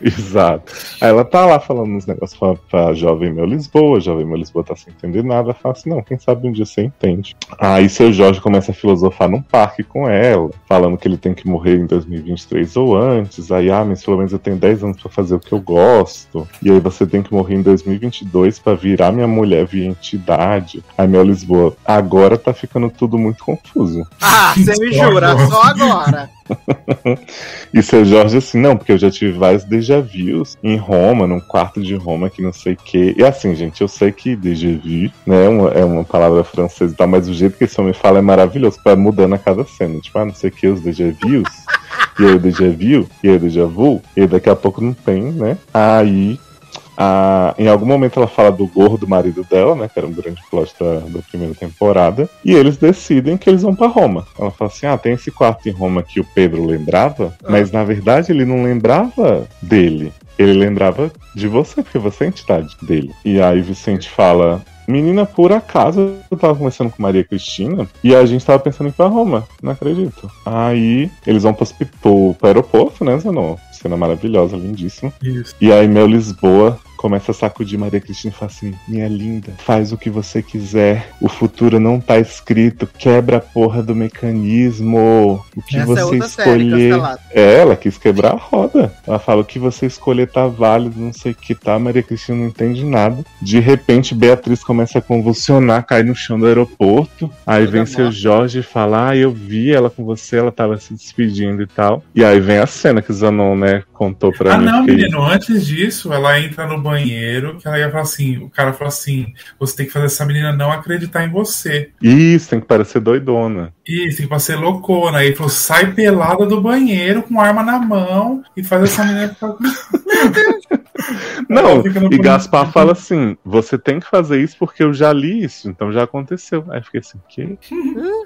Exato. Aí ela tá lá falando uns negócios pra, pra jovem Mel Lisboa, jovem Mel Lisboa tá sem entender nada. Fala assim: não, quem sabe um dia você entende. Aí seu Jorge começa a filosofar num parque com ela, falando que ele tem que morrer em 2023 ou antes. Aí, ah, mas pelo menos eu tenho 10 anos pra fazer o que eu gosto. E aí você tem que morrer em 2022 pra virar minha mulher via entidade. Aí Mel Lisboa, agora tá ficando tudo muito confuso. Ah, você me jura, só agora. E seu Jorge, assim, não, porque eu já tive vários déjà vus em Roma, num quarto de Roma, que não sei o quê. E assim, gente, eu sei que déjà vu, né, é uma, é uma palavra francesa e tal, mas o jeito que esse homem fala é maravilhoso, vai mudando a cada cena. Tipo, ah, não sei o que, os déjà vus, e aí o déjà vu, e aí o déjà vu, e daqui a pouco não tem, né? Aí. A- em algum momento ela fala do gorro do marido dela, né? Que era um grande plot da, da primeira temporada. E eles decidem que eles vão pra Roma. Ela fala assim: ah, tem esse quarto em Roma que o Pedro lembrava, Ah. mas na verdade ele não lembrava dele. Ele lembrava de você, porque você é a entidade dele. E aí Vicente fala. Menina, por acaso eu tava conversando com Maria Cristina e a gente tava pensando em ir pra Roma. Não acredito. Aí eles vão pro, hospi- pro, pro aeroporto, né, Zanon? Cena maravilhosa, lindíssima. Isso. E aí Mel Lisboa começa a sacudir Maria Cristina e fala assim: Minha linda, faz o que você quiser. O futuro não tá escrito. Quebra a porra do mecanismo. O que Essa é você série escolher. É, ela quis quebrar a roda. Ela fala: o que você escolher tá válido, não sei o que tá. Maria Cristina não entende nada. De repente, Beatriz começa a convulsionar, cai no chão do aeroporto. Aí Toda vem seu morta. Jorge e fala: Ah, eu vi ela com você, ela tava se despedindo e tal. E aí vem a cena que o Zanon, né, contou pra Ah, mim. não, que- menino. Antes disso, ela entra no banheiro, que ela ia falar assim: o cara fala assim: você tem que fazer essa menina não acreditar em você. Isso, tem que parecer doidona. Isso, tem que ser loucona. Aí ele falou: sai pelada do banheiro com arma na mão e faz essa menina ficar. Não, Ela no e. Gaspar fala assim: você tem que fazer isso porque eu já li isso, então já aconteceu. Aí eu fiquei assim, que?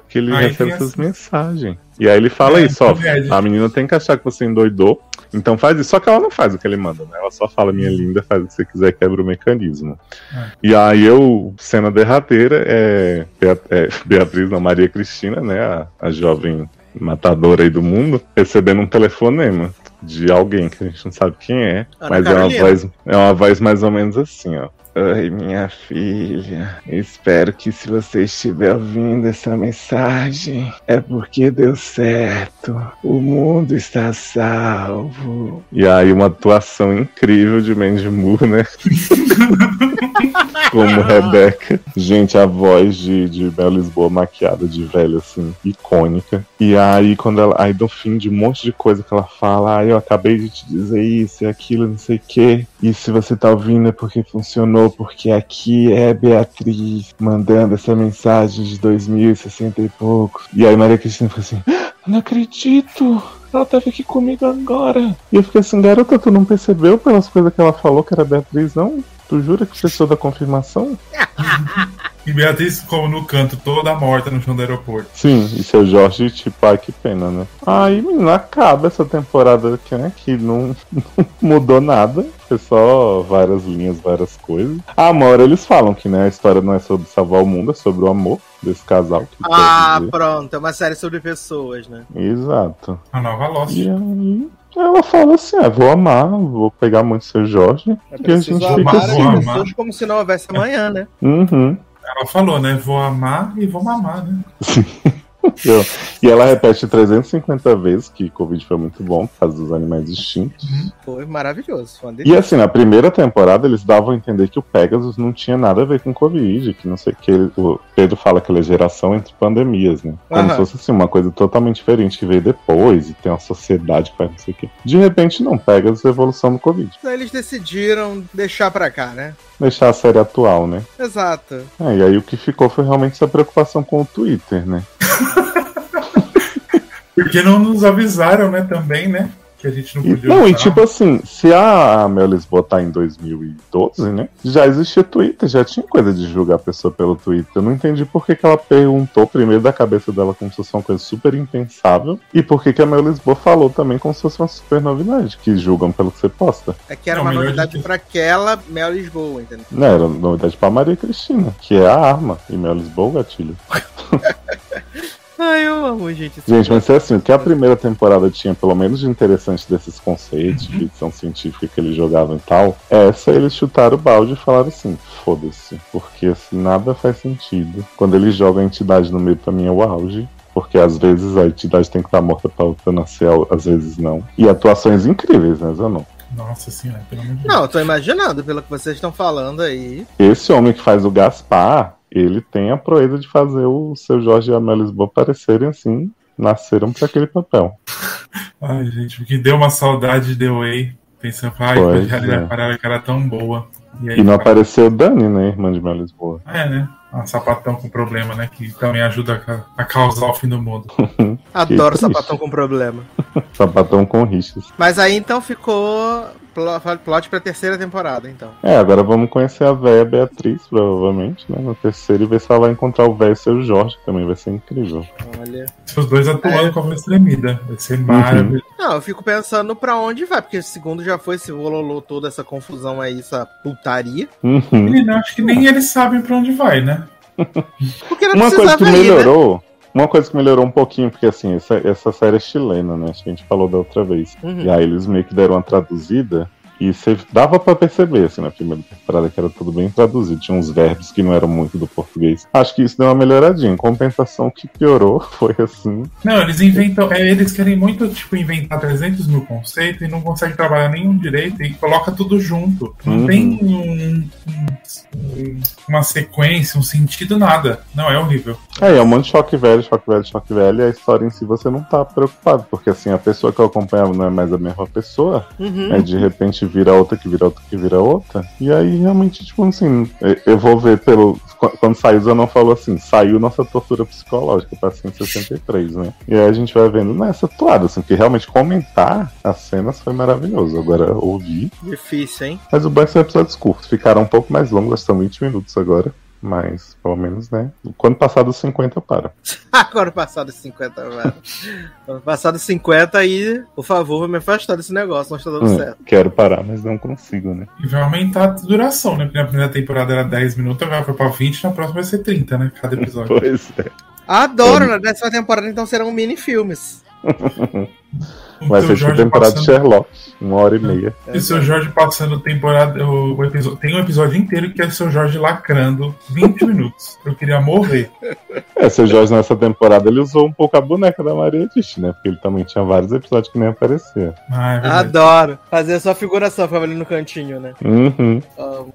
Que ele Aí recebe essas essa- mensagens. E aí ele fala É, isso, ó, a menina tem que achar que você endoidou, então faz isso. Só que ela não faz o que ele manda, né? Ela só fala, minha linda, faz o que você quiser, quebra o mecanismo. É. E aí eu, cena derradeira, é, é Beatriz, não, Maria Cristina, né? A, a jovem matadora aí do mundo, recebendo um telefonema de alguém que a gente não sabe quem é, Ana mas é uma, voz, é uma voz mais ou menos assim, ó. Oi, minha filha. Espero que se você estiver ouvindo essa mensagem, é porque deu certo. O mundo está salvo. E aí, uma atuação incrível de Mandy Moore, né? Como Rebeca. Gente, a voz de, de Bel Lisboa maquiada de velho, assim, icônica. E aí, quando ela. Aí, no fim de um monte de coisa que ela fala, ah, eu acabei de te dizer isso e aquilo, não sei o quê. E se você tá ouvindo é porque funcionou, porque aqui é Beatriz mandando essa mensagem de 2060 e pouco. E aí, Maria Cristina fica assim: "Ah, não acredito! Ela tava aqui comigo agora. E eu fiquei assim, garota, tu não percebeu pelas coisas que ela falou que era Beatriz, não? Tu jura que precisou da confirmação? E Beatriz como no canto, toda morta no chão do aeroporto. Sim, e seu Jorge, tipo, ai que pena, né? Aí, menina, acaba essa temporada aqui, né? Que não, não mudou nada. Foi só várias linhas, várias coisas. A Amor, eles falam que, né, a história não é sobre salvar o mundo, é sobre o amor desse casal. Que Ah, pronto. É uma série sobre pessoas, né? Exato. A nova Lost. E aí, ela fala assim: ah, vou amar, vou pegar muito seu Jorge. É E a gente fica amar assim. pessoas como se não houvesse amanhã, né? Uhum. Ela falou, né? Vou amar e vou mamar, né? Eu- E ela repete 350 vezes que Covid foi muito bom por causa dos animais extintos. Foi maravilhoso. Foi E assim, na primeira temporada eles davam a entender que o Pegasus não tinha nada a ver com Covid, que não sei o que. O Pedro fala que ele é geração entre pandemias, né? Como Aham. se fosse assim, uma coisa totalmente diferente que veio depois e tem uma sociedade que faz não sei o que. De repente, não, Pegasus é a evolução do Covid. Então eles decidiram deixar pra cá, né? Deixar a série atual, né? Exato. É, e aí o que ficou foi realmente essa preocupação com o Twitter, né? Porque não nos avisaram, né? Também, né? Que a gente não E, podia não, usar. e tipo assim, se a Mel Lisboa tá em 2012, né? Já existia Twitter, já tinha coisa de julgar a pessoa pelo Twitter. Eu não entendi por que, que ela perguntou primeiro da cabeça dela como se fosse uma coisa super impensável. E por que, que a Mel Lisboa falou também como se fosse uma super novidade, que julgam pelo que você posta. É que era Não, uma novidade de- pra aquela Mel Lisboa, entendeu? Não, era novidade pra Maria Cristina, que é a arma. E Mel Lisboa, o gatilho. Ai, eu amo, gente. Gente, mas é assim, o que a primeira temporada tinha, pelo menos de interessante desses conceitos de ficção científica que eles jogavam e tal, essa eles chutaram o balde e falaram assim, foda-se, porque assim, nada faz sentido. Quando eles jogam a entidade no meio, pra mim é o auge. Porque às vezes a entidade tem que estar morta pra outra nascer, às vezes não. E atuações incríveis, né, Zanon? Nossa senhora, pelo amor de Deus. Não, eu tô imaginando pelo que vocês estão falando aí. Esse homem que faz o Gaspar, ele tem a proeza de fazer o seu Jorge e a Lisboa parecerem assim, nasceram pra aquele papel. Ai, gente, porque deu uma saudade de The Way. Pensando, ai, Pois a é. parada que era tão boa. E aí, E não apareceu Dani, né, irmã de Mel Lisboa? É, né? Um sapatão com problema, né? Que também ajuda a, a causar o fim do mundo. Adoro sapatão com problema. Sapatão com rixas. Mas aí então ficou plo- plot pra terceira temporada, então. É, agora vamos conhecer a véia Beatriz, provavelmente, né? No terceiro, e ver se ela vai encontrar o velho seu Jorge, que também vai ser incrível. Olha. Se os dois atuando É. com a voz tremida. Vai ser maravilhoso. Não, eu fico pensando pra onde vai, porque o segundo já foi esse rololô, toda essa confusão aí, essa putaria. Uhum. Menina, acho que nem eles sabem pra onde vai, né? Porque não Uma coisa que ir, né? melhorou. Uma coisa que melhorou um pouquinho, porque assim, essa, essa série é chilena, né? Acho que a gente falou da outra vez. Uhum. E aí eles meio que deram uma traduzida. E você dava pra perceber, assim, na primeira temporada, que era tudo bem traduzido. Tinha uns verbos que não eram muito do português. Acho que isso deu uma melhoradinha. Em compensação, o que piorou foi assim. Não, eles inventam. É, eles querem muito, tipo, inventar 300 mil conceitos e não conseguem trabalhar nenhum direito e coloca tudo junto. Não Uhum. tem um- um- uma sequência, um sentido, nada. Não, é horrível. É, é um monte de choque velho, choque velho, choque velho, e a história em si você não tá preocupado, porque assim, a pessoa que eu acompanhava não é mais a mesma pessoa, Uhum. aí de repente vira outra, que vira outra, que vira outra, e aí realmente, tipo assim, eu- eu vou ver pelo. qu- Quando saiu, o não falou assim, saiu nossa tortura psicológica pra 163, né? E aí a gente vai vendo nessa toada, assim, que realmente comentar as cenas foi maravilhoso. Agora ouvir. Difícil, hein? Mas o é que são episódios curtos, ficaram um pouco mais longos, são 20 minutos agora. Mas, pelo menos, né? Quando passar dos 50, para. Agora passado os 50, velho. Quando passado os 50 aí, por favor, vai me afastar desse negócio, não está dando Hum, certo. quero parar, mas não consigo, né? E vai aumentar a duração, né? Porque na primeira temporada era 10 minutos, agora foi pra 20, na próxima vai ser 30, né? Cada episódio. Pois é. Adoro, na décima temporada então serão mini-filmes. O Vai ser tipo Jorge temporada de passando- Sherlock. Uma hora e meia. E o seu Jorge passando temporada. O, o episódio, tem um episódio inteiro que é o seu Jorge lacrando 20 minutos. Eu queria morrer. É, seu Jorge nessa temporada ele usou um pouco a boneca da Maria Tish, né? Porque ele também tinha vários episódios que nem aparecia. Ah, é verdade. Adoro. Fazer só figuração, ficava ali no cantinho, né? Uhum.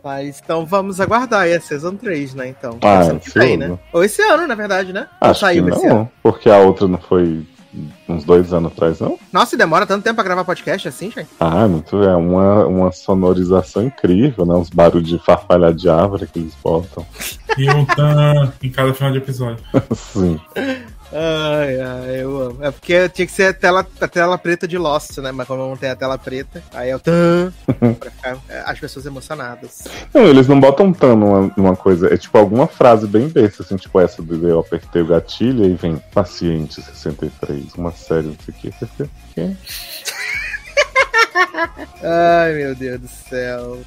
Mas então vamos aguardar aí a Season 3, né? Então. Ah, Esse ano que vem, né? Ou esse ano, na verdade, né? Ou Acho que saiu esse ano. não, porque a outra não foi uns dois anos atrás, não? Nossa, e demora tanto tempo pra gravar podcast assim, gente? Ah, muito é uma, uma sonorização incrível, né? Uns barulhos de farfalhar de árvore que eles botam. E um tan em cada final de episódio. Sim. Ai, ai, eu amo. É porque tinha que ser a tela, a tela preta de Lost, né? Mas como não tem a tela preta, aí é o tan pra ficar é, as pessoas emocionadas. Não, eles não botam tan numa, numa coisa. É tipo alguma frase bem besta, assim, tipo essa do eu apertei o gatilho e vem paciente 63, uma série, não sei o que. "Quê?" Ai, meu Deus do céu.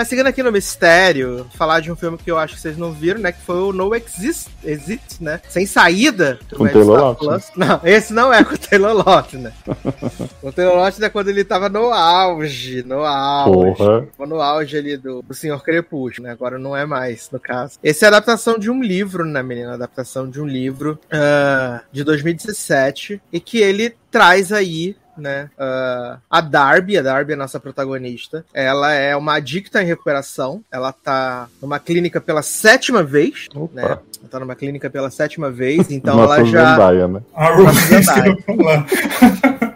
Mas seguindo aqui no mistério, falar de um filme que eu acho que vocês não viram, né? Que foi o No Exist, Exit, né? Sem saída. Com Taylor. Lautner. Não, esse não é com o Taylor Lautner. o Taylor Lautner é quando ele tava no auge, no auge. Porra. No auge ali do, do Senhor Crepúsculo, né? Agora não é mais, no caso. Esse é a adaptação de um livro, né, menina? Adaptação de um livro ah, de 2017 e que ele traz aí né? ah, a Darby, a Darby é a nossa protagonista. Ela é uma adicta em recuperação. Ela tá numa clínica pela sétima vez, Opa. né? Ela tá numa clínica pela sétima vez, então Nossa ela já Zendaya, né? A.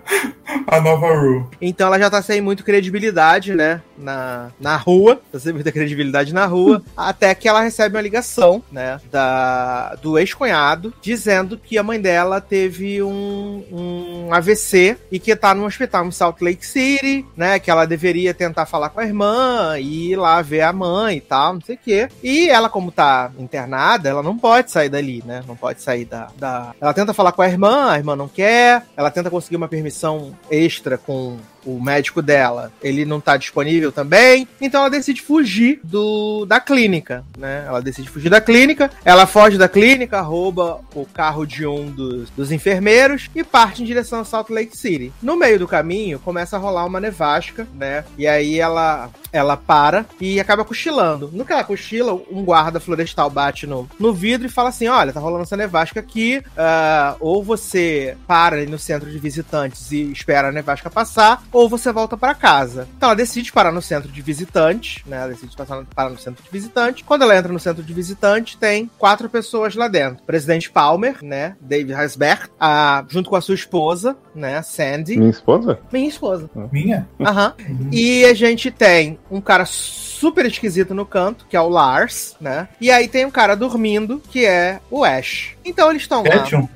A nova Ru. Então ela já tá sem muito credibilidade, né? Na, na rua, você muita credibilidade na rua, até que ela recebe uma ligação, né, da, do ex-cunhado, dizendo que a mãe dela teve um, um AVC e que tá no hospital em Salt Lake City, né, que ela deveria tentar falar com a irmã e ir lá ver a mãe e tal, não sei o quê. E ela, como tá internada, ela não pode sair dali, né, não pode sair da, da... Ela tenta falar com a irmã, a irmã não quer, ela tenta conseguir uma permissão extra com o médico dela, ele não tá disponível também, então ela decide fugir do da clínica, né? Ela decide fugir da clínica, ela foge da clínica, rouba o carro de um dos, dos enfermeiros e parte em direção a Salt Lake City. No meio do caminho, começa a rolar uma nevasca, né? E aí ela ela para e acaba cochilando. No que ela cochila, um guarda florestal bate no, no vidro e fala assim: Olha, tá rolando essa nevasca aqui. Uh, ou você para ali no centro de visitantes e espera a nevasca passar, ou você volta para casa. Então ela decide parar no centro de visitantes, né? Ela decide passar, parar no centro de visitantes. Quando ela entra no centro de visitantes, tem quatro pessoas lá dentro: o presidente Palmer, né? David Hasbert, a, junto com a sua esposa, né? Sandy. Minha esposa? Minha esposa. Minha? Aham. Uhum. E a gente tem um cara super esquisito no canto, que é o Lars, né? E aí tem um cara dormindo, que é o Ash. Então eles estão lá.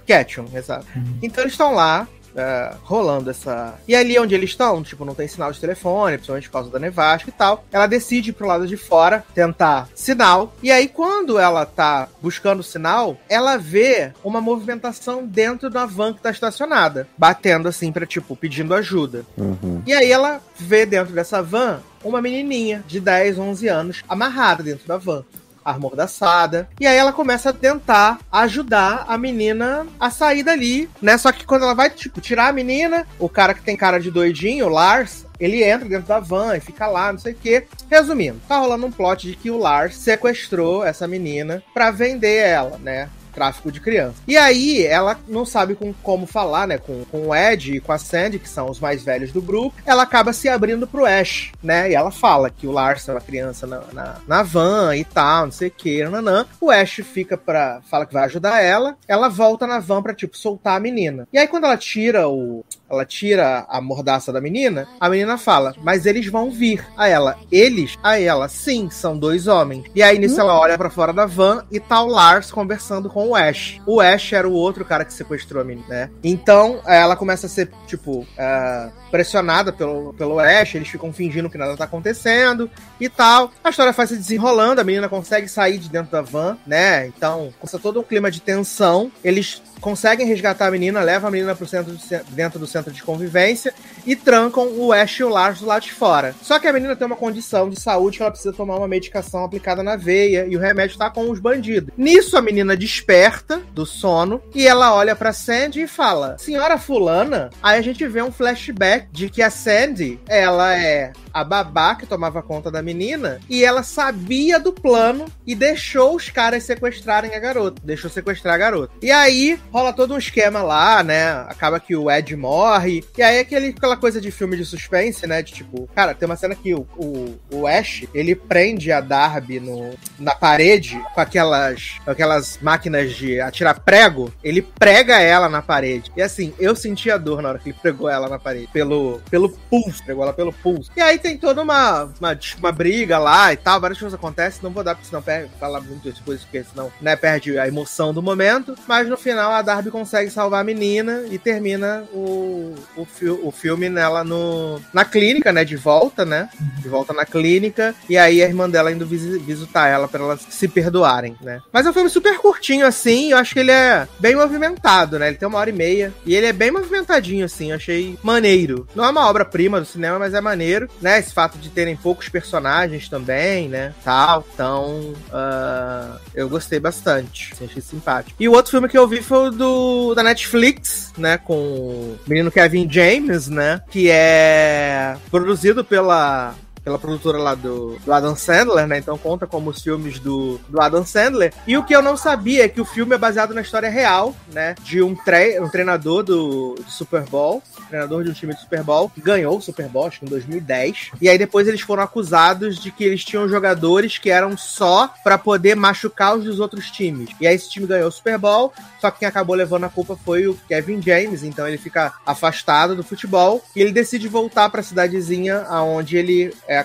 Ketchum, exato. Uhum. Então eles estão lá, Uh, rolando essa. E ali onde eles estão, tipo, não tem sinal de telefone, principalmente por causa da nevasca e tal. Ela decide ir pro lado de fora tentar sinal. E aí, quando ela tá buscando sinal, ela vê uma movimentação dentro da van que tá estacionada, batendo assim para tipo, pedindo ajuda. Uhum. E aí ela vê dentro dessa van uma menininha de 10, 11 anos amarrada dentro da van amordaçada. E aí ela começa a tentar ajudar a menina a sair dali, né? Só que quando ela vai, tipo, tirar a menina, o cara que tem cara de doidinho, o Lars, ele entra dentro da van e fica lá, não sei o quê. Resumindo, tá rolando um plot de que o Lars sequestrou essa menina para vender ela, né? Tráfico de criança. E aí ela não sabe com, como falar, né, com, com o Ed e com a Sandy, que são os mais velhos do grupo, ela acaba se abrindo pro Ash, né, e ela fala que o Lars é uma criança na, na, na van e tal, não sei o que, nanã. O Ash fica pra, fala que vai ajudar ela, ela volta na van pra, tipo, soltar a menina. E aí quando ela tira o, ela tira a mordaça da menina, a menina fala, mas eles vão vir. A ela, eles? A ela, sim, são dois homens. E aí nisso ela olha para fora da van e tá o Lars conversando com o Ash. O Ash era o outro cara que sequestrou a menina, né? Então ela começa a ser, tipo, uh, pressionada pelo, pelo Ash, eles ficam fingindo que nada tá acontecendo e tal. A história vai se desenrolando, a menina consegue sair de dentro da van, né? Então, começa todo um clima de tensão. Eles conseguem resgatar a menina, levam a menina pro centro de, dentro do centro de convivência e trancam o Ash e o Lars do lado de fora. Só que a menina tem uma condição de saúde que ela precisa tomar uma medicação aplicada na veia e o remédio tá com os bandidos. Nisso a menina desperta do sono e ela olha para Sandy e fala: "Senhora fulana". Aí a gente vê um flashback de que a Sandy, ela é a babá que tomava conta da menina e ela sabia do plano e deixou os caras sequestrarem a garota. Deixou sequestrar a garota. E aí rola todo um esquema lá, né? Acaba que o Ed morre. E aí aquele, aquela coisa de filme de suspense, né? De tipo, cara, tem uma cena que o, o, o Ash ele prende a Darby no, na parede com aquelas, com aquelas máquinas de atirar prego. Ele prega ela na parede. E assim, eu senti a dor na hora que ele pregou ela na parede. Pelo, pelo pulso. Pregou ela pelo pulso. E aí tem toda uma, uma, uma briga lá e tal, várias coisas acontecem. Não vou dar, porque senão perde, falar muito de coisas, porque senão né, perde a emoção do momento. Mas no final a Darby consegue salvar a menina e termina o, o, fi o filme nela no, na clínica, né? De volta, né? De volta na clínica. E aí a irmã dela indo vis visitar ela para elas se perdoarem, né? Mas é um filme super curtinho, assim. Eu acho que ele é bem movimentado, né? Ele tem uma hora e meia. E ele é bem movimentadinho, assim. Eu achei maneiro. Não é uma obra-prima do cinema, mas é maneiro, né? Esse fato de terem poucos personagens também, né? Tal. Então, uh, eu gostei bastante. Achei simpático. E o outro filme que eu vi foi o do, da Netflix, né? Com o menino Kevin James, né? Que é produzido pela pela produtora lá do, do, Adam Sandler, né? Então conta como os filmes do, do Adam Sandler. E o que eu não sabia é que o filme é baseado na história real, né? De um, tre um treinador do, do Super Bowl, treinador de um time de Super Bowl, que ganhou o Super Bowl, acho que em 2010. E aí depois eles foram acusados de que eles tinham jogadores que eram só para poder machucar os dos outros times. E aí esse time ganhou o Super Bowl, só que quem acabou levando a culpa foi o Kevin James, então ele fica afastado do futebol e ele decide voltar para a cidadezinha aonde ele é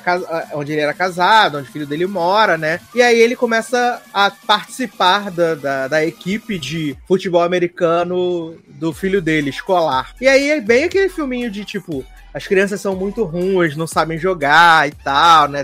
onde ele era casado, onde o filho dele mora, né? E aí ele começa a participar da, da, da equipe de futebol americano do filho dele, escolar. E aí é bem aquele filminho de tipo, as crianças são muito ruins, não sabem jogar e tal, né?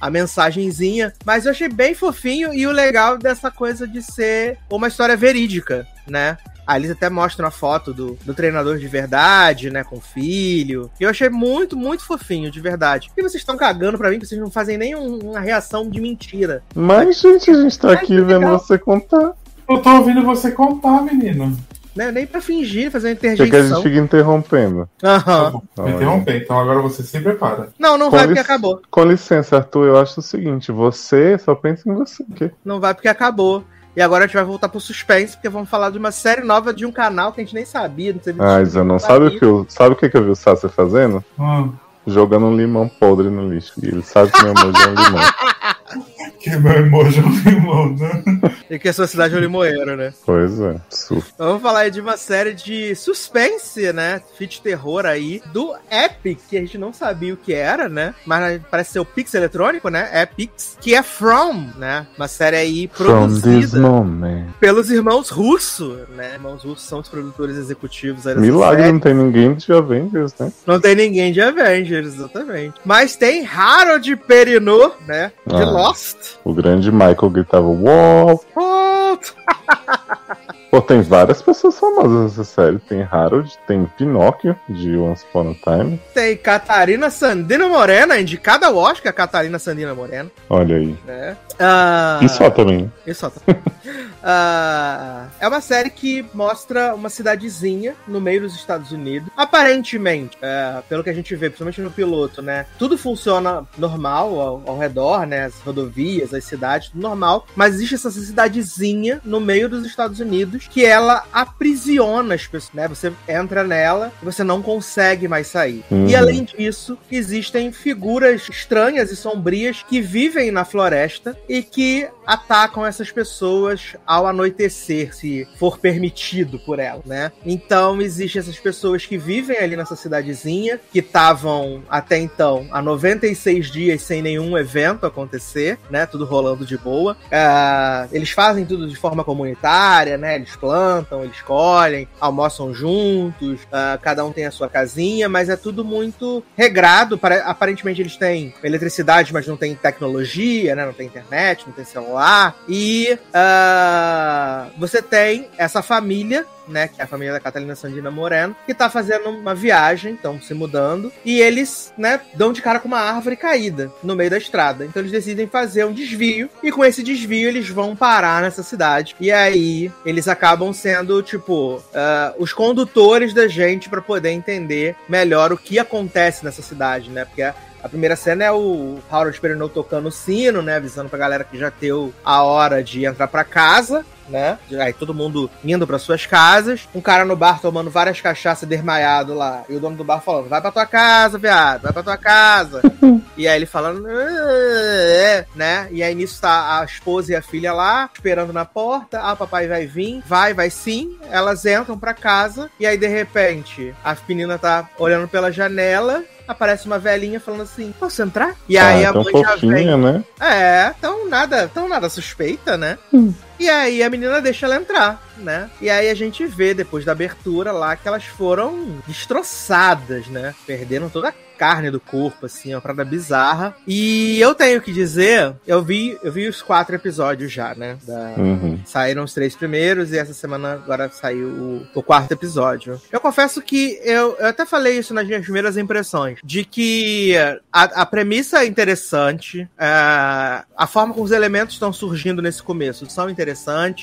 A mensagenzinha. Mas eu achei bem fofinho e o legal dessa coisa de ser uma história verídica, né? A Alice até mostra uma foto do, do treinador de verdade, né? Com o filho. E eu achei muito, muito fofinho, de verdade. E vocês estão cagando pra mim, que vocês não fazem nenhuma reação de mentira. Mas, gente, a gente tá aqui vendo legal. você contar. Eu tô ouvindo você contar, menino. Né? Nem pra fingir, fazer uma Por que que a gente interjeição. fica interrompendo? Tá Aham. bom, vou interromper, então agora você se prepara. Não, não Com vai porque acabou. Com licença, Arthur, eu acho o seguinte: você só pensa em você. o quê? Não vai porque acabou. E agora a gente vai voltar pro suspense, porque vamos falar de uma série nova de um canal que a gente nem sabia. Não sei Ah, Zé, não sabe o que eu. Sabe o que, que eu vi o Sassi fazendo? Hum, Jogando um limão podre no lixo. E ele sabe que meu emoji é um limão. que meu emoji é um limão, né? E que a sua cidade é o limoeiro, né? Pois é. Surto. Então Vamos falar aí de uma série de suspense, né? Fit terror aí, do Epic, que a gente não sabia o que era, né? Mas parece ser o Pix eletrônico, né? Epix, que é From, né? Uma série aí produzida pelos irmãos Russo, né? Irmãos Russo são os produtores executivos aí Milagre, série. não tem ninguém de Avengers, né? Não tem ninguém de Avengers, exatamente. Mas tem Harold Perrineau, né? De Ah. Lost. O grande Michael gritava Uou! What? Pô, tem várias pessoas famosas nessa série. Tem Harold, tem Pinóquio, de Once Upon a Time. Tem Catarina Sandina Morena, indicada ao Oscar, Catarina Sandina Morena, Olha aí. né? Ah, E só também. E só, tá. Ah, é uma série que mostra uma cidadezinha no meio dos Estados Unidos. Aparentemente, é, pelo que a gente vê, principalmente no piloto, né? Tudo funciona normal ao, ao redor, né? As rodovias, as cidades, tudo normal. Mas existe essa cidadezinha no meio dos Estados Unidos que ela aprisiona as pessoas, né? Você entra nela e você não consegue mais sair. Uhum. E além disso, existem figuras estranhas e sombrias que vivem na floresta e que atacam essas pessoas ao anoitecer, se for permitido por ela, né? Então existem essas pessoas que vivem ali nessa cidadezinha, que estavam até então há 96 dias sem nenhum evento acontecer, né? Tudo rolando de boa. Ah, eles fazem tudo de forma comunitária, né? Eles plantam, eles colhem, almoçam juntos, ah, cada um tem a sua casinha, mas é tudo muito regrado. Pare- Aparentemente eles têm eletricidade, mas não tem tecnologia, né? Não tem internet, não tem celular. E ah, você tem essa família né, que é a família da Catalina Sandina Moreno, que tá fazendo uma viagem, estão se mudando, e eles, né, dão de cara com uma árvore caída no meio da estrada. Então eles decidem fazer um desvio, e com esse desvio eles vão parar nessa cidade. E aí eles acabam sendo, tipo, ah, os condutores da gente para poder entender melhor o que acontece nessa cidade, né? Porque a primeira cena é o Harold Perrineau tocando o sino, né? Avisando pra galera que já deu a hora de entrar pra casa, né? Aí todo mundo indo para suas casas. Um cara no bar tomando várias cachaças desmaiado lá. E o dono do bar falando: vai pra tua casa, viado, vai pra tua casa. e aí ele falando, "É", né? E aí nisso tá a esposa e a filha lá, esperando na porta. Ah, papai vai vir. Vai, vai sim. Elas entram pra casa. E aí, de repente, a menina tá olhando pela janela. Aparece uma velhinha falando assim: Posso entrar? E aí ah, a tão mãe já vem. fofinha, né? É, tão nada, tão nada suspeita, né? E aí a menina deixa ela entrar, né? E aí a gente vê depois da abertura lá que elas foram destroçadas, né? Perderam toda a carne do corpo, assim, uma parada bizarra. E eu tenho que dizer, eu vi, eu vi os quatro episódios já, né? Da, Uhum. Saíram os três primeiros e essa semana agora saiu o, o quarto episódio. Eu confesso que eu, eu até falei isso nas minhas primeiras impressões, de que a, a premissa é interessante, é, a forma como os elementos estão surgindo nesse começo são interessantes,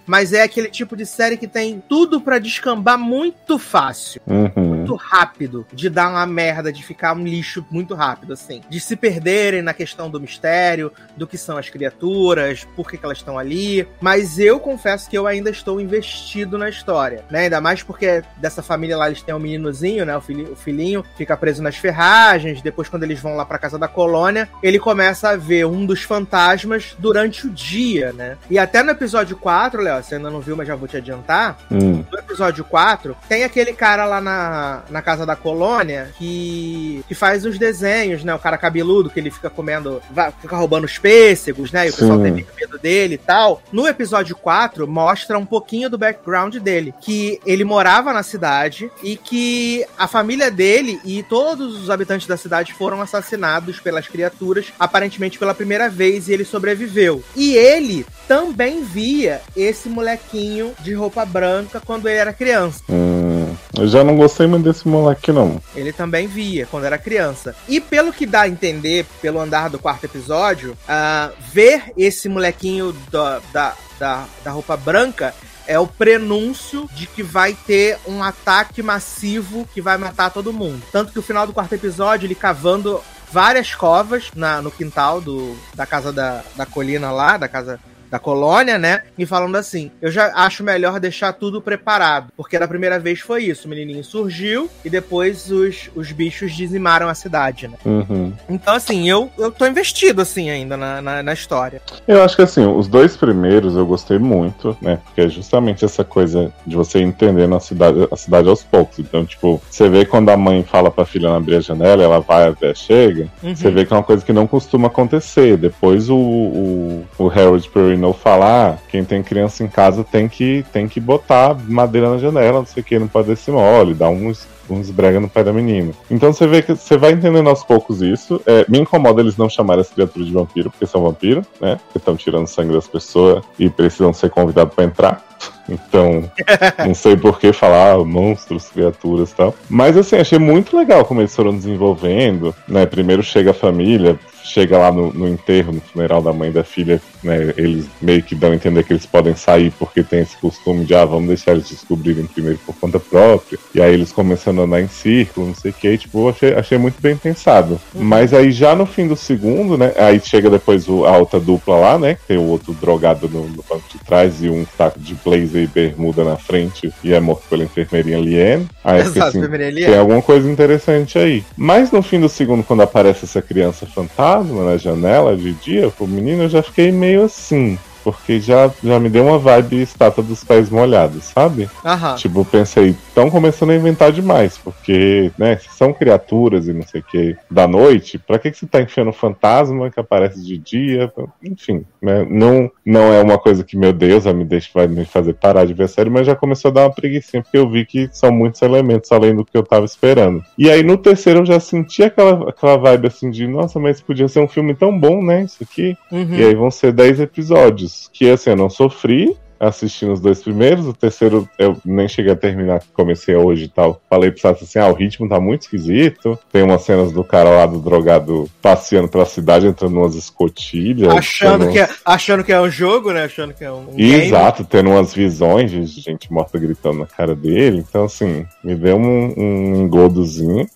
mas é aquele tipo de série que tem tudo pra descambar muito fácil Uhum. Muito rápido, de dar uma merda, de ficar um lixo muito rápido, assim. De se perderem na questão do mistério, do que são as criaturas, por que, que elas estão ali. Mas eu confesso que eu ainda estou investido na história, né? Ainda mais porque dessa família lá eles têm um meninozinho, né? O, filho, o filhinho fica preso nas ferragens. Depois, quando eles vão lá pra casa da colônia, ele começa a ver um dos fantasmas durante o dia, né? E até no episódio 4, Léo, você ainda não viu, mas já vou te adiantar Hum. no episódio 4, tem aquele cara lá na, na, na casa da colônia que, que faz os desenhos, né? O cara cabeludo que ele fica comendo, vai, fica roubando os pêssegos, né? E o pessoal Sim. tem medo dele e tal. No episódio 4, mostra um pouquinho do background dele. Que ele morava na cidade e que a família dele e todos os habitantes da cidade foram assassinados pelas criaturas, aparentemente pela primeira vez, e ele sobreviveu. E ele também via esse molequinho de roupa branca quando ele era criança. Hum, eu já não gostei muito desse moleque, não. Ele também via quando era criança. E pelo que dá a entender, pelo andar do quarto episódio, ah, ver esse molequinho da, da, da, da roupa branca é o prenúncio de que vai ter um ataque massivo que vai matar todo mundo. Tanto que o final do quarto episódio, ele cavando várias covas na, no quintal do, da casa da, da colina lá, da casa da colônia, né? E falando assim: eu já acho melhor deixar tudo preparado. Porque da primeira vez foi isso: o menininho surgiu e depois os, os bichos dizimaram a cidade, né? Uhum. Então, assim, eu, eu tô investido, assim, ainda na, na, na história. Eu acho que assim, os dois primeiros eu gostei muito, né? Porque é justamente essa coisa de você entender na cidade, a cidade aos poucos. Então, tipo, você vê quando a mãe fala pra filha não abrir a janela, ela vai até chega, Uhum. você vê que é uma coisa que não costuma acontecer. Depois o, o, o Harold Perrineau falar, quem tem criança em casa tem que, tem que botar madeira na janela, não sei o que, não pode descer mole, dar uns uns brega no pé da menina. Então você vê que você vai entendendo aos poucos isso. É, me incomoda eles não chamarem as criaturas de vampiro, porque são vampiro, né? Que estão tirando sangue das pessoas e precisam ser convidados pra entrar. Então, não sei por que falar monstros, criaturas e tal. Mas assim, achei muito legal como eles foram desenvolvendo, né? Primeiro chega a família, chega lá no, no enterro, no funeral da mãe e da filha, né? Eles meio que dão a entender que eles podem sair porque tem esse costume de, ah, vamos deixar eles descobrirem primeiro por conta própria. E aí eles começando a andar em círculo, não sei o que, tipo, achei, achei muito bem pensado. Mas aí já no fim do segundo, né? Aí chega depois o, a outra dupla lá, né? Que tem o outro drogado no, no banco de trás e um taco de blazer e bermuda na frente e é morto pela enfermeirinha Liane. Aí fiquei Exato, assim, primeiro ele tem alguma coisa interessante aí. Mas no fim do segundo, quando aparece essa criança fantasma na janela de dia, o menino, eu já fiquei meio assim. Porque já, já me deu uma vibe estátua dos pés molhados, sabe? Aham. Tipo, pensei, estão começando a inventar demais, porque, né, se são criaturas e não sei o que da noite, pra que, que você tá enfiando fantasma que aparece de dia? Enfim, né, não, não é uma coisa que, meu Deus, vai me, deixa, vai me fazer parar de ver a série, mas já começou a dar uma preguiça, porque eu vi que são muitos elementos além do que eu tava esperando. E aí no terceiro eu já senti aquela, aquela vibe assim de, nossa, mas podia ser um filme tão bom, né, isso aqui. Uhum. E aí vão ser 10 episódios. Que assim, eu não sofri assistindo os dois primeiros. O terceiro eu nem cheguei a terminar, comecei hoje e tal. Falei pro Sato assim: ah, o ritmo tá muito esquisito. Tem umas cenas do cara lá do drogado passeando pela cidade, entrando numas escotilhas. Achando tendo que, é, achando que é um jogo, né? Achando que é um. um game. Exato, tendo umas visões de gente morta gritando na cara dele. Então, assim, me deu um, um engodozinho.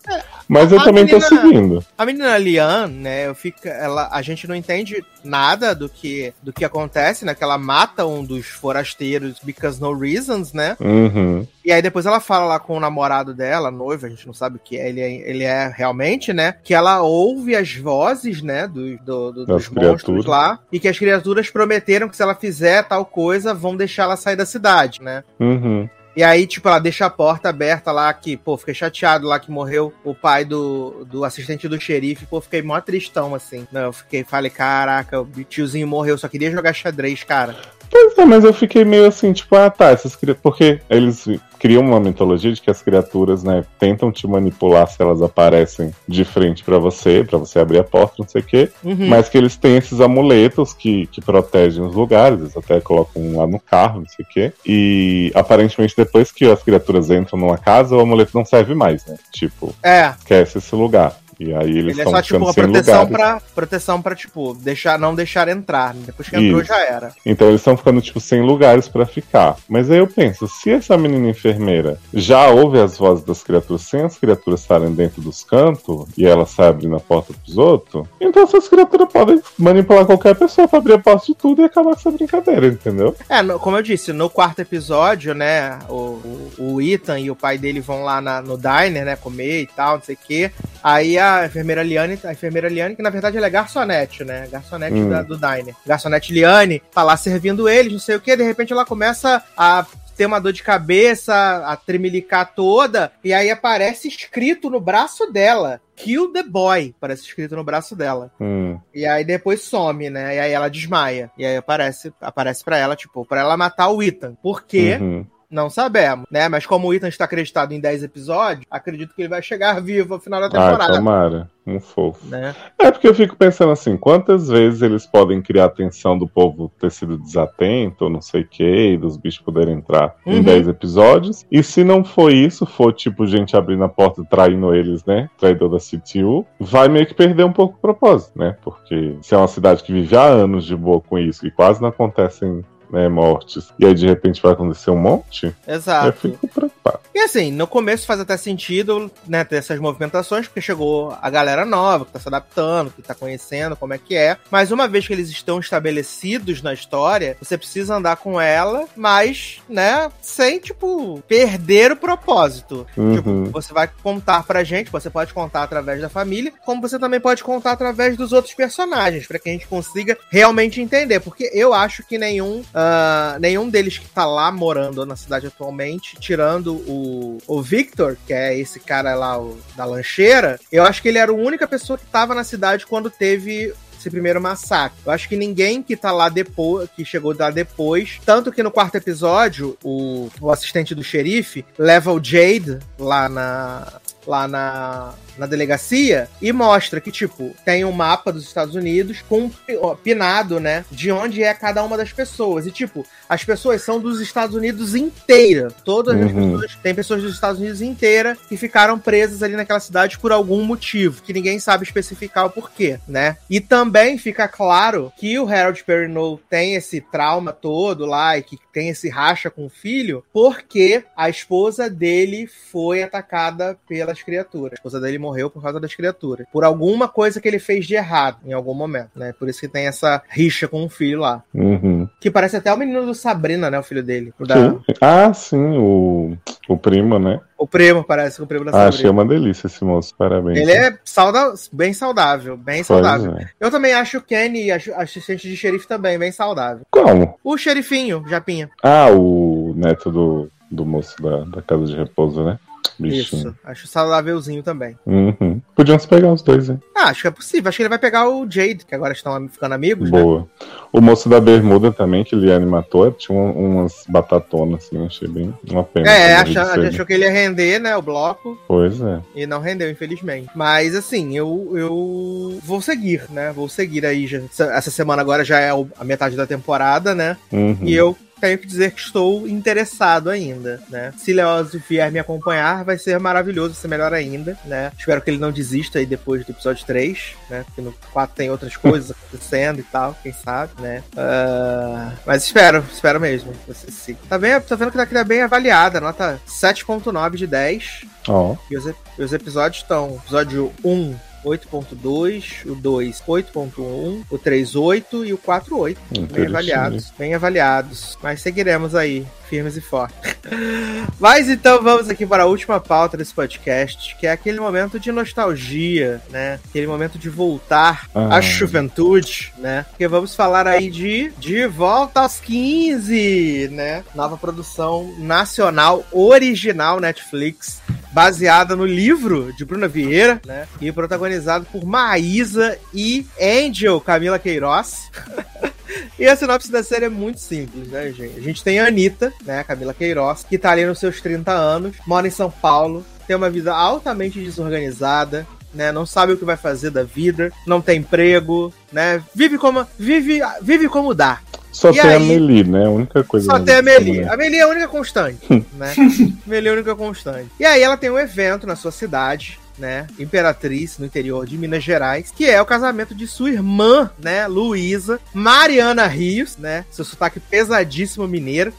Mas eu a também tô menina- seguindo. A menina Lian, né, eu fico, ela, a gente não entende nada do que, do que acontece, né, que ela mata um dos forasteiros because no reasons, né, Uhum. e aí depois ela fala lá com o namorado dela, noivo, a gente não sabe o que é, ele, é, ele é realmente, né, que ela ouve as vozes, né, do, do- do- dos monstros criaturas. lá, e que as criaturas prometeram que se ela fizer tal coisa, vão deixar ela sair da cidade, né. Uhum. E aí, tipo, ela deixa a porta aberta lá, que, pô, fiquei chateado lá que morreu o pai do, do assistente do xerife, pô, fiquei mó tristão, assim. Não, eu fiquei, falei, caraca, o tiozinho morreu, só queria jogar xadrez, cara. É, mas eu fiquei meio assim, tipo, ah tá, essas criaturas. Porque eles criam uma mitologia de que as criaturas, né, tentam te manipular se elas aparecem de frente pra você, pra você abrir a porta, não sei o quê. Uhum. Mas que eles têm esses amuletos que, que protegem os lugares, eles até colocam um lá no carro, não sei o quê. E aparentemente, depois que as criaturas entram numa casa, o amuleto não serve mais, né? Tipo, É, esquece esse lugar. E aí eles ele é estão só, tipo, uma sem proteção pra, proteção pra, tipo, deixar, não deixar entrar. Depois que entrou, Isso. já era. Então eles estão ficando, tipo, sem lugares pra ficar. Mas aí eu penso, se essa menina enfermeira já ouve as vozes das criaturas sem as criaturas estarem dentro dos cantos e ela sai abrindo a porta pros outros, então essas criaturas podem manipular qualquer pessoa pra abrir a porta de tudo e acabar com essa brincadeira, entendeu? É, no- como eu disse, no quarto episódio, né, o, o, o Ethan e o pai dele vão lá na- no diner, né, comer e tal, não sei o quê. Aí a enfermeira Liane, a enfermeira Liane, que na verdade ela é garçonete, né, garçonete Hum. da- do diner. Garçonete Liane tá lá servindo eles, não sei o quê, de repente ela começa a ter uma dor de cabeça, a tremelicar toda, e aí aparece escrito no braço dela. Kill the boy, parece escrito no braço dela. Hum. E aí depois some, né? E aí ela desmaia. E aí aparece, aparece para ela, tipo, para ela matar o Ethan. Porque Uhum. Não sabemos, né? Mas como o Ethan está acreditado em 10 episódios, acredito que ele vai chegar vivo ao final da Ah, temporada, tomara. Um fofo. né? É porque eu fico pensando assim, quantas vezes eles podem criar a atenção do povo ter sido desatento, ou não sei o que, e dos bichos poderem entrar Uhum. em 10 episódios. E se não for isso, for tipo gente abrindo a porta e traindo eles, né? Traidor da CTU, vai meio que perder um pouco o propósito, né? Porque se é uma cidade que vive há anos de boa com isso, e quase não acontecem né, mortes, e aí de repente vai acontecer um monte, eu Exato. fico preocupado. E assim, no começo faz até sentido, né, ter essas movimentações, porque chegou a galera nova, que tá se adaptando, que tá conhecendo como é que é. Mas uma vez que eles estão estabelecidos na história, você precisa andar com ela, mas, né, sem, tipo, perder o propósito. Tipo, Uhum. você vai contar pra gente, você pode contar através da família, como você também pode contar através dos outros personagens, pra que a gente consiga realmente entender. Porque eu acho que nenhum, ah, nenhum deles que tá lá morando na cidade atualmente, tirando o, o Victor, que é esse cara lá o, da lancheira, eu acho que ele era a única pessoa que tava na cidade quando teve esse primeiro massacre. Eu acho que ninguém que tá lá depois, que chegou lá depois, tanto que no quarto episódio, o, o assistente do xerife leva o Jade lá na lá na, na delegacia e mostra que, tipo, tem um mapa dos Estados Unidos com ó, pinado, né, de onde é cada uma das pessoas. E, tipo, as pessoas são dos Estados Unidos inteira. Todas as Uhum. pessoas, tem pessoas dos Estados Unidos inteira que ficaram presas ali naquela cidade por algum motivo, que ninguém sabe especificar o porquê, né? E também fica claro que o Harold Perrineau tem esse trauma todo lá e que tem esse racha com o filho, porque a esposa dele foi atacada pelas criaturas. A esposa dele morreu por causa das criaturas. Por alguma coisa que ele fez de errado em algum momento, né? Por isso que tem essa rixa com o filho lá. Uhum. Que parece até o menino do Sabrina, né? O filho dele. O, da- Sim. Ah, sim, o, o primo, né? o primo, parece o primo da Ah, achei Sabrina. uma delícia esse moço, parabéns. Ele é sauda bem saudável, bem Pois saudável. é. Eu também acho o Kenny, assistente de xerife, também bem saudável. Como? O xerifinho, Japinha. Ah, o neto do, do moço da, da casa de repouso, né? Isso. Acho saudávelzinho também. Uhum. Podiam se pegar os dois, hein? Ah, acho que é possível. Acho que ele vai pegar o Jade, que agora estão ficando amigos, né? Boa. O moço da bermuda também, que ele matou, tinha um- umas batatonas, assim, achei bem uma pena. É, achou, saiu. achou que ele ia render, né, o bloco, Pois é. e não rendeu, infelizmente. Mas, assim, eu, eu vou seguir, né? Vou seguir aí. Já, essa semana agora já é a metade da temporada, né? Uhum. E eu tenho que dizer que estou interessado ainda, né? Se Leoz vier me acompanhar, vai ser maravilhoso, vai ser melhor ainda, né? Espero que ele não desista aí depois do episódio 3, né? Porque no 4 tem outras coisas acontecendo e tal, quem sabe, né? Ah, mas espero, espero mesmo. você siga. Tá, bem, tá vendo que tá, que tá bem avaliada, nota 7.9 de 10. Ó, E os, ep- os episódios estão: episódio 1, 8.2, o 2, 8.1, o 3, 8 e o 4, 8. Bem avaliados, bem avaliados. Mas seguiremos aí, firmes e fortes. Mas então vamos aqui para a última pauta desse podcast, que é aquele momento de nostalgia, né? Aquele momento de voltar Ah. à juventude, né? Porque vamos falar aí de De Volta aos 15, né? Nova produção nacional, original Netflix, baseada no livro de Bruna Vieira, né? E protagonizado por Maísa e Angel Camila Queiroz. E a sinopse da série é muito simples, né, gente? A gente tem a Anitta, né, a Camila Queiroz, que tá ali nos seus 30 anos, mora em São Paulo, tem uma vida altamente desorganizada, né, não sabe o que vai fazer da vida, não tem emprego, né, vive como vive, vive como dá. Só E tem a aí- Meli, né? A única coisa. Só tem a Meli. né? A Meli é a única constante, né? a Meli é a única constante. E aí ela tem um evento na sua cidade, né? Imperatriz, no interior de Minas Gerais, que é o casamento de sua irmã, né? Luísa, Mariana Rios, né? Seu sotaque pesadíssimo mineiro.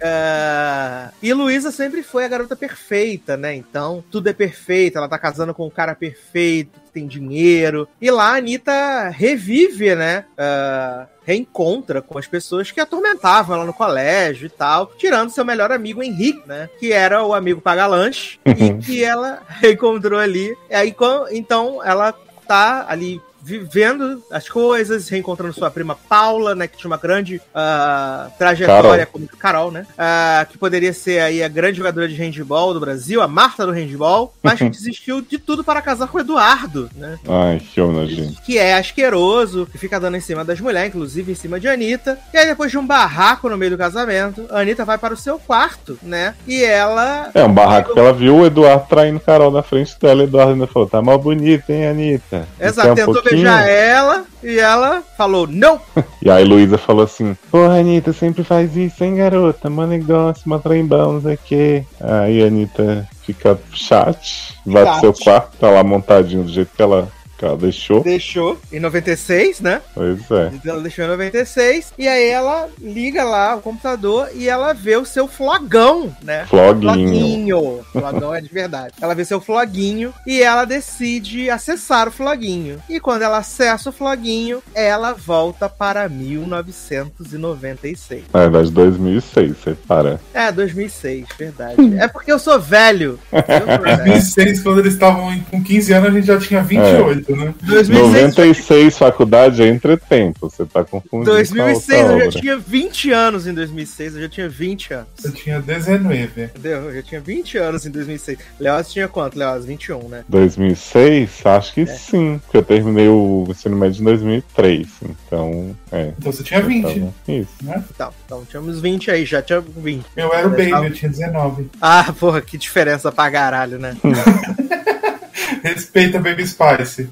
É, E Luísa sempre foi a garota perfeita, né? Então, tudo é perfeito. Ela tá casando com um cara perfeito, que tem dinheiro. E lá a Anitta revive, né? É, Reencontra com as pessoas que atormentavam ela no colégio e tal, tirando seu melhor amigo Henrique, né? Que era o amigo Pagalanche, e que ela reencontrou ali. E aí, então, ela tá ali vivendo as coisas, reencontrando sua prima Paula, né? Que tinha uma grande uh, trajetória Carol. como Carol, né? Uh, que poderia ser aí a grande jogadora de handball do Brasil, a Marta do handball, mas que desistiu de tudo para casar com o Eduardo, né? Ai, que nojento. Que é asqueroso, que fica dando em cima das mulheres, inclusive em cima de Anitta. E aí, depois de um barraco no meio do casamento, a Anitta vai para o seu quarto, né? E ela. É um barraco que ela viu o Eduardo traindo Carol na frente dela. O Eduardo ainda falou: tá mal bonita, hein, Anitta? Exato, um tentou pouquinho? Beijar ela e ela falou: não! E aí Luísa falou assim: Porra, Anitta sempre faz isso, hein, garota? Mó negócio, mó trembão, não sei o quê. Aí a Anitta fica chat, vai pro seu quarto, tá lá montadinho do jeito que ela, ela deixou. Deixou em 96, né? Pois é. Ela deixou em 96. E aí ela liga lá o computador e ela vê o seu flogão, né? Floguinho. Floguinho. Flogão é de verdade. Ela vê seu floguinho e ela decide acessar o floguinho. E quando ela acessa o floguinho, ela volta para 1996. Na verdade, 2006, você para. É, 2006, verdade. É porque eu sou velho. Eu sou velho. 2006, quando eles estavam com 15 anos, a gente já tinha 28, né? 2006, 96, faculdade é entretempo, você tá confundindo. 2006 com a outra eu já tinha 20 anos em 2006, eu já tinha 20 anos. Eu tinha 19. Entendeu? Eu já tinha 20 anos em 2006. Leoz tinha quanto, Leoz? 21, né? 2006? Acho É. que sim, porque eu terminei o ensino médio em 2003, então, é. Então você tinha 20. Tava- Isso. Então, então tínhamos 20 aí, já tinha 20. Eu era o baby, eu tinha 19. Ah, porra, que diferença pra caralho, né? Respeita Baby Spice.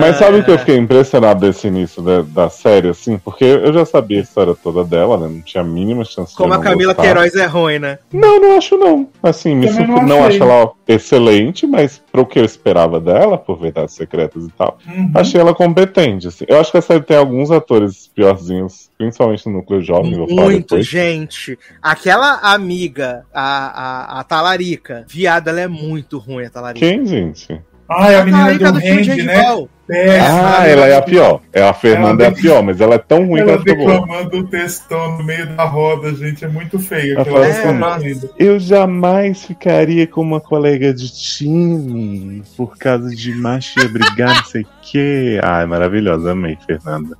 Mas sabe o que eu fiquei impressionado desse início da, da série, assim? Porque eu já sabia a história toda dela, né? Não tinha a mínima chance de Como eu a Camila gostar. Queiroz é ruim, né? Não, não acho não. Assim, me Também surpre- não não, acho ela excelente, mas pro que eu esperava dela, por Verdades Secretas e tal, Uhum. achei ela competente. Assim. Eu acho que a série tem alguns atores piorzinhos, principalmente no núcleo jovem, Muito, gente. Aquela amiga, a, a, a Talarica, viada, ela é muito ruim, a Talarica. Quem, gente? Ah, é a menina do, de Randy, né? handball. É, ah, ela é a pior. É a Fernanda é a Ela- pior, mas ela é tão ruim que Ela ela ficou boa. declamando o textão no meio da roda, gente. É muito feio Ela assim. Eu jamais ficaria com uma colega de time por causa de macho ia brigar, não sei o quê. Ai, maravilhosa, amei, Fernanda.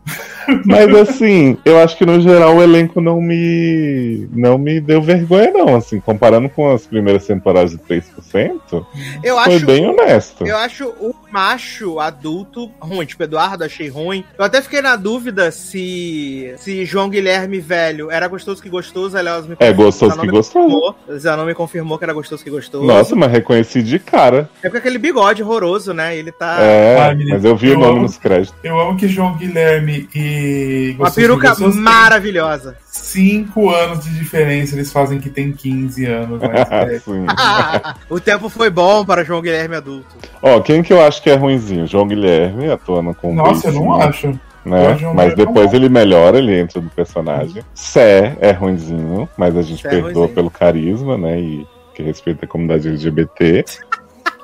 Mas assim, eu acho que no geral o elenco não me não me deu vergonha, não. Assim, comparando com as primeiras temporadas de 3%, Eu foi acho, bem honesto. eu acho o macho adulto ruim. Tipo, Eduardo achei ruim. Eu até fiquei na dúvida se se João Guilherme velho era gostoso que gostoso. Aliás, me É gostoso que me gostou. confirmou. Zanon me confirmou que era gostoso que gostoso. Nossa, mas reconheci de cara. É porque aquele bigode horroroso, né? Ele tá. É, menino, mas eu vi o eu nome amo. nos créditos. Eu amo que João Guilherme e. Uma Gostoso peruca Gostoso maravilhosa. Cinco anos de diferença, eles fazem que tem 15 anos. É. Sim. o tempo foi bom para João Guilherme adulto. Ó, quem que eu acho que é ruimzinho? João Guilherme, atuando com Nossa, eu não acho. né? É Mas melhor depois ele melhora, ele entra no personagem. Sé é ruimzinho, mas a gente Sé é perdoa ruinzinho. pelo carisma, né? E que respeita a comunidade LGBT.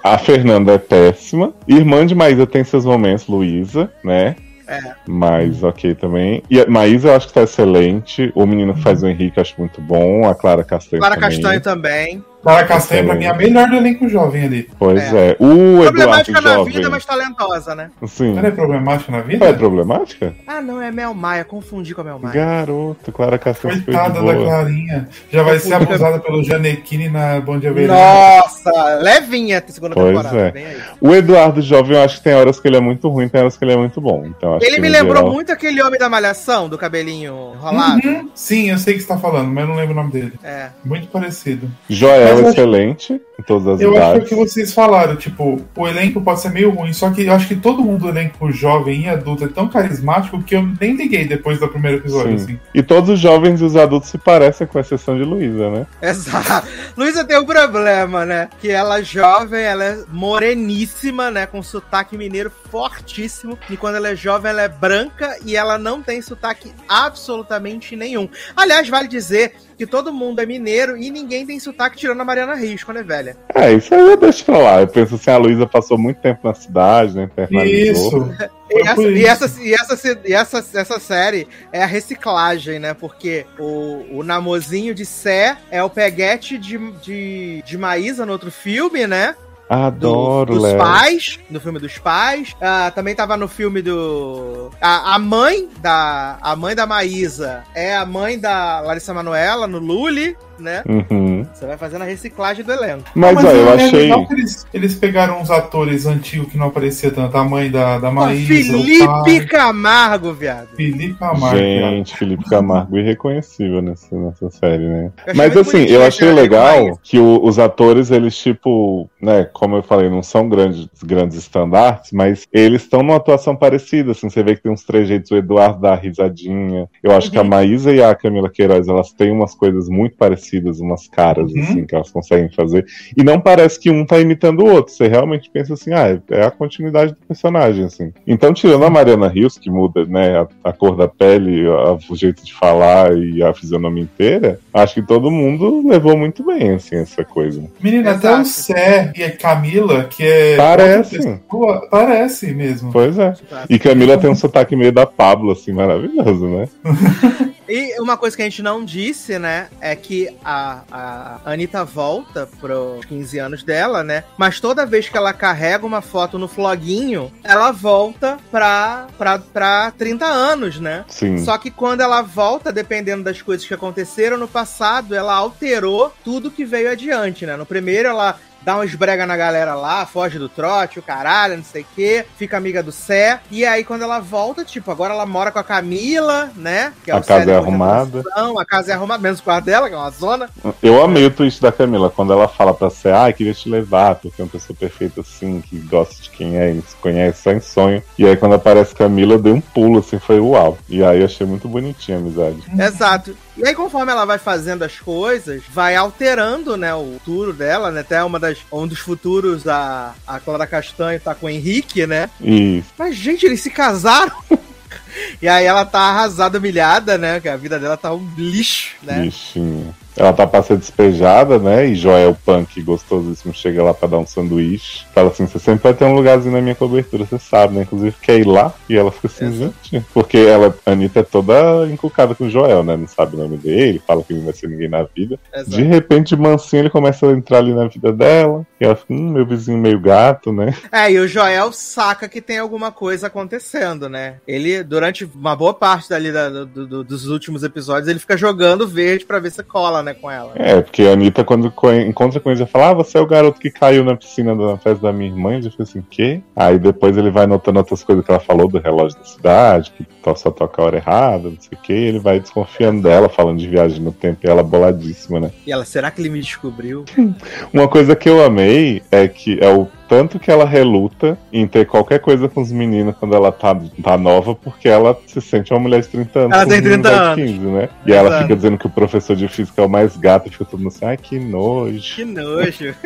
A Fernanda é péssima. Irmã de Maísa tem seus momentos, Luísa, né? É. Mas ok também. E a Maísa eu acho que tá excelente. O menino que faz o Henrique eu acho muito bom. A Clara Castanho Clara também. Castanho também. Clara Castanha, pra mim, é a melhor do elenco jovem ali. Pois É. é. O Eduardo Problemática na Jovem. vida, mas talentosa, né? Sim. Ela é problemática na vida? Qual é problemática? Ah, não, é Mel Maia. Confundi com a Mel Maia. Garoto, Clara de Coitada da. Clarinha. Já vai ser abusada pelo Janequine na Bom Dia Verão. Nossa, levinha a segunda Pois temporada. é. O Eduardo Jovem, eu acho que tem horas que ele é muito ruim, tem horas que ele é muito bom. Então, acho Ele que me lembrou geral- muito aquele homem da malhação, do cabelinho enrolado. Uhum. Sim, eu sei o que você tá falando, mas eu não lembro o nome dele. É. Muito parecido. Joel, Eu acho- excelente, em todas as Eu acho que é o idades. que vocês falaram, tipo, o elenco pode ser meio ruim, só que eu acho que todo mundo do elenco jovem e adulto é tão carismático que eu nem liguei depois do primeiro episódio, Sim. assim. E todos os jovens e os adultos se parecem, com exceção de Luísa, né? Exato. Luísa tem um problema, né? Que ela é jovem, ela é moreníssima, né? Com sotaque mineiro fortíssimo. E quando ela é jovem, ela é branca e ela não tem sotaque absolutamente nenhum. Aliás, vale dizer que todo mundo é mineiro e ninguém tem sotaque tirando a Mariana Rios quando é velha. É, isso aí eu deixo pra lá. Eu penso assim, a Luísa passou muito tempo na cidade, né? Internalizou. Isso. E essa, e, essa, e, essa, e essa, essa série é a reciclagem, né? Porque o, o namozinho de Sé é o peguete de, de, de Maísa no outro filme, né? Adoro, dos Léo. pais, no filme dos pais. Ah, também tava no filme do. A, a mãe da. A mãe da Maísa é a mãe da Larissa Manoela, no Lully, né? Uhum. Você vai fazendo a reciclagem do elenco. Mas, ó, eu é achei. eles, eles pegaram uns atores antigos que não aparecia tanto. A mãe da, da Maísa, Felipe pai, Camargo, viado. Felipe Camargo. Gente, Felipe Camargo irreconhecível nessa, nessa série, né? Eu Mas assim, eu achei legal mais. que o- os atores, eles, tipo, né, como eu falei, não são grandes, grandes estandartes, mas eles estão numa atuação parecida, assim, você vê que tem uns trejeitos, o Eduardo dá risadinha. Eu acho que a Uhum. Maísa e a Camila Queiroz, elas têm umas coisas muito parecidas, umas caras, Uhum. assim, que elas conseguem fazer. E não parece que um tá imitando o outro, você realmente pensa assim, ah, é a continuidade do personagem, assim. Então, tirando a Mariana Rios, que muda, né, a, a cor da pele, a- o jeito de falar e a fisionomia inteira, acho que todo mundo levou muito bem, assim, essa coisa. Menina, até o Sé e a Camila, que é. Parece. pessoa, parece mesmo. Pois é. E Camila tem um sotaque meio da Pablo, assim, maravilhoso, né? E uma coisa que a gente não disse, né, é que a, a Anitta volta pros 15 anos dela, né? Mas toda vez que ela carrega uma foto no floguinho, ela volta pra, pra, pra 30 anos, né? Sim. Só que quando ela volta, dependendo das coisas que aconteceram no passado, ela alterou tudo que veio adiante, né? No primeiro, ela dá uma esbrega na galera lá, foge do trote, o caralho, não sei o quê, fica amiga do Sé. E aí, quando ela volta, tipo, agora ela mora com a Camila, né? Que A Sé casa é depois da arrumada. A casa é arrumada, menos o quarto dela, que é uma zona. Eu amei o twist da Camila, quando ela fala pra ser, ah, queria te levar, porque é uma pessoa perfeita assim, que gosta de quem é, e se conhece só em sonho. E aí quando aparece Camila, eu dei um pulo, assim, foi uau. E aí eu achei muito bonitinha a amizade. Exato. E aí, conforme ela vai fazendo as coisas, vai alterando, né, o futuro dela, né? Até uma das, um dos futuros, a, a Clara Castanho tá com o Henrique, né? E Mas, gente, eles se casaram. e aí ela tá arrasada, humilhada, né? Que a vida dela tá um lixo, né? bichinha. Ela tá pra ser despejada, né? E Joel Punk, gostosíssimo, chega lá pra dar um sanduíche. Fala assim: você sempre vai ter um lugarzinho na minha cobertura, você sabe, né? Inclusive, quer ir lá? E ela fica assim, Exato. gente. Porque ela, a Anitta é toda encucada com o Joel, né? Não sabe o nome dele, fala que não vai ser ninguém na vida. Exato. De repente, mansinho, ele começa a entrar ali na vida dela. E ela fica, hum, meu vizinho meio gato, né? É, e o Joel saca que tem alguma coisa acontecendo, né? Ele, durante uma boa parte dali da- do- do- dos últimos episódios, ele fica jogando verde pra ver se cola, né, com ela. É, porque a Anitta, quando co- encontra com ele, já fala: Ah, você é o garoto que caiu na piscina da festa da minha irmã. E já fica assim: quê? Aí depois ele vai notando outras coisas que ela falou do relógio da cidade, que só toca a hora errada, não sei o quê. E ele vai desconfiando dela, falando de viagem no tempo, e ela boladíssima, né? E ela, será que ele me descobriu? Uma coisa que eu amei é que é o tanto que ela reluta em ter qualquer coisa com os meninos quando ela tá, tá nova, porque ela se sente uma mulher de 30 anos. Ela com tem os meninos 30 de 15, né? E ela Exato. fica dizendo que o professor de física é o mais gato, e fica todo mundo assim, ai que nojo. Que nojo.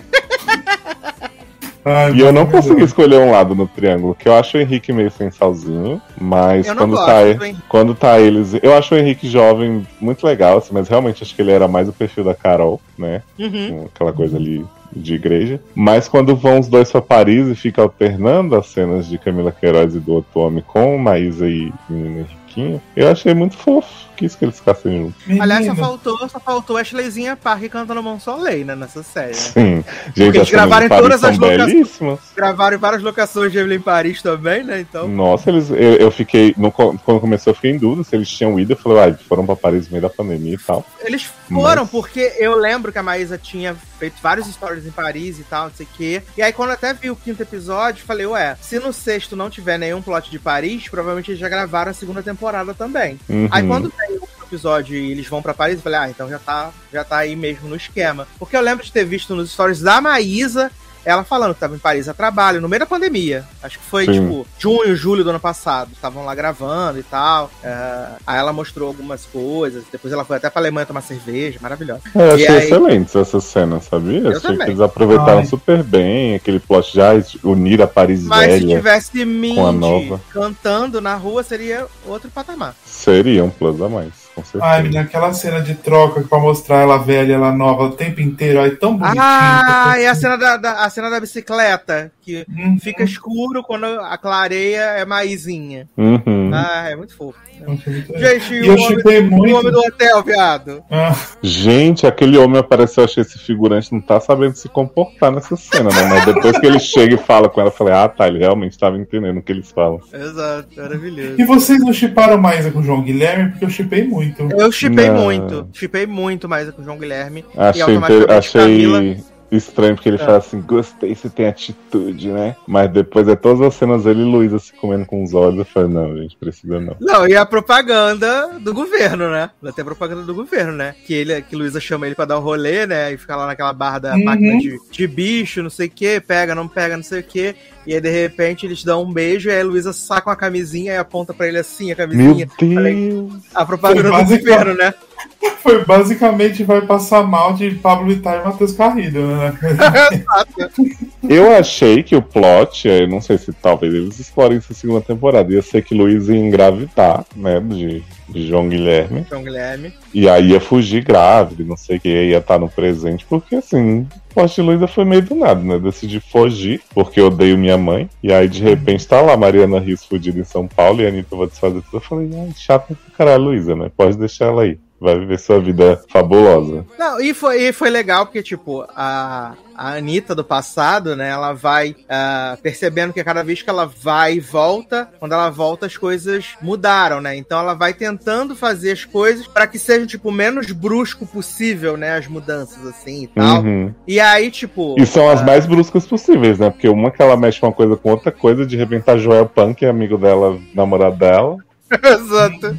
Ai, E eu não consegui Deus. escolher um lado no triângulo, que eu acho o Henrique meio sensalzinho, mas Eu não quando gosto, tá, hein? quando tá eles. Eu acho o Henrique jovem muito legal, assim, mas realmente acho que ele era mais o perfil da Carol, né? Uhum. Aquela coisa ali de igreja. Mas quando vão os dois pra Paris e fica alternando as cenas de Camila Queiroz e do outro homem com Maísa e menino Henriquinho, eu achei muito fofo. Quis que eles ficassem juntos. Aliás, só faltou, só faltou a Ashleyzinha Park cantando Mão Soleil, né, nessa série, né? Sim. Gente, eles as cenas gravaram em todas as locações. Gravaram em várias locações de Evelyn Paris também, né? Então. Nossa, eles, eu, eu fiquei. no- quando começou, eu fiquei em dúvida se eles tinham ido. Eu falei, ah, foram pra Paris no meio da pandemia e tal. Eles foram, Mas- porque eu lembro que a Maísa tinha feito vários stories em Paris e tal, não sei o quê. E aí, quando eu até vi o quinto episódio, falei, ué, se no sexto não tiver nenhum plot de Paris, provavelmente eles já gravaram a segunda temporada também. Uhum. Aí quando tem o episódio e eles vão pra Paris, eu falei, ah, então já tá, já tá aí mesmo no esquema. Porque eu lembro de ter visto nos stories da Maísa ela falando que tava em Paris a trabalho, no meio da pandemia. Acho que foi, Sim. tipo, junho, julho do ano passado. Estavam lá gravando e tal. É, aí ela mostrou algumas coisas. Depois ela foi até pra Alemanha tomar cerveja. Maravilhosa. Eu achei aí- excelentes essas cenas, sabia? Eu achei também. que eles aproveitaram Ai. super bem aquele plot já unir a Paris Mas se velha. tivesse com a Mindy nova. cantando na rua, seria outro patamar. Seria um plus a mais, com certeza. Ai, menina, aquela cena de troca pra mostrar ela velha, ela nova o tempo inteiro, ai, tão bonitinho. Ah, e a cena da, da- a cena da bicicleta, que Uhum. fica escuro quando a clareia é maisinha. Uhum. Ah, é muito fofo. Muito- Gente, E o eu homem, chipei o muito. homem do hotel, viado. Ah, Gente, aquele homem apareceu, achei esse figurante não tá sabendo se comportar nessa cena, né? Mas depois que ele chega e fala com ela, eu falei, ah, tá, ele realmente estava entendendo o que eles falam. Exato, maravilhoso. E vocês não chiparam mais com o João Guilherme? Porque eu chipei muito. Eu chipei muito. Chipei muito mais com o João Guilherme. e Achei, automaticamente inter- achei Camila. Estranho porque ele É. fala assim, gostei, você tem atitude, né? Mas depois é todas as cenas dele e Luísa se comendo com os olhos. Eu falei, não, gente, precisa não. Não, e a propaganda do governo, né? Até a propaganda do governo, né? Que ele, que Luísa chama ele pra dar um rolê, né? E fica lá naquela barra da Uhum. máquina de, de bicho, não sei o que, pega, não pega, não sei o que. E aí, de repente, eles dão um beijo e aí a Luísa saca uma camisinha e aponta pra ele assim, a Meu camisinha. Deus! A propaganda do governo, né? Foi basicamente vai passar mal de Pablo Vittar e Matheus Carrilho, né? Eu achei que o plot, eu não sei se talvez eles explorem essa segunda temporada, ia ser que Luísa ia engravidar, né, de, de João Guilherme. João Guilherme. E aí ia fugir grávida, não sei o que, ia estar no presente, porque assim, plot de Luísa foi meio do nada, né? Decidi fugir, porque eu odeio minha mãe. E aí, de repente, tá lá Mariana Rios fudida em São Paulo e a Anitta vai desfazer tudo. Eu falei, ai, chato pra caralho, Luísa, né? Pode deixar ela aí. Vai viver sua vida fabulosa. Não, e foi, e foi legal porque, tipo, a, a Anitta do passado, né, ela vai ah, percebendo que cada vez que ela vai e volta, quando ela volta as coisas mudaram, né? Então ela vai tentando fazer as coisas para que sejam, tipo, o menos brusco possível, né, as mudanças, assim e tal. Uhum. E aí, tipo... E são as mais bruscas possíveis, né? Porque uma que ela mexe uma coisa com outra coisa, de repente tá Joel Punk, é amigo dela, namorado dela. Exato.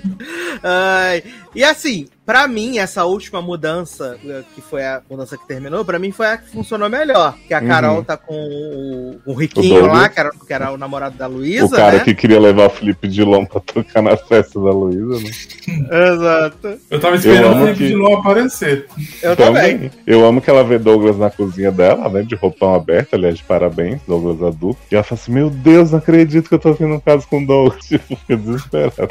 Ai, e assim, pra mim, essa última mudança, eh, que foi a mudança que terminou, pra mim foi a que funcionou melhor. Que a Uhum. Carol tá com o, o O Riquinho Douglas. lá, que era, que era o namorado da o Luísa, cara né? que queria levar o Felipe Dilon pra tocar na festa da Luísa, né? Exato. Eu tava Eu esperando amo o Felipe que- Dilon aparecer. Eu também. Eu amo que ela vê Douglas na cozinha dela, né? De roupão aberto, aliás, de parabéns, Douglas adulto. E ela fala assim: Meu Deus, não acredito que eu tô tendo um caso com o Douglas. Tipo, fica desesperado.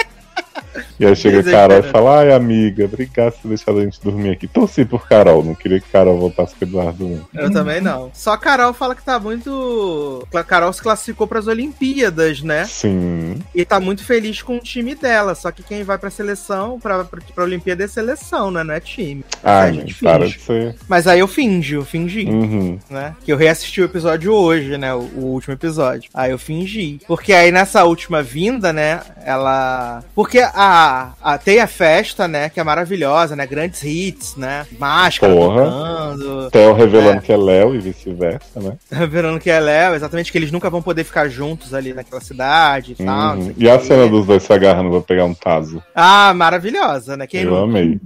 E aí chega a Carol e fala: Ai, amiga, obrigado por ter deixado a gente dormir aqui. Torci por Carol, não queria que Carol voltasse com o Eduardo, não. Eu também não. Só a Carol fala que tá muito. Carol se classificou pras Olimpíadas, né? Sim. E tá muito feliz com o time dela. Só que quem vai pra seleção, pra, pra, pra Olimpíada é seleção, né? Não é time. Ai, a gente para finge. de ser. Mas aí eu fingi, eu fingi. Uhum. né? Que eu reassisti o episódio hoje, né? O, o último episódio. Aí eu fingi. Porque aí nessa última vinda, né? Ela. Porque a, a tem a festa, né? Que é maravilhosa, né? Grandes hits, né? Máscara Porra. tocando. Theo revelando que é Léo e vice-versa, né? Revelando que é Léo, exatamente que eles nunca vão poder ficar juntos ali naquela cidade e tal. Uhum. o E a cena dos dois se agarrando pra pegar um taso. Ah, maravilhosa, né? Quem eu amei.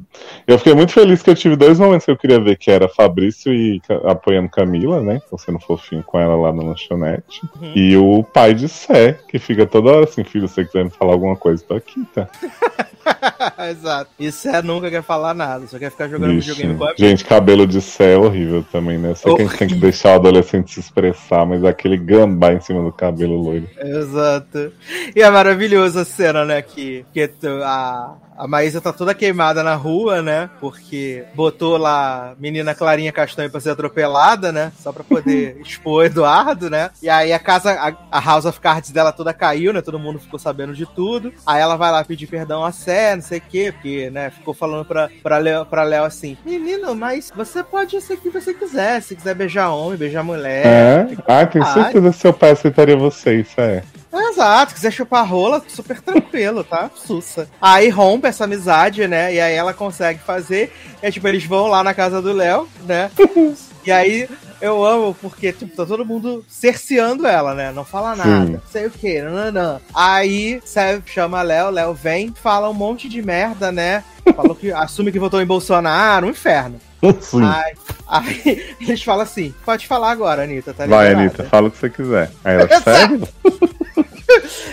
Eu fiquei muito feliz que eu tive dois momentos que eu queria ver, que era Fabrício e apoiando Camila, né? Tô sendo fofinho com ela lá na lanchonete. Uhum. E o pai de Sé, que fica toda hora assim, filho, se você quiser me falar alguma coisa, tô aqui, tá? Exato. E Sé nunca quer falar nada, só quer ficar jogando Vixe. videogame com a Gente, cabelo de Sé é horrível também, né? Eu sei que a gente tem que deixar o adolescente se expressar, mas aquele gambá em cima do cabelo loiro. Exato. E é maravilhosa a cena, né? Que, que a, a Maísa tá toda queimada na rua, né? Porque botou lá menina Clarinha Castanho pra ser atropelada, né? Só pra poder expor o Eduardo, né? E aí a casa, a, a House of Cards dela toda caiu, né? Todo mundo ficou sabendo de tudo. Aí ela vai lá pedir perdão a Sé, não sei o quê, porque, né? Ficou falando pra, pra, Léo, pra Léo assim: Menino, mas você pode ser o que você quiser. Se quiser beijar homem, beijar mulher. É? Ah, tenho Ai. certeza que seu pai aceitaria você, isso é. Exato, quiser chupar rola, super tranquilo, tá? Sussa. Aí rompe essa amizade, né? E aí ela consegue fazer. É tipo, eles vão lá na casa do Léo, né? e aí eu amo porque, tipo, tá todo mundo cerceando ela, né? Não fala nada. Sim. Sei o que, nananã. Aí Sérgio chama Léo, Léo vem, fala um monte de merda, né? Falou que assume que votou em Bolsonaro, um inferno. Sim. Aí, aí eles falam assim: pode falar agora, Anitta, tá Vai, liberada. Anitta, fala o que você quiser. Aí ela, sério?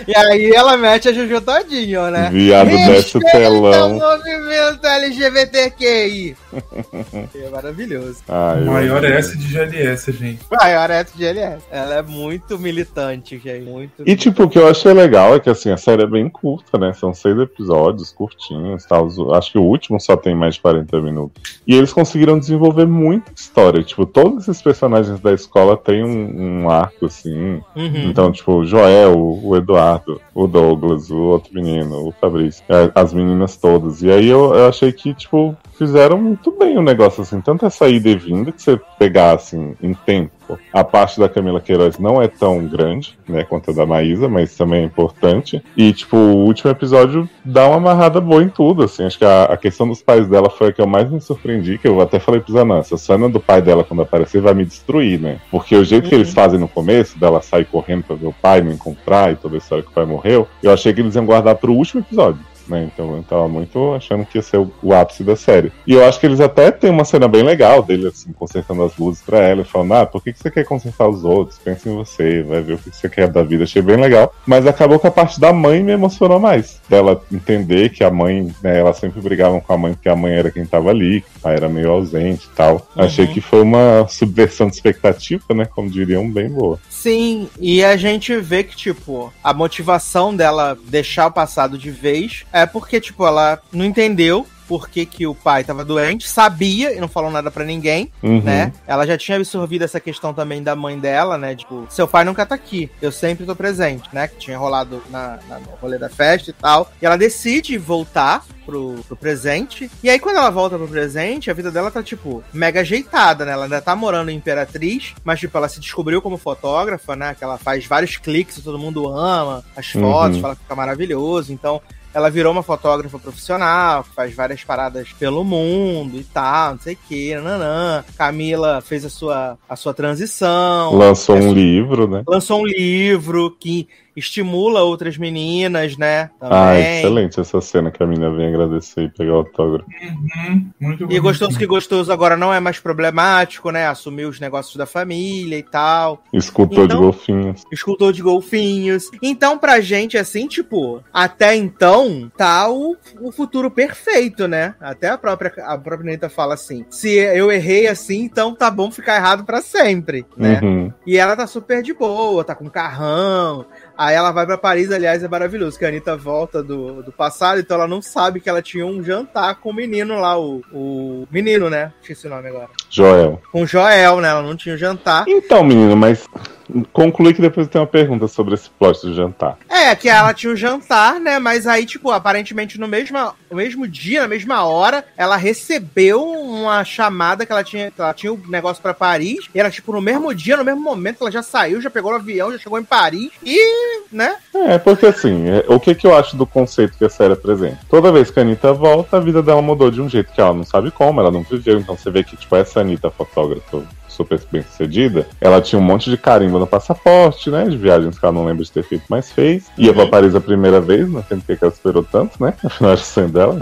E aí ela mete a Juju todinho, né? Viado desce o Respeita telão. o movimento LGBTQI. é maravilhoso. Ai, Maior amei. S de GLS, gente. Maior é de LS. Ela é muito militante, gente. Muito. E tipo, o que eu achei legal é que assim, a série é bem curta, né? São seis episódios, curtinhos tal. Acho que o último só tem mais de 40 minutos. E eles conseguiram desenvolver muita história. Tipo, todos esses personagens da escola têm um, um arco, assim. Uhum. Então, tipo, o Joel, o Eduardo, o Douglas, o outro menino, o Fabrício, é, as meninas todas. E aí eu, eu achei que, tipo, fizeram muito bem o negócio, assim. Tanto essa ida e vinda, que você pegar, assim, em tempo. A parte da Camila Queiroz não é tão grande, né, quanto a da Maísa, mas também é importante. E, tipo, o último episódio dá uma amarrada boa em tudo, assim. Acho que a, a questão dos pais dela foi a que eu mais me surpreendi, que eu até falei pro Zanan, essa cena do pai dela quando aparecer vai me destruir, né? Porque o jeito que eles fazem no começo, dela sair correndo pra ver o pai, não encontrar e toda a história que o pai morreu, eu achei que eles iam guardar pro último episódio né? Então eu tava muito achando que ia ser o, o, ápice da série. E eu acho que eles até tem uma cena bem legal dele, assim, consertando as luzes pra ela e falando: Ah, por que, que você quer consertar os outros? Pensa em você, vai ver o que você quer da vida. Achei bem legal. Mas acabou que a parte da mãe me emocionou mais. Dela entender que a mãe, né, ela sempre brigavam com a mãe porque a mãe era quem tava ali, que o pai era meio ausente e tal. Uhum. Achei que foi uma subversão de expectativa, né? Como diriam, bem boa. Sim, e a gente vê que, tipo, a motivação dela deixar o passado de vez é porque, tipo, ela não entendeu por que, que o pai estava doente, sabia e não falou nada para ninguém, uhum. né? Ela já tinha absorvido essa questão também da mãe dela, né? Tipo, seu pai nunca tá aqui, eu sempre tô presente, né? Que tinha rolado na, na, no rolê da festa e tal. E ela decide voltar pro, pro presente. E aí, quando ela volta pro presente, a vida dela tá, tipo, mega ajeitada, né? Ela ainda tá morando em Imperatriz, mas, tipo, ela se descobriu como fotógrafa, né? Que ela faz vários cliques e todo mundo ama as fotos, uhum. fala que fica maravilhoso. Então, ela virou uma fotógrafa profissional, faz várias paradas pelo mundo e tal, não sei o que, nananã. Camila fez a sua, a sua transição. Lançou um livro, né? Lançou um livro que estimula outras meninas, né? Ah, também. Ah, excelente essa cena que a menina vem agradecer e pegar o autógrafo. Uhum, muito e gostoso que gostoso agora não é mais problemático, né? Assumiu os negócios da família e tal. Escultor então, de golfinhos. Escultor de golfinhos. Então, pra gente, assim, tipo, até então, tá o, o futuro perfeito, né? Até a própria, a própria Anitta fala assim: se eu errei assim, então tá bom ficar errado para sempre, né? Uhum. E ela tá super de boa, tá com carrão. Aí ela vai para Paris, aliás, é maravilhoso, que a Anitta volta do, do passado, então ela não sabe que ela tinha um jantar com o menino lá, o, o menino, né? Esqueci o nome agora. Joel. Com Joel, né? Ela não tinha um jantar. Então, menino, mas Conclui que depois tem uma pergunta sobre esse plot do jantar. É, que ela tinha um jantar, né? Mas aí, tipo, aparentemente no mesmo, no mesmo dia, na mesma hora, ela recebeu uma chamada que ela tinha. Que ela tinha um negócio para Paris. E era, tipo, no mesmo dia, no mesmo momento, ela já saiu, já pegou o avião, já chegou em Paris e, né? É, porque assim, é, o que, que eu acho do conceito que a série apresenta? Toda vez que a Anitta volta, a vida dela mudou de um jeito que ela não sabe como, ela não viveu. Então você vê que, tipo, essa Anitta fotógrafa super bem sucedida, ela tinha um monte de carimbo no passaporte, né? De viagens que ela não lembra de ter feito, mas fez. Ia uhum. pra Paris a primeira vez, não sei porque ela esperou tanto, né? Afinal era o sonho dela,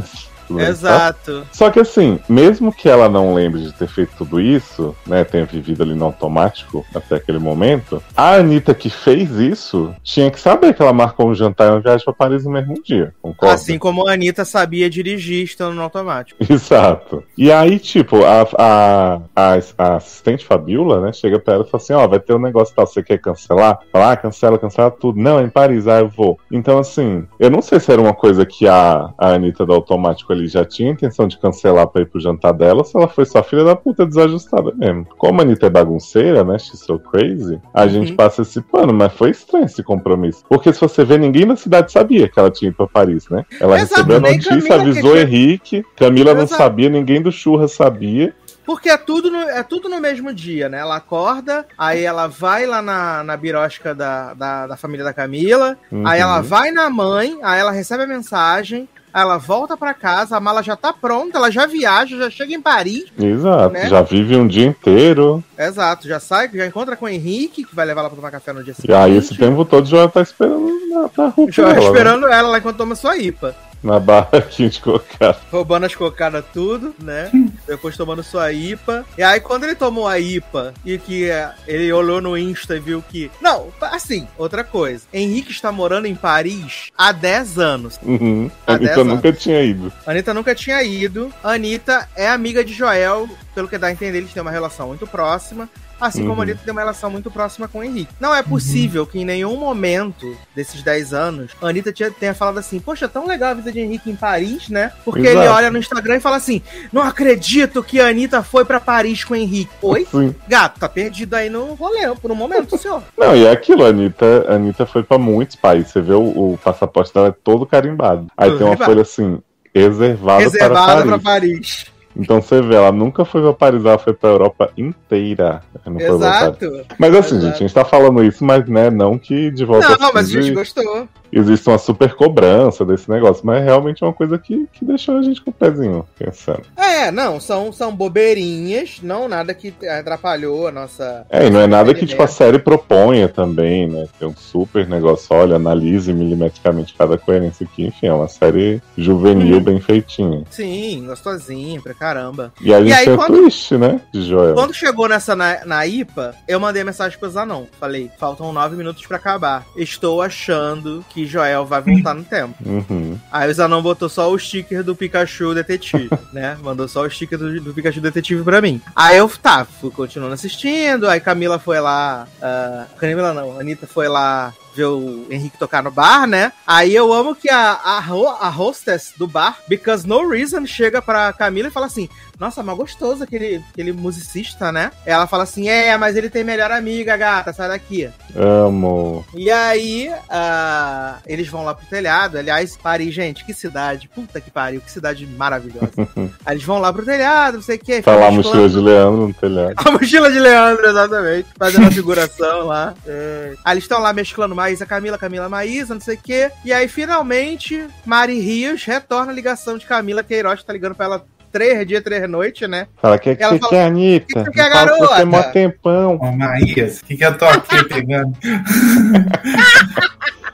né? Exato. Só que assim, mesmo que ela não lembre de ter feito tudo isso, né, tenha vivido ali no automático até aquele momento, a Anitta que fez isso tinha que saber que ela marcou um jantar e uma viagem para Paris no mesmo dia. Concorda? Assim como a Anitta sabia dirigir estando no automático. Exato. E aí, tipo, a, a, a, a assistente Fabiola, né, chega pra ela e fala assim: Ó, oh, vai ter um negócio tal, você quer cancelar? Fala, ah, cancela, cancela tudo. Não, é em Paris, ah, eu vou. Então, assim, eu não sei se era uma coisa que a, a Anitta do automático ali já tinha intenção de cancelar pra ir pro jantar dela, se ela foi só filha da puta desajustada mesmo. Como a Anitta é bagunceira, né? She's so crazy, a uhum. gente passa esse pano, mas foi estranho esse compromisso. Porque se você vê, ninguém na cidade sabia que ela tinha ido pra Paris, né? Ela Exato, recebeu a notícia, Camila avisou que... Henrique, Camila Exato. não sabia, ninguém do Churra sabia. Porque é tudo, no, é tudo no mesmo dia, né? Ela acorda, aí ela vai lá na, na birosca da, da, da família da Camila, uhum. aí ela vai na mãe, aí ela recebe a mensagem, ela volta para casa, a mala já tá pronta, ela já viaja, já chega em Paris. Exato, né? já vive um dia inteiro. Exato, já sai, já encontra com o Henrique, que vai levar ela pra tomar café no dia seguinte. E aí esse tempo todo já tá esperando na, na rua. Já ela, esperando né? ela lá enquanto toma sua IPA na barraquinha de cocada. Roubando as cocadas tudo, né? Depois tomando sua IPA. E aí, quando ele tomou a IPA e que é, ele olhou no Insta e viu que. Não, assim, outra coisa. Henrique está morando em Paris há 10 anos. Uhum. A Anitta nunca tinha ido. Anitta nunca tinha ido. Anitta é amiga de Joel pelo que dá a entender, eles têm uma relação muito próxima. Assim como Uhum. a Anitta tem uma relação muito próxima com o Henrique. Não é possível que em nenhum momento desses 10 anos a Anitta tinha- tenha falado assim: Poxa, tão legal a vida de Henrique em Paris, né? Porque Exato. ele olha no Instagram e fala assim: Não acredito que a Anitta foi pra Paris com o Henrique. Oi? Sim. Gato, tá perdido aí no rolê por um momento, senhor. Não, e é aquilo, a Anitta, a Anitta foi pra muitos países. Você vê o, o passaporte dela é todo carimbado. Aí tem uma folha assim, reservado, Reservada para pra Paris. Então você vê, ela nunca foi pra Paris, ela foi pra Europa inteira. Paris. Exato. Mas assim, Exato. gente, a gente tá falando isso, mas né, não que de volta Não, mas a gente 15 gostou. Existe uma super cobrança desse negócio, mas é realmente uma coisa que, que deixou a gente com o pezinho pensando. É, não, são, são bobeirinhas, não nada que atrapalhou a nossa. É, e não é nada que tipo, a série proponha também, né? Tem um super negócio, olha, analise milimetricamente cada coerência aqui. Enfim, é uma série juvenil Uhum. bem feitinha. Sim, gostosinho pra caramba. E a gente aí, tem o quando- twist, né? De Joel. Quando chegou nessa na, na IPA, eu mandei mensagem pro Zanon. Falei, faltam nove minutos pra acabar. Estou achando que Joel vai voltar no tempo. Uhum. Aí o Zanon botou só o sticker do Pikachu Detetive, né? Mandou só o sticker do, do Pikachu Detetive pra mim. Aí eu, tá, fui continuando assistindo. Aí Camila foi lá. ah, Camila não, Anitta foi lá ver o Henrique tocar no bar, né? Aí eu amo que a, a, a hostess do bar, Because No Reason, chega pra Camila e fala assim: Nossa, mas gostoso aquele, aquele musicista, né? Ela fala assim: É, mas ele tem melhor amiga, gata, sai daqui. Amo. E aí, ah, eles vão lá pro telhado. Aliás, Paris, gente, que cidade. Puta que pariu, que cidade maravilhosa. aí eles vão lá pro telhado, não sei o que. Tá lá a mochila de Leandro no telhado. A mochila de Leandro, exatamente. Fazendo a figuração lá. É. Aí eles estão lá mesclando Maísa, Camila, Camila, Maísa, não sei o quê. E aí, finalmente, Mari Rios retorna a ligação de Camila Queiroz, que tá ligando pra ela três dias, três noites, né? Fala, que é que Ela você fala, quer, Anitta? "Que que você que Você é garota?" mó tempão. Ô, Maías, o que, que eu tô aqui pegando?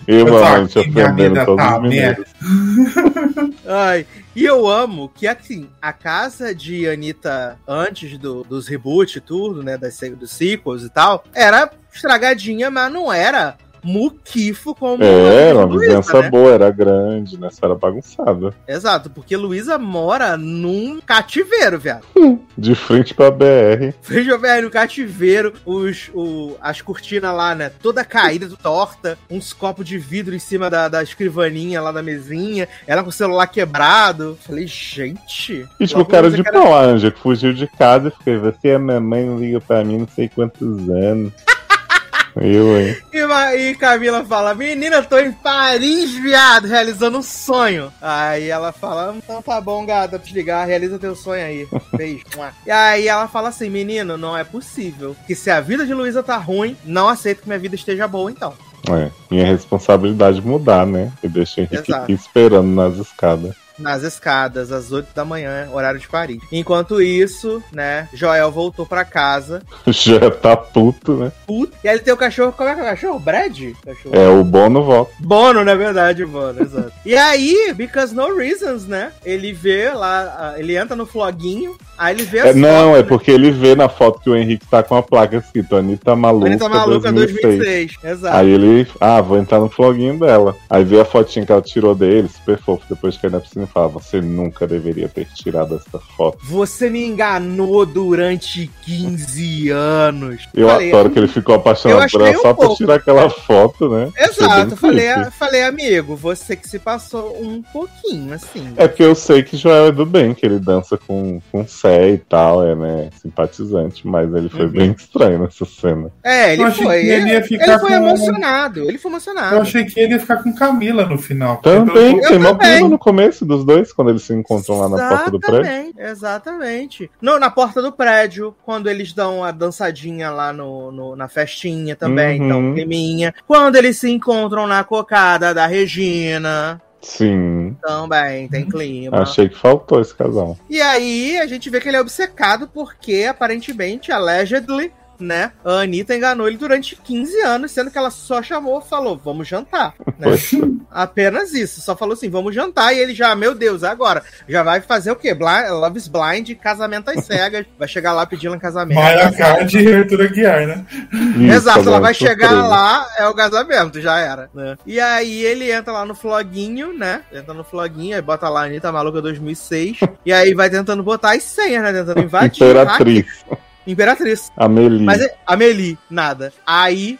Eu, Eu minha ofendendo todos tá os mineiros. Ai, e eu amo que, assim, a casa de Anitta, antes do, dos reboot e tudo, né, das, dos sequels e tal, era estragadinha, mas não era muquifo como É, uma Luísa, vizinhança né? boa, era grande, né? Só era bagunçada. Exato, porque Luísa mora num cativeiro, viado. De frente pra BR. Veja, velho, no cativeiro, os, o, as cortinas lá, né? Toda caída, torta, uns copos de vidro em cima da, da escrivaninha lá da mesinha, ela com o celular quebrado. Falei, gente. E tipo, o cara de pau, Anja, que fugiu de casa e ficou, você é mamãe, não liga pra mim não sei quantos anos. Eu, hein? E, e Camila fala: Menina, tô em Paris, viado, realizando um sonho. Aí ela fala: Então tá bom, gata, te ligar, realiza teu sonho aí. Beijo. E aí ela fala assim: Menino, não é possível. Que se a vida de Luísa tá ruim, não aceito que minha vida esteja boa, então. É, minha responsabilidade mudar, né? E deixa o Henrique Exato. aqui esperando nas escadas. Nas escadas, às 8 da manhã, horário de Paris. Enquanto isso, né, Joel voltou pra casa. Já tá puto, né? Puto. E aí ele tem o cachorro. Como é que é o cachorro? Brad? Cachorro. É, o Bono volta. Bono, na verdade, Bono, exato. e aí, because no reasons, né? Ele vê lá, ele entra no floguinho, aí ele vê É, não, fotos, é né? porque ele vê na foto que o Henrique tá com a placa escrito Anitta Maluca, tá maluca 2006. 2006, exato. Aí ele, ah, vou entrar no floguinho dela. Aí vê a fotinha que ela tirou dele, super fofo. Depois que ele na piscina e fala: Você nunca deveria ter tirado essa foto. Você me enganou durante 15 anos. Eu Falei, adoro que ele ficou apaixonado por ela achei só um pra pouco. tirar aquela foto, né? Exato, falei, creepy. falei, amigo, você que se passou um pouquinho, assim. É porque eu sei que Joel é do bem, que ele dança com, com Sé e tal, é, né, simpatizante, mas ele foi Uhum. bem estranho nessa cena. É, ele foi. ele ia Ele, ficar ele foi com- emocionado. Ele foi emocionado. Eu achei que ele ia ficar com Camila no final. Também, tem uma prima no começo dos dois, quando eles se encontram lá na porta do prédio. Exatamente, Exatamente. Não, na porta do prédio, quando eles dão a dançadinha lá no, no- na festinha também, Uhum. então, climinha. Quando eles se encontram na cocada da Regina, Sim, também tem clima. achei que faltou esse casal. E aí a gente vê que ele é obcecado porque, aparentemente, allegedly, né? A Anitta enganou ele durante 15 anos, sendo que ela só chamou, falou, vamos jantar. Né? Apenas isso, só falou assim, vamos jantar. E ele já, meu Deus, agora, já vai fazer o quê? Blind, Love is Blind, casamento às cegas. Vai chegar lá pedindo um casamento. Mara Card e Arthur Aguiar, né? Isso, Exato, ela vai chegar lá, é o casamento, já era. Né? E aí ele entra lá no floguinho, né? Entra no floguinho, aí bota lá Anitta Maluca 2006. e aí vai tentando botar as senhas, né? Tentando invadir. Imperatriz. hack- Imperatriz. Amelie. Mas é, Amelie, nada. Aí,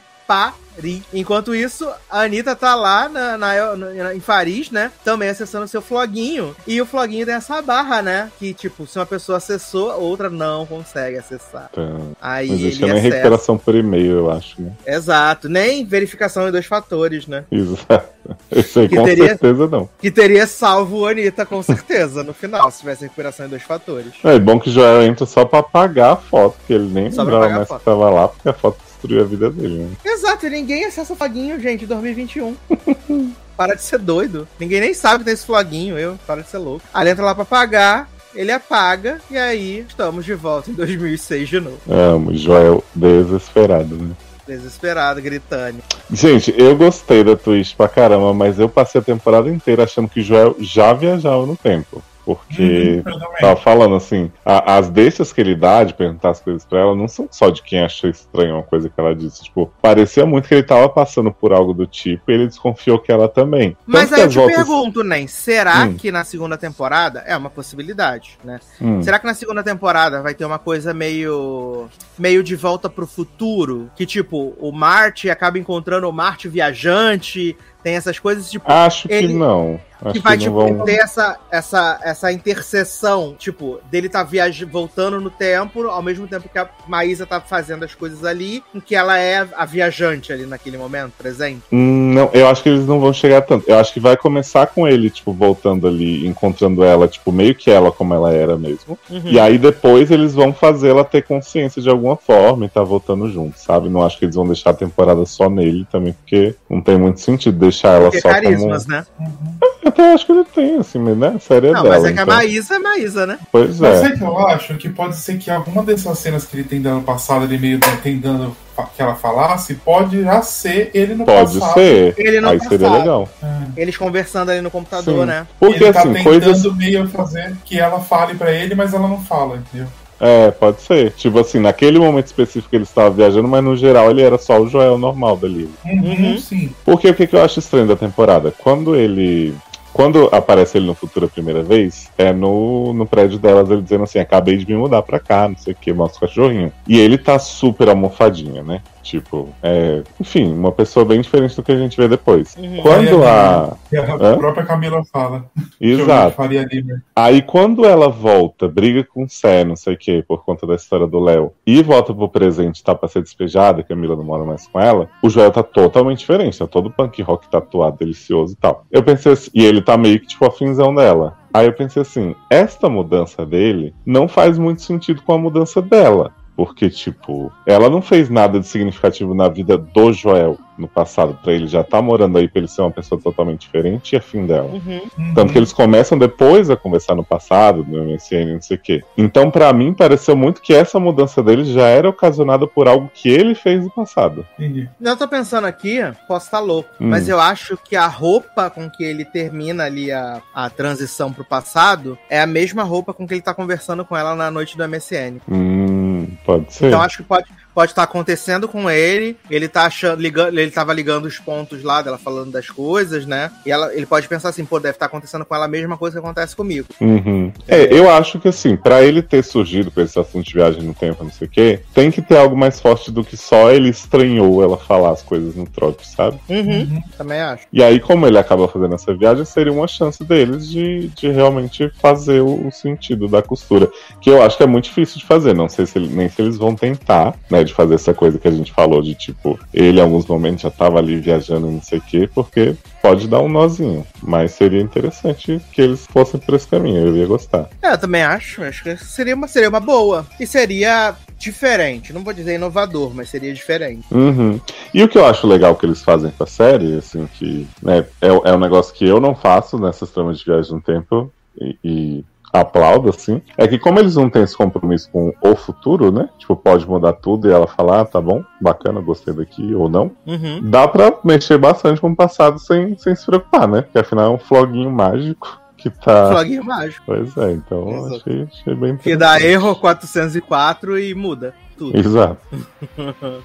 Enquanto isso, a Anitta tá lá na, na- na- em Paris, né? Também acessando seu floguinho. E o floguinho tem essa barra, né? Que, tipo, se uma pessoa acessou, outra não consegue acessar. Tá. Aí existe ele nem acessa. recuperação por e-mail, eu acho, né? Exato. Nem verificação em dois fatores, né? Exato. Isso aí Que com teria- certeza não. Que teria salvo a Anitta, com certeza, no final, se tivesse recuperação em dois fatores. É bom que Joel entra só pra apagar a foto, que ele nem Só lembrava mais que tava lá, porque a foto destruiu a vida dele, né? Exato, e ninguém acessa o floguinho, gente, em 2021. para de ser doido. Ninguém nem sabe que tem esse floguinho, eu. Para de ser louco. Aí ele entra lá pra pagar, ele apaga, e aí estamos de volta em 2006 de novo. Amo, Joel desesperado, né? Desesperado, gritando. Gente, eu gostei da twist pra caramba, mas eu passei a temporada inteira achando que Joel já viajava no tempo. Porque Uhum, tava falando assim, a- as deixas que ele dá de perguntar as coisas pra ela não são só de quem achou estranho uma coisa que ela disse. Tipo, parecia muito que ele tava passando por algo do tipo e ele desconfiou que ela também. Mas Tanto aí que eu te voltas- pergunto, Nen, será Hum. que na segunda temporada é uma possibilidade, né? Hum. Será que na segunda temporada vai ter uma coisa meio. meio de volta pro futuro? Que, tipo, o Marte acaba encontrando o Marte viajante, tem essas coisas, tipo. Acho que ele- não. Acho que que, vai, não tipo, vão. ter essa, essa, essa interseção, tipo, dele tá viaj voltando no tempo, ao mesmo tempo que a Maísa tá fazendo as coisas ali, em que ela é a viajante ali naquele momento, presente. Hum, Não, eu acho que eles não vão chegar tanto. Eu acho que vai começar com ele, tipo, voltando ali, encontrando ela, tipo, meio que ela como ela era mesmo. Uhum. E aí depois eles vão fazê-la ter consciência de alguma forma e tá voltando junto, sabe? Não acho que eles vão deixar a temporada só nele também, porque não tem muito sentido deixar ela Porque só carismas, né? como. Até acho que ele tem, assim, né? A série é Não, dela. mas é que a então. Maísa é Maísa, né? Pois Mas é. sabe o que eu acho? Que pode ser que alguma dessas cenas que ele tem dando passado, ele meio tentando que ela falasse, pode já ser ele no Pode passado. ser. Ele não Aí seria passado. legal. Eles conversando ali no computador, Sim. né? Porque ele tá assim, tentando coisas. meio fazer que ela fale pra ele, mas ela não fala, entendeu? É, pode ser. Tipo assim, naquele momento específico ele estava viajando, mas no geral ele era só o Joel normal dali. Uhum, Uhum. Sim. Porque o que, que eu acho estranho da temporada? Quando ele. Quando aparece ele no futuro a primeira vez, é no, no prédio delas, ele dizendo assim: acabei de me mudar pra cá, não sei o que, mostra o cachorrinho. E ele tá super almofadinha, né? Tipo, é, enfim, uma pessoa bem diferente do que a gente vê depois. Uhum. Quando a. A Hã? própria Camila fala. Exato. Limer. Aí quando ela volta, briga com o Sé, não sei o que, por conta da história do Léo, e volta pro presente, tá pra ser despejada, que a Mila não mora mais com ela, o Joel tá totalmente diferente, tá todo punk rock tatuado, delicioso e tal. Eu pensei assim, e ele tá meio que tipo afinzão dela. Aí eu pensei assim, esta mudança dele não faz muito sentido com a mudança dela. Porque, tipo, ela não fez nada de significativo na vida do Joel no passado, pra ele já tá morando aí, pra ele ser uma pessoa totalmente diferente e afim dela. Uhum. Uhum. Tanto que eles começam depois a conversar no passado, no MSN, não sei o quê. Então, pra mim, pareceu muito que essa mudança dele já era ocasionada por algo que ele fez no passado. Entendi. Eu tô pensando aqui, posso estar louco, Hum. mas eu acho que a roupa com que ele termina ali a, a transição pro passado é a mesma roupa com que ele tá conversando com ela na noite do MSN. Hum, pode ser. Então acho que pode pode estar acontecendo com ele, ele tá achando, ligando, ele tava ligando os pontos lá dela falando das coisas, né? E ela, ele pode pensar assim, pô, deve estar acontecendo com ela a mesma coisa que acontece comigo. Uhum. É, eu acho que assim, pra ele ter surgido com esse assunto de viagem no tempo, não sei o quê, tem que ter algo mais forte do que só ele estranhou ela falar as coisas no trote, sabe? Uhum. Também acho. E aí, como ele acaba fazendo essa viagem, seria uma chance deles de, de realmente fazer o, o sentido da costura. Que eu acho que é muito difícil de fazer. Não sei se ele- nem se eles vão tentar, né? De fazer essa coisa que a gente falou de tipo, ele em alguns momentos já tava ali viajando e não sei o quê, porque pode dar um nozinho. Mas seria interessante que eles fossem por esse caminho. Eu ia gostar. É, eu também acho. Acho que seria uma, seria uma boa. E seria diferente. Não vou dizer inovador, mas seria diferente. Uhum. E o que eu acho legal que eles fazem com a série, assim, que né, é, é um negócio que eu não faço nessas tramas de viagem no tempo, e, e aplaudo, assim, é que como eles não têm esse compromisso com o futuro, né? Tipo, pode mudar tudo e ela falar, ah, tá bom, bacana, gostei daqui, ou não. Uhum. Dá pra mexer bastante com o passado sem, sem se preocupar, né? Porque afinal é um floguinho mágico que tá. Floguinho mágico. Pois é, então Exato. achei, achei bem Que dá erro 404 e muda tudo. Exato.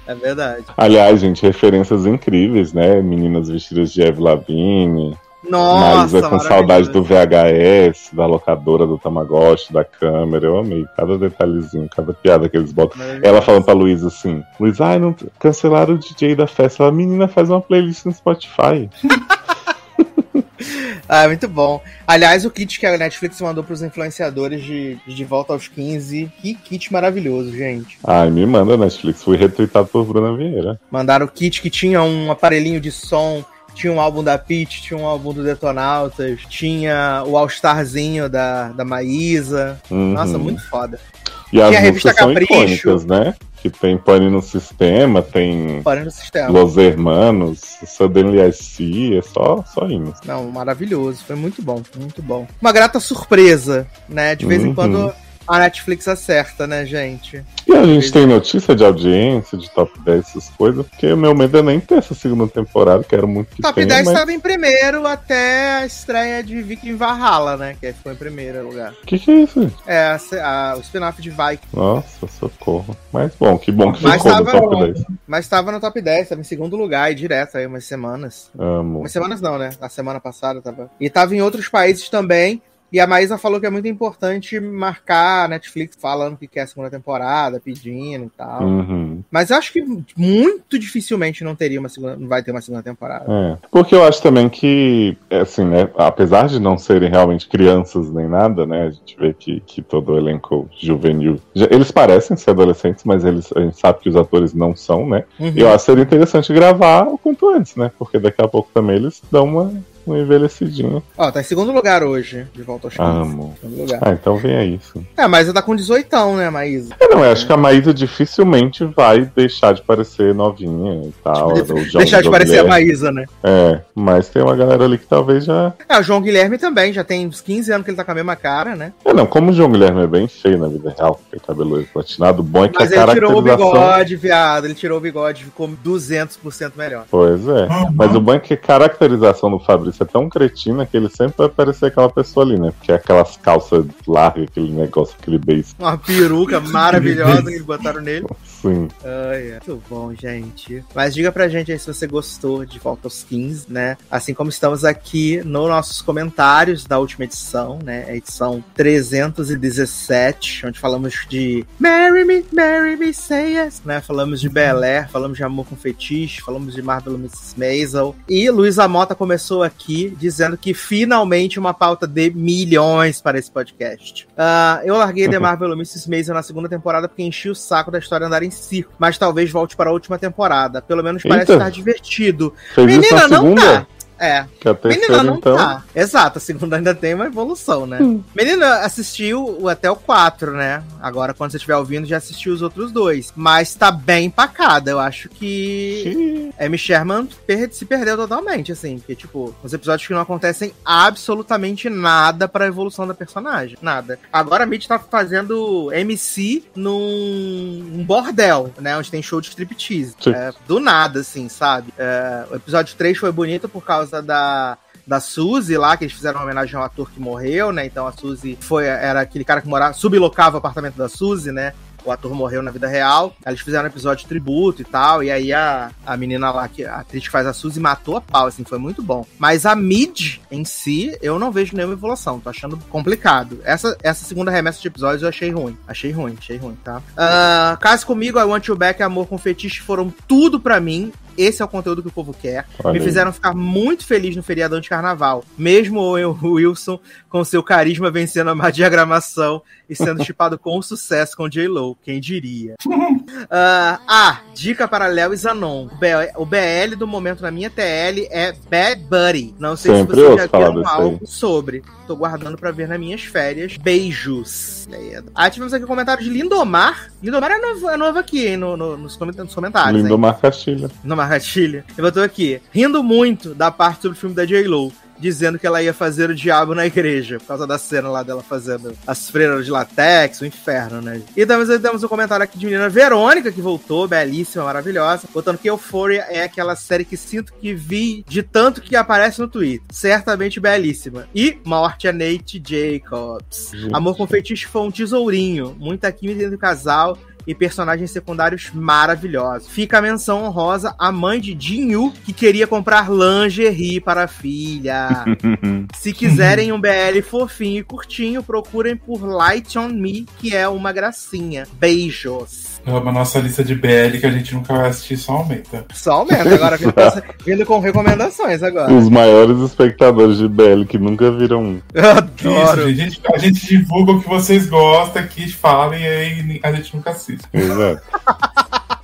É verdade. Aliás, gente, referências incríveis, né? Meninas vestidas de Eve Lavigne, Nossa, Marisa com saudade do VHS, da locadora, do Tamagotchi, da câmera. Eu amei cada detalhezinho, cada piada que eles botam. Ela falando pra Luísa assim: Luísa, ai, não cancelaram o DJ da festa. Ela, menina, faz uma playlist no Spotify. Ah, muito bom. Aliás, o kit que a Netflix mandou pros influenciadores de, de Volta aos 15. Que kit maravilhoso, gente. ai, me manda, Netflix. Fui retweetado por Bruna Vieira. Mandaram o kit que tinha um aparelhinho de som, tinha um álbum da Peach, tinha um álbum do Detonautas, tinha o All-Starzinho da, da Maísa. Uhum. Nossa, muito foda. E as a revista são Capricho. icônicas, né? Que tem Pane no Sistema, tem Fora no sistema. Los Hermanos, Suddenly I See, é só, só hinos. Não, maravilhoso. Foi muito bom, muito bom. Uma grata surpresa, né? De vez em Uhum. quando a Netflix acerta, né, gente? E a gente tem notícia de audiência, de top 10, essas coisas, porque o meu medo é nem ter essa segunda temporada, quero muito que Top tenha, 10 mas estava em primeiro até a estreia de Viking Valhalla, né? Que ficou em primeiro lugar. o que, que é isso? É, a, a- o spin-off de Viking. Nossa, socorro. Mas bom, que bom que Mas ficou no top 10. Mas estava no top 10, estava em segundo lugar e direto aí umas semanas. Amo. Umas semanas não, né? A semana passada tava. E tava em outros países também. E a Maísa falou que é muito importante marcar a Netflix falando que quer a segunda temporada, pedindo e tal. Uhum. Mas eu acho que muito dificilmente não teria uma segunda, não vai ter uma segunda temporada. É. Porque eu acho também que, é assim, né, apesar de não serem realmente crianças nem nada, né, a gente vê que, que todo o elenco juvenil, já- eles parecem ser adolescentes, mas eles, a gente sabe que os atores não são, né, Uhum. e eu acho que seria interessante gravar o quanto antes, né, porque daqui a pouco também eles dão uma, uma envelhecidinha. Ó, tá em segundo lugar hoje, de volta aos 15. Amo. Segundo lugar. Ah, então vem aí isso. É, a Maísa tá com 18, né, Maísa? É, não, eu acho que a Maísa dificilmente vai deixar de parecer novinha e tal. Tipo, Deixar de parecer a Guilherme. Maísa, né? É, mas tem uma galera ali que talvez já. É, o João Guilherme também, já tem uns 15 anos que ele tá com a mesma cara, né? É, não, como o João Guilherme é bem feio na vida real, porque cabelo platinado, o bom é que Mas a ele tirou o caracterização. bigode, viado. Ele tirou o bigode, ficou 200% melhor. Pois é. Uhum. Mas o bom é que a caracterização do Fabrício é tão cretina que ele sempre vai parecer aquela pessoa ali, né? Porque é aquelas calças largas, aquele negócio, aquele beijo. Uma peruca maravilhosa que eles botaram nele. Sim. Ai, é. Muito bom, gente. Mas diga pra gente aí se você gostou de Volta aos 15, né? Assim como estamos aqui nos nossos comentários da última edição, né? A edição 317, onde falamos de Marry Me, Marry Me, Say Yes, né? Falamos de Bel Air, falamos de Amor com Fetiche, falamos de Marvel Mrs. Maisel. E Luísa Mota começou aqui dizendo que finalmente uma pauta de milhões para esse podcast. Ah, eu larguei The Marvel Mrs. Maisel na segunda temporada porque enchi o saco da história andar em circo, mas talvez volte para a última temporada. Pelo menos parece Eita. estar divertido. Fez Menina, na não segunda? tá. É, Que a terceira, Menina, não então. tá. Exato, a segunda ainda tem uma evolução, né? Menina, assistiu até o 4, né? Agora, quando você estiver ouvindo, já assistiu os outros dois. Mas tá bem empacada. Eu acho que Amy Sherman per- se perdeu totalmente, assim. Porque, tipo, os episódios que não acontecem absolutamente nada pra evolução da personagem. Nada. Agora a Mitch tá fazendo MC num um bordel, né? Onde tem show de striptease. É, do nada, assim, sabe? É, o episódio 3 foi bonito por causa da. Da Suzy lá, que eles fizeram uma homenagem ao ator que morreu, né? Então a Suzy foi, era aquele cara que morava, sublocava o apartamento da Suzy, né? o ator morreu na vida real. Eles fizeram um episódio de tributo e tal. E aí a, a menina lá, que a atriz que faz a Suzy, matou a pau, assim, foi muito bom. Mas a Mid em si, eu não vejo nenhuma evolução. Tô achando complicado. Essa, essa segunda remessa de episódios eu achei ruim. Achei ruim, achei ruim, tá? Ah, Case comigo, I Want You Back, Amor com Fetiche foram tudo pra mim. Esse é o conteúdo que o povo quer. olha Me aí. fizeram ficar muito feliz no feriadão de carnaval. Mesmo o Wilson com seu carisma vencendo a má diagramação e sendo chipado com sucesso com J-Lo, quem diria. Ah, ah, dica para Léo e Zanon. O B- O BL do momento na minha TL é Bad Buddy. Não sei Sempre se vocês já falar viram aí. algo sobre. Tô guardando pra ver nas minhas férias. Beijos. Ah, tivemos aqui um comentário de Lindomar. Lindomar é novo, é novo aqui, hein, no- no- nos, comentários. hein? Lindo Marcastilha. na Marratilha. Eu botou aqui, rindo muito da parte sobre o filme da J-Lo. Dizendo que ela ia fazer o diabo na igreja, por causa da cena lá dela fazendo as freiras de latex, o inferno, né? E também temos um comentário aqui de menina Verônica, que voltou, belíssima, maravilhosa, botando que Euphoria é aquela série que sinto que vi de tanto que aparece no Twitter. Certamente belíssima. E Morte a Nate Jacobs. Gente. Amor com Feitiço foi um tesourinho. Muita química entre o casal e personagens secundários maravilhosos. Fica a menção honrosa à mãe de Jinyu, que queria comprar lingerie para a filha. Se quiserem um BL fofinho e curtinho, procurem por Light on Me, que é uma gracinha. Beijos. A nossa lista de BL que a gente nunca vai assistir só aumenta. Só aumenta agora, vindo, vindo com recomendações agora. Os maiores espectadores de BL que nunca viram um. Eu adoro. Isso, gente, a gente divulga o que vocês gostam, que falem e aí a gente nunca assiste. Exato.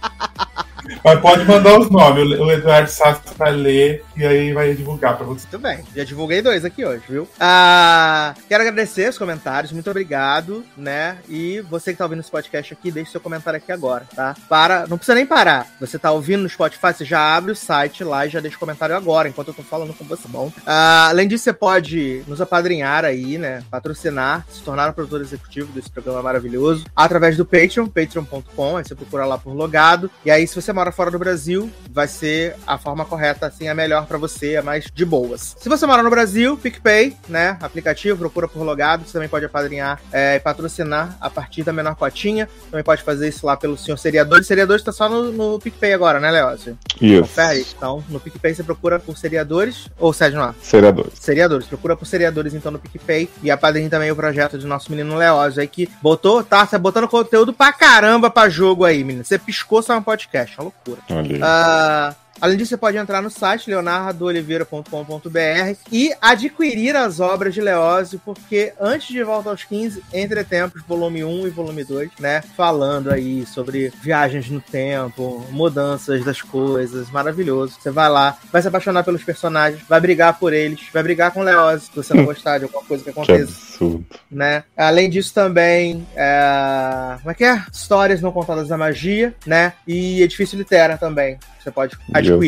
Mas pode mandar os nomes, o Eduardo Sassi vai ler e aí vai divulgar pra você. Muito bem, já divulguei dois aqui hoje, viu? Ah, quero agradecer os comentários, muito obrigado, né? E você que tá ouvindo esse podcast aqui, deixe seu comentário aqui agora, tá? Para, não precisa nem parar. Você tá ouvindo no Spotify, você já abre o site lá e já deixa o comentário agora, enquanto eu tô falando com você, bom? Ah, além disso, você pode nos apadrinhar aí, né? Patrocinar, se tornar um produtor executivo desse programa maravilhoso, através do Patreon, patreon.com, aí você procura lá por logado. E aí, se você mora fora do Brasil, vai ser a forma correta, assim, a melhor pra você, a mais de boas. Se você mora no Brasil, PicPay, né? Aplicativo, procura por logado. Você também pode apadrinhar é, e patrocinar a partir da menor cotinha. Também pode fazer isso lá pelo senhor Seriadores. Seriadores tá só no, no PicPay agora, né, Leócio? Isso. Confere? Então, no PicPay você procura por Seriadores, ou Sérgio não, Seriadores. seriadores. Procura por seriadores, então, no PicPay. E apadrinhe também o projeto do nosso menino Leózio aí, que botou, tá, tá botando conteúdo pra caramba pra jogo aí, menino. Você piscou, sai um podcast, é uma loucura. Olha aí. Ah, além disso, você pode entrar no site leonardooliveira.com.br e adquirir as obras de Leózio, porque antes de Volta aos 15, Entre Tempos, volume 1 e volume 2, né? Falando aí sobre viagens no tempo, mudanças das coisas, maravilhoso. Você vai lá, vai se apaixonar pelos personagens, vai brigar por eles, vai brigar com Leózio, se você não gostar de alguma coisa que Que aconteça absurdo. né? Além disso também, é... como é que é? Histórias não contadas da magia, né? E Edifício Litera também. Você pode adquirir, Meu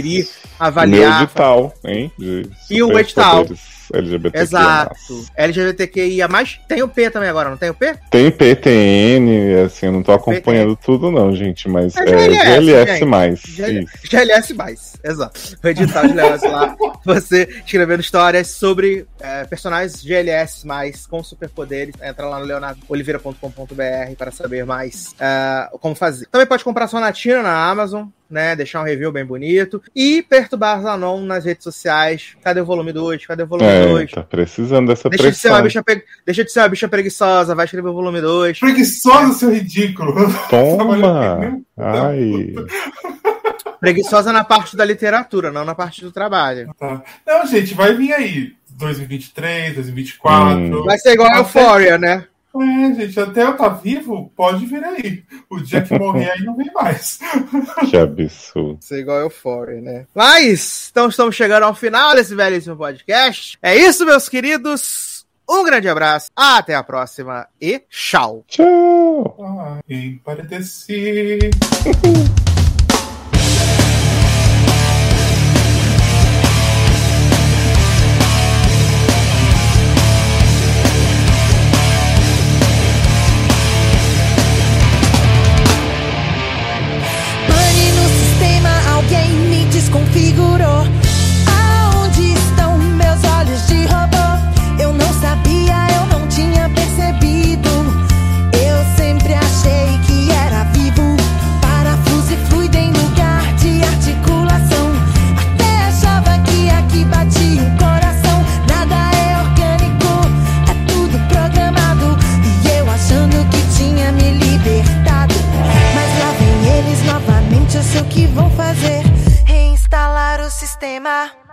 avaliar. edital, hein? de E o edital. LGBTQIA+. Exato. LGBTQIA+, tem o P também agora, não tem o P? Tem PTN, assim, eu não tô acompanhando tudo não, gente, mas É é, GLS, GLS, gente. mais. GL... GLS+, exato. O edital de Leózio lá, você escrevendo histórias sobre é, personagens GLS+, com superpoderes. Entra lá no leonardoliveira.com.br para saber mais é, como fazer. Também pode comprar Sonatina na Amazon, né? Deixar um review bem bonito. E perturbar Zanon nas redes sociais. Cadê o volume 2? Cadê o volume É, 2? tá precisando dessa Deixa de, ser uma pressão. bicha pre- Deixa de ser uma bicha preguiçosa, vai escrever o volume 2. Preguiçoso, seu ridículo. Toma! Ai, Preguiçosa na parte da literatura, não na parte do trabalho. Tá. Não, gente, vai vir aí. 2023, 2024. Hum. Vai ser igual a Euphoria, né? É, gente, até eu estar vivo, pode vir aí. O dia que morrer aí não vem mais. que absurdo. Ser igual a Euphoria, né? Mas, então estamos chegando ao final desse belíssimo podcast. É isso, meus queridos. Um grande abraço, até a próxima e tchau. Tchau! Ah. fazer, reinstalar o sistema.